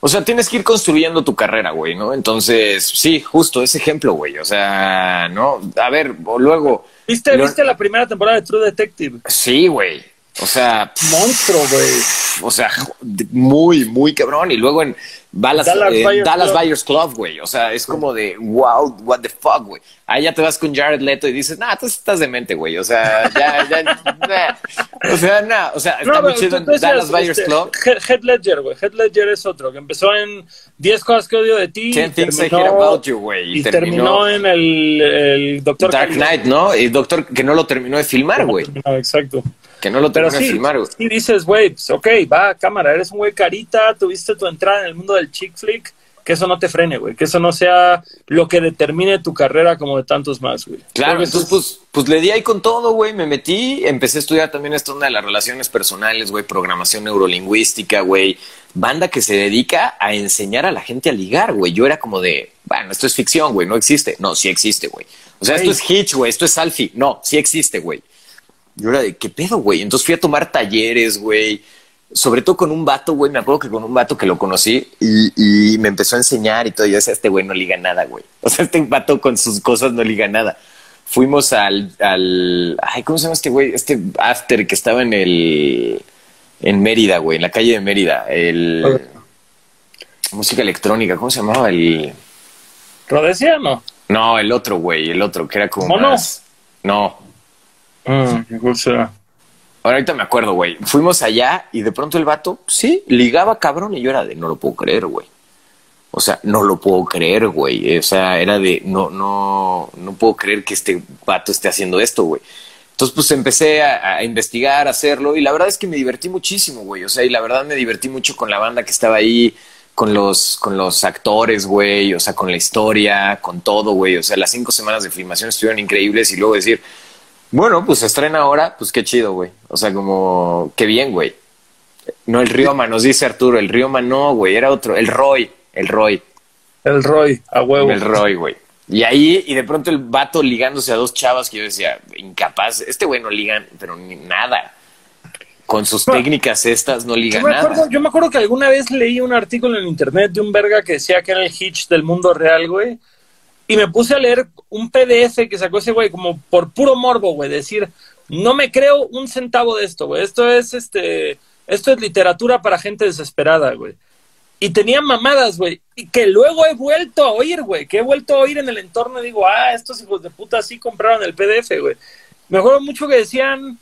O sea, tienes que ir construyendo tu carrera, güey, ¿no? Entonces, sí, justo ese ejemplo, güey. O sea, ¿no? A ver, luego... ¿Viste, Lo- ¿Viste la primera temporada de True Detective? Sí, güey. O sea, Monstruo, güey. o sea, muy, muy cabrón. Y luego en Dallas, Dallas eh, Buyers Dallas Club. Buyers Club, güey. O sea, es como de, wow, what the fuck, güey. Ahí ya te vas con Jared Leto y dices, nah, tú estás demente, güey. O sea, ya, ya, nah. O sea, nah. O sea, está No, muy chido en Dallas Buyers este, Club. Heath Ledger, güey. Heath Ledger es otro, que empezó en 10 cosas que odio de ti. Ten y Things I Hate terminó- About You, güey. Y terminó, en el, el Doctor Dark Knight, ¿no? Y Doctor, que no lo terminó de filmar, güey. No, exacto. Que no lo terminó de sí, filmar, güey. sí dices, güey, pues, ok, va, cámara, eres un güey carita, tuviste tu entrada en el mundo del chick flick que eso no te frene, güey, que eso no sea lo que determine tu carrera como de tantos más, güey. Claro, entonces pues, pues le di ahí con todo, güey, me metí, empecé a estudiar también esto onda de las relaciones personales, güey, programación neurolingüística, güey, banda que se dedica a enseñar a la gente a ligar, güey. Yo era como de, bueno, esto es ficción, güey, no existe. No, sí existe, güey. O sea, esto es Hitch, güey, esto es Alfie. No, sí existe, güey. Yo era de, ¿qué pedo, güey? Entonces fui a tomar talleres, güey sobre todo con un vato, güey, me acuerdo que con un vato que lo conocí y, me empezó a enseñar y todo. Y yo decía, este güey no liga nada, güey. O sea, este vato con sus cosas no liga nada. Fuimos al, al, ay, ¿cómo se llama este güey? Este after que estaba en el, en Mérida, güey, en la calle de Mérida. El, música electrónica, ¿cómo se llamaba? El, ¿Rodesia no? No, el otro, güey, el otro, que era como ¿Mono? más, no. Mm, ¿cuál será? Ahorita me acuerdo, güey. Fuimos allá y de pronto el vato, sí, ligaba cabrón y yo era de, no lo puedo creer, güey. O sea, no lo puedo creer, güey. O sea, era de, no, no, no puedo creer que este vato esté haciendo esto, güey. Entonces, pues empecé a, a, investigar, a hacerlo y la verdad es que me divertí muchísimo, güey. O sea, y la verdad me divertí mucho con la banda que estaba ahí, con los, con los actores, güey. O sea, con la historia, con todo, güey. O sea, las cinco semanas de filmación estuvieron increíbles y luego decir, bueno, pues se estrena ahora, pues qué chido, güey. O sea, como, qué bien, güey. No el Rioma, nos dice Arturo, el Rioma no, güey, era otro, el Roy, el Roy. El Roy, a huevo. El Roy, güey. Y ahí, y de pronto el vato ligándose a dos chavas que yo decía, incapaz, este güey no ligan, pero ni nada. Con sus técnicas estas no liga yo me nada. Acuerdo, yo me acuerdo que alguna vez leí un artículo en internet de un verga que decía que era el hitch del mundo real, güey. Y me puse a leer un PDF que sacó ese güey como por puro morbo, güey. Decir, no me creo un centavo de esto, güey. Esto es este, esto es literatura para gente desesperada, güey. Y tenía mamadas, güey. Y que luego he vuelto a oír, güey. Que he vuelto a oír en el entorno y digo, ah, estos hijos de puta sí compraron el PDF, güey. Me acuerdo mucho que decían,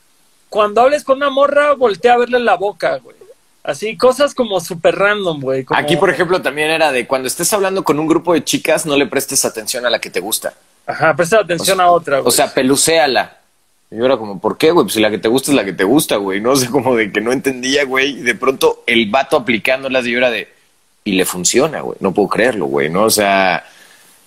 cuando hables con una morra, voltea a verle la boca, güey. Así, cosas como súper random, güey. Como... Aquí, por ejemplo, también era de cuando estés hablando con un grupo de chicas, no le prestes atención a la que te gusta. Ajá, presta atención o sea, a otra, güey. O sea, pelucéala. Y yo era como, ¿por qué, güey? Pues si la que te gusta es la que te gusta, güey. No sé, como de que no entendía, güey. Y de pronto el vato aplicándolas y yo era de, y le funciona, güey. No puedo creerlo, güey, ¿no? O sea,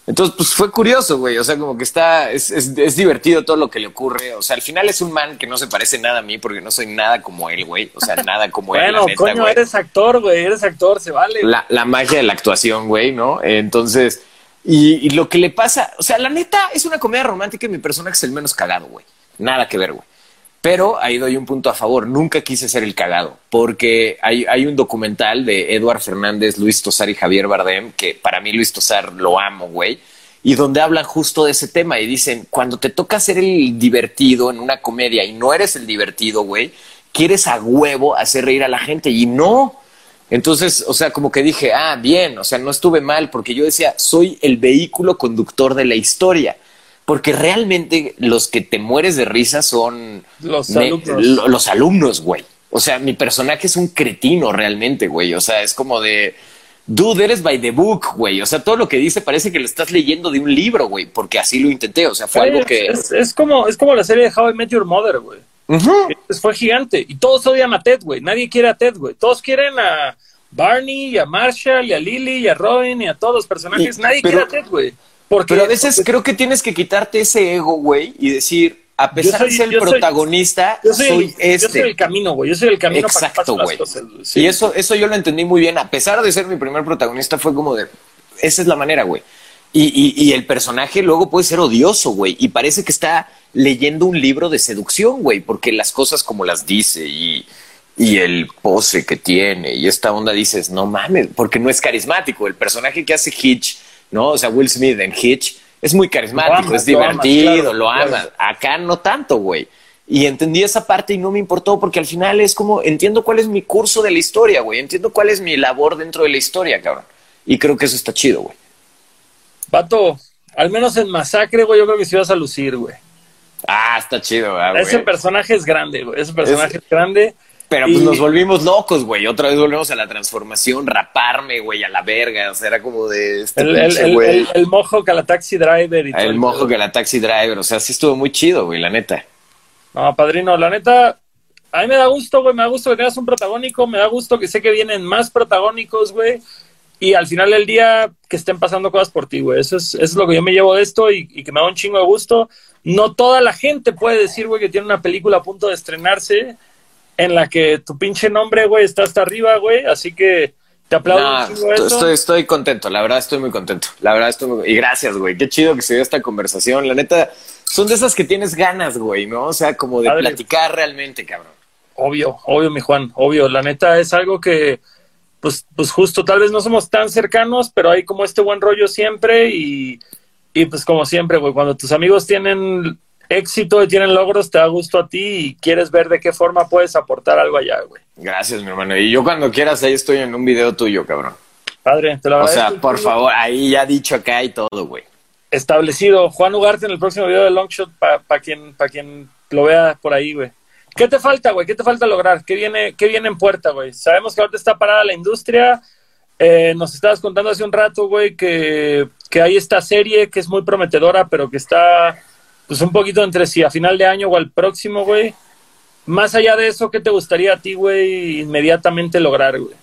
entonces, pues fue curioso, güey. O sea, como que está, es, es, es, divertido todo lo que le ocurre. O sea, al final es un man que no se parece nada a mí porque no soy nada como él, güey. O sea, nada como bueno, él. Bueno, coño, güey. eres actor, güey. Eres actor, se vale. La, la magia de la actuación, güey, ¿no? Entonces, y, y, lo que le pasa, o sea, la neta es una comedia romántica y mi personaje es el menos cagado, güey. Nada que ver, güey. Pero ahí doy un punto a favor. Nunca quise ser el cagado, porque hay, hay un documental de Eduard Fernández, Luis Tosar y Javier Bardem, que para mí Luis Tosar lo amo, güey y donde hablan justo de ese tema y dicen, cuando te toca ser el divertido en una comedia y no eres el divertido, güey, quieres a huevo hacer reír a la gente y no. Entonces, o sea, como que dije, ah, bien, o sea, no estuve mal porque yo decía, soy el vehículo conductor de la historia. Porque realmente los que te mueres de risa son los me, alumnos. Los alumnos, güey. O sea, mi personaje es un cretino realmente, güey. O sea, es como de dude, eres by the book, güey. O sea, todo lo que dice parece que lo estás leyendo de un libro, güey, porque así lo intenté. O sea, fue algo que. Es, es como, es como la serie de How I Met Your Mother, güey. Fue gigante. Y todos odian a Ted, güey. Nadie quiere a Ted, güey. Todos quieren a Barney, y a Marshall, y a Lily, y a Robin, y a todos los personajes. Y- Nadie pero- quiere a Ted, güey. Porque, Pero a veces porque creo que tienes que quitarte ese ego, güey, y decir, a pesar soy- de ser el soy- protagonista, yo soy, soy, el, este. yo soy el camino, güey. Yo soy el camino para que Exacto, pasen las güey. cosas, güey. Sí. Y eso, eso yo lo entendí muy bien. A pesar de ser mi primer protagonista, fue como de, esa es la manera, güey. Y, y, y el personaje luego puede ser odioso, güey. Y parece que está leyendo un libro de seducción, güey, porque las cosas como las dice y, y el pose que tiene y esta onda dices, no mames, porque no es carismático. El personaje que hace Hitch, ¿no? O sea, Will Smith en Hitch es muy carismático, Lo amas, es lo amas, divertido, claro, lo claro. amas. Acá no tanto, güey. Y entendí esa parte y no me importó porque al final es como, entiendo cuál es mi curso de la historia, güey. Entiendo cuál es mi labor dentro de la historia, cabrón. Y creo que eso está chido, güey. Vato, al menos en Masacre, güey, yo creo que sí vas a lucir, güey. Ah, está chido, ah, Ese güey. personaje es grande, güey. Ese personaje es, grande. Pero pues y- nos volvimos locos, güey. Otra vez volvemos a la transformación, raparme, güey, a la verga. O sea, era como de este El, el, pinche el, güey. el, el mojo que la taxi driver y El mojo que la taxi driver. O sea, sí estuvo muy chido, güey, la neta. No, padrino, la neta, a mí me da gusto, güey, me da gusto que tengas un protagónico, me da gusto que sé que vienen más protagónicos, güey. y al final del día que estén pasando cosas por ti, güey. Eso es, eso es lo que yo me llevo de esto y, y que me da un chingo de gusto. No toda la gente puede decir, güey, que tiene una película a punto de estrenarse en la que tu pinche nombre, güey, está hasta arriba, güey. Así que te aplaudo. Eso. estoy, estoy contento, la verdad estoy muy contento. La verdad estoy muy... Y gracias, güey. Qué chido que se dio esta conversación. La neta, son de esas que tienes ganas, güey, ¿no? O sea, como de platicar realmente, cabrón. Obvio, obvio, mi Juan, obvio. La neta es algo que, pues, pues justo, tal vez no somos tan cercanos, pero hay como este buen rollo siempre y, y pues como siempre, güey, cuando tus amigos tienen éxito y tienen logros, te da gusto a ti y quieres ver de qué forma puedes aportar algo allá, güey. Gracias, mi hermano. Y yo cuando quieras, ahí estoy en un video tuyo, cabrón. Padre, te lo O agradezco. sea, por favor, ahí ya dicho acá y todo, güey. Establecido. Juan Ugarte en el próximo video de Longshot para quien, pa quien lo vea por ahí, güey. ¿Qué te falta, güey? ¿Qué te falta lograr? ¿Qué viene, qué viene en puerta, güey? Sabemos que ahorita está parada la industria. Eh, nos estabas contando hace un rato, güey, que, que hay esta serie que es muy prometedora, pero que está pues un poquito entre si a final de año o al próximo, güey. Más allá de eso, ¿qué te gustaría a ti, güey, inmediatamente lograr, güey?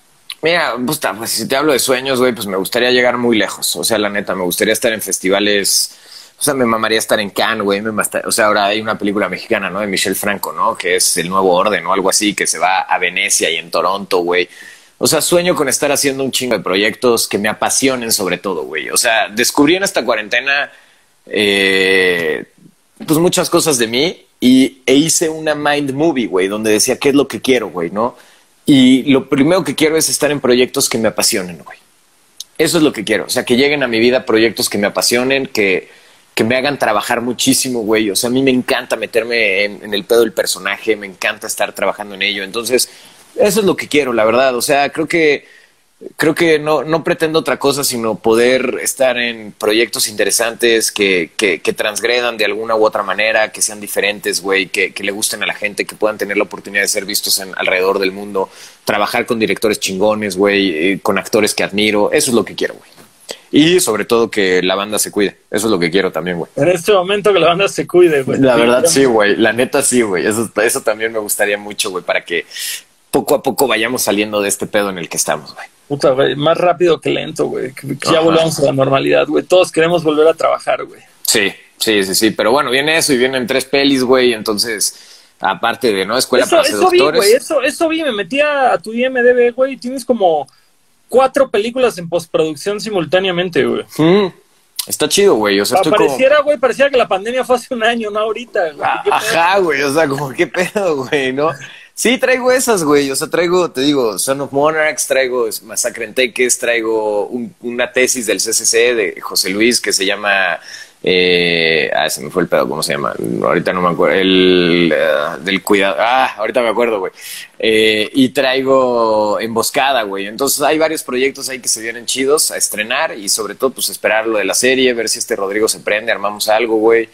Mira, pues, pues, si te hablo de sueños, güey, pues me gustaría llegar muy lejos. O sea, la neta, me gustaría estar en festivales. O sea, me mamaría estar en Cannes, güey. O sea, ahora hay una película mexicana, ¿no? De Michelle Franco, ¿no? Que es El Nuevo Orden o algo así, que se va a Venecia y en Toronto, güey. O sea, sueño con estar haciendo un chingo de proyectos que me apasionen sobre todo, güey. O sea, descubrí en esta cuarentena, eh, pues muchas cosas de mí y, e hice una mind movie, güey, donde decía qué es lo que quiero, güey, ¿no? Y lo primero que quiero es estar en proyectos que me apasionen, güey. Eso es lo que quiero. O sea, que lleguen a mi vida proyectos que me apasionen, que, que me hagan trabajar muchísimo, güey. O sea, a mí me encanta meterme en, en el pedo del personaje, me encanta estar trabajando en ello. Entonces, eso es lo que quiero, la verdad. O sea, creo que creo que no, no pretendo otra cosa sino poder estar en proyectos interesantes que, que, que transgredan de alguna u otra manera, que sean diferentes, güey, que, que le gusten a la gente, que puedan tener la oportunidad de ser vistos en, alrededor del mundo, trabajar con directores chingones, güey, eh, con actores que admiro. Eso es lo que quiero, güey. Y sobre todo que la banda se cuide. Eso es lo que quiero también, güey. En este momento que la banda se cuide, güey. La verdad sí, güey. La neta sí, güey. Eso, eso también me gustaría mucho, güey, para que poco a poco vayamos saliendo de este pedo en el que estamos, güey. Puta, güey, más rápido que lento, güey. Que, que ya volvamos a la normalidad, güey. Todos queremos volver a trabajar, güey. Sí, sí, sí, sí. Pero bueno, viene eso y vienen tres pelis, güey. Entonces, aparte de, ¿no? Escuela Eso, para eso vi, güey. Eso, eso vi. Me metí a, a tu IMDB, güey. y Tienes como cuatro películas en postproducción simultáneamente, güey. Mm, está chido, güey. O sea, Pa- estoy como... pareciera, güey, pareciera que la pandemia fue hace un año, no ahorita, güey. Ah. Ajá, güey. O sea, como qué pedo, güey, ¿no? Sí, traigo esas, güey. O sea, traigo, te digo, Son of Monarchs, traigo Masacre en Teques, traigo un- una tesis del CCC de José Luis que se llama. Eh, ah, se me fue el pedo, ¿cómo se llama? Ahorita no me acuerdo. El eh, del cuidado. Ah, ahorita me acuerdo, güey. Eh, y traigo Emboscada, güey. Entonces hay varios proyectos ahí que se vienen chidos a estrenar y sobre todo, pues esperar lo de la serie, ver si este Rodrigo se prende, armamos algo, güey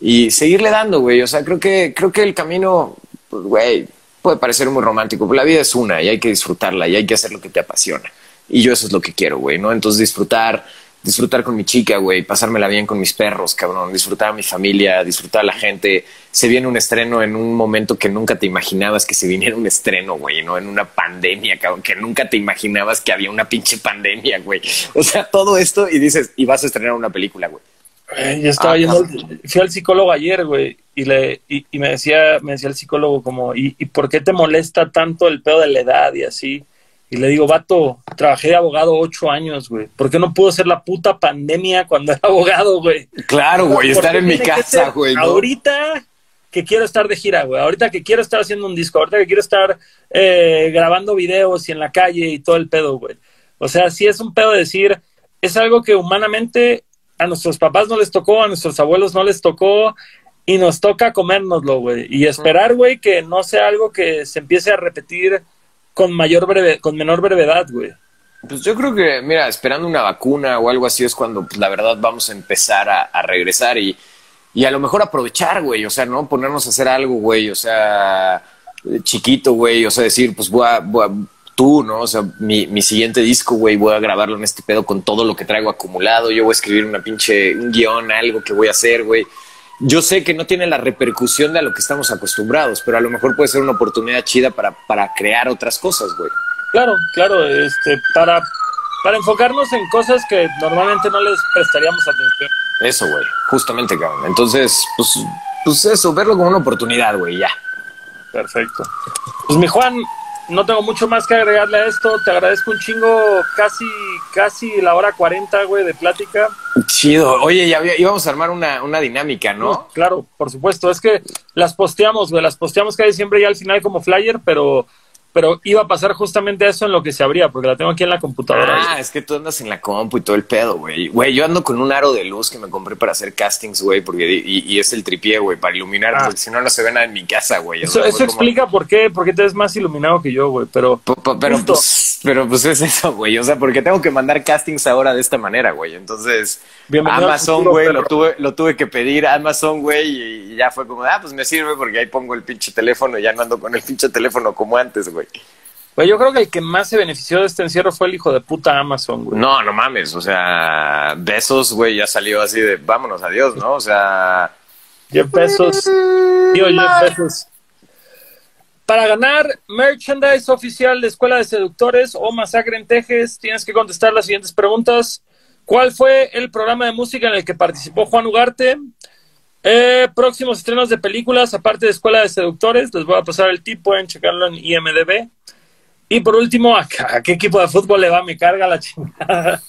y seguirle dando, güey. O sea, creo que, creo que el camino, pues, güey, puede parecer muy romántico, pero la vida es una y hay que disfrutarla y hay que hacer lo que te apasiona. Y yo eso es lo que quiero, güey, ¿no? Entonces disfrutar, disfrutar con mi chica, güey, pasármela bien con mis perros, cabrón, disfrutar a mi familia, disfrutar a la gente. Se viene un estreno en un momento que nunca te imaginabas que se viniera un estreno, güey, ¿no? En una pandemia, cabrón, que nunca te imaginabas que había una pinche pandemia, güey. O sea, todo esto y dices, y vas a estrenar una película, güey. Eh, Yo estaba Ah, yendo, fui al psicólogo ayer, güey, y le y, y me decía, me decía el psicólogo como, ¿y, ¿y por qué te molesta tanto el pedo de la edad y así? Y le digo, vato, trabajé de abogado ocho años, güey. ¿Por qué no pudo ser la puta pandemia cuando era abogado, güey? Claro, güey, ¿Por estar en mi casa, güey. ¿no? Ahorita que quiero estar de gira, güey. Ahorita que quiero estar haciendo un disco. Ahorita que quiero estar eh, grabando videos y en la calle y todo el pedo, güey. O sea, sí es un pedo de decir, es algo que humanamente a nuestros papás no les tocó, a nuestros abuelos no les tocó y nos toca comérnoslo, güey. Y esperar, güey, que no sea algo que se empiece a repetir con mayor breve, con menor brevedad, güey. Pues yo creo que, mira, esperando una vacuna o algo así es cuando, pues, la verdad, vamos a empezar a, a regresar y, y a lo mejor aprovechar, güey, o sea, ¿no? Ponernos a hacer algo, güey, o sea, eh, chiquito, güey, o sea, decir, pues voy a, voy a- tú, ¿no? O sea, mi, mi siguiente disco, güey, voy a grabarlo en este pedo con todo lo que traigo acumulado, yo voy a escribir una pinche, un guion, algo que voy a hacer, güey. Yo sé que no tiene la repercusión de a lo que estamos acostumbrados, pero a lo mejor puede ser una oportunidad chida para, para crear otras cosas, güey. Claro, claro, este, para para enfocarnos en cosas que normalmente no les prestaríamos atención. Eso, güey. Justamente, cabrón. Entonces, pues, pues eso, verlo como una oportunidad, güey, ya. Perfecto. Pues mi Juan, no tengo mucho más que agregarle a esto. Te agradezco un chingo, casi, casi la hora 40, güey, de plática. Chido. Oye, ya íbamos a armar una, una dinámica, ¿no? Claro, por supuesto. Es que las posteamos, güey. Las posteamos casi siempre ya al final como flyer, pero, pero iba a pasar justamente eso en lo que se abría, porque la tengo aquí en la computadora. Ah, es que tú andas en la compu y todo el pedo, güey. Güey, yo ando con un aro de luz que me compré para hacer castings, güey, porque y, y es el tripié, güey, para iluminar, Ah. porque si no, no se ve nada en mi casa, güey. Eso como- explica por qué, por qué te ves más iluminado que yo, güey. Pero P- p- Pero Justo. pues, pero pues es eso, güey. O sea, porque tengo que mandar castings ahora de esta manera, güey. Entonces, Bienvenido Amazon, güey, lo tuve, lo tuve que pedir a Amazon, güey, y ya fue como, ah, pues me sirve porque ahí pongo el pinche teléfono y ya no ando con el pinche teléfono como antes, güey. Pues yo creo que el que más se benefició de este encierro fue el hijo de puta Amazon, güey. No, no mames, o sea, besos, güey, ya salió así de vámonos, adiós, ¿no? O sea, Jeff Bezos. Tío Jeff. Para ganar merchandise oficial de Escuela de Seductores o Masacre en Tejes, tienes que contestar las siguientes preguntas. ¿Cuál fue el programa de música en el que participó Juan Ugarte? Eh, próximos estrenos de películas, aparte de Escuela de Seductores, les voy a pasar el tip, pueden checarlo en IMDB. Y por último, ¿a a qué equipo de fútbol le va? Me carga la chingada.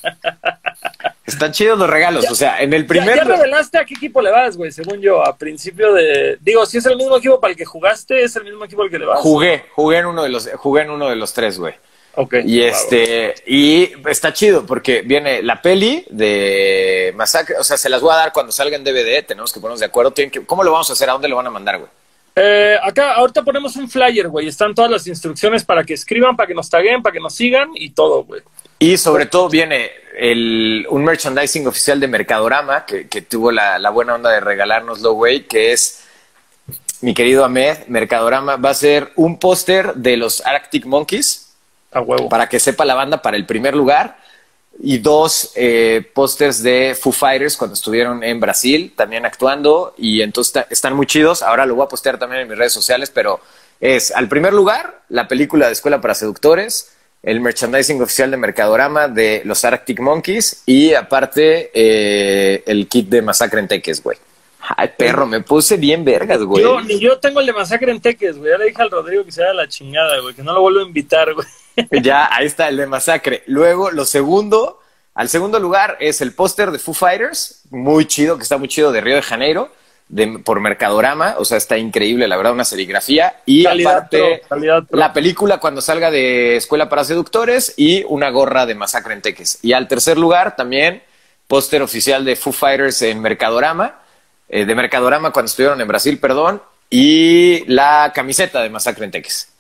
están chidos los regalos, o sea, en el Ya, primer... ya revelaste a qué equipo le vas, güey, según yo, a principio de... Digo, si es el mismo equipo para el que jugaste, es el mismo equipo al que le vas. Jugué, jugué en uno de los, jugué en uno de los tres, güey. Ok. Y este, y está chido porque viene la peli de Masacre, o sea, se las voy a dar cuando salga en DVD, tenemos que ponernos de acuerdo. Tienen que, ¿Cómo lo vamos a hacer? ¿A dónde lo van a mandar, güey? Eh, acá, ahorita ponemos un flyer, güey. Están todas las instrucciones para que escriban, para que nos taguen, para que nos sigan y todo, güey. Y sobre todo viene el, un merchandising oficial de Mercadorama, que, que tuvo la, la buena onda de regalárnoslo, güey, que es mi querido Ahmed, Mercadorama, va a ser un póster de los Arctic Monkeys, A huevo. para que sepa la banda para el primer lugar. Y dos eh, pósters de Foo Fighters cuando estuvieron en Brasil también actuando. Y entonces están muy chidos. Ahora lo voy a postear también en mis redes sociales, pero es al primer lugar la película de Escuela para Seductores, el merchandising oficial de Mercadorama de los Arctic Monkeys y aparte eh, el kit de Masacre en Teques, güey. Ay, perro, me puse bien vergas, güey. Yo, ni yo tengo el de Masacre en Teques, güey. Ya le dije al Rodrigo que se haga la chingada, güey. Que no lo vuelvo a invitar, güey. Ya, ahí está el de Masacre. Luego, lo segundo, al segundo lugar es el póster de Foo Fighters, muy chido, que está muy chido, de Río de Janeiro, de, por Mercadorama, o sea, está increíble, la verdad, una serigrafía. Y Calidad aparte, pro, calidad pro. la película cuando salga de Escuela para Seductores y una gorra de Masacre en Teques. Y al tercer lugar, también, póster oficial de Foo Fighters en Mercadorama, eh, de Mercadorama cuando estuvieron en Brasil, perdón, y la camiseta de Masacre en Teques.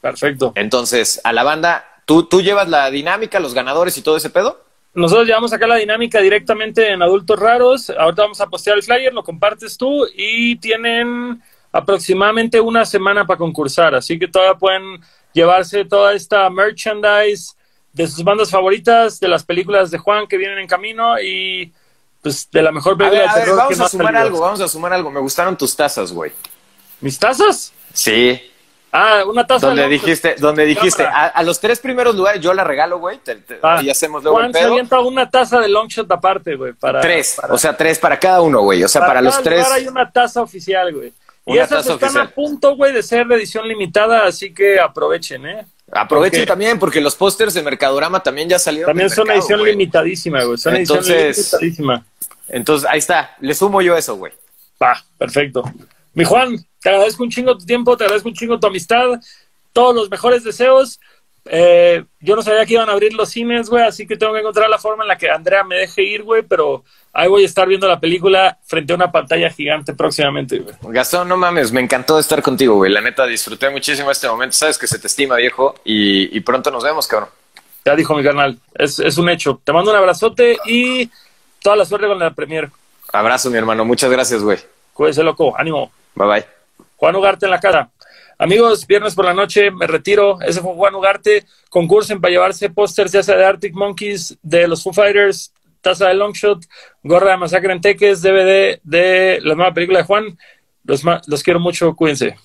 Perfecto. Entonces, a la banda, ¿tú, tú llevas la dinámica, los ganadores y todo ese pedo. Nosotros llevamos acá la dinámica directamente en Adultos Raros. Ahorita vamos a postear el flyer, lo compartes tú y tienen aproximadamente una semana para concursar. Así que todavía pueden llevarse toda esta merchandise de sus bandas favoritas, de las películas de Juan que vienen en camino y pues de la mejor A película ver, de terror que vamos no a sumar algo, vamos a sumar algo. Me gustaron tus tazas, güey. ¿Mis tazas? Sí. Ah, una taza Donde de dijiste, donde dijiste, a, a los tres primeros lugares yo la regalo, güey. te- te- Ah, y hacemos luego el Juan se pedo. avienta una taza de Longshot aparte, güey. Para, Tres, para- o sea, tres para cada uno, güey. O sea, para, los cada tres. lugar hay una taza oficial, güey. Y esas están oficial. a punto, güey, de ser de edición limitada, así que aprovechen, ¿eh? Aprovechen también, porque los pósters de Mercadorama también ya salieron. También son mercado, edición limitadísima, güey. Son edición Entonces- limitadísima. Entonces, ahí está. Le sumo yo eso, güey. Va, perfecto. Mi Juan, te agradezco un chingo tu tiempo, te agradezco un chingo tu amistad, todos los mejores deseos. Eh, yo no sabía que iban a abrir los cines, güey, así que tengo que encontrar la forma en la que Andrea me deje ir, güey, pero ahí voy a estar viendo la película frente a una pantalla gigante próximamente, güey. Gastón, no mames, me encantó estar contigo, güey. La neta, disfruté muchísimo este momento. Sabes que se te estima, viejo. Y, y pronto nos vemos, cabrón. Ya dijo mi carnal, es, es un hecho. Te mando un abrazote y toda la suerte con la premier. Abrazo, mi hermano. Muchas gracias, güey. Cuídese, loco, ánimo. Bye bye. Juan Ugarte en la cara. Amigos, viernes por la noche, me retiro. Ese fue Juan Ugarte. Concursen para llevarse pósters, ya sea de Arctic Monkeys, de los Foo Fighters, taza de Longshot, gorra de Masacre en Teques, DVD de la nueva película de Juan. Los, los quiero mucho, cuídense.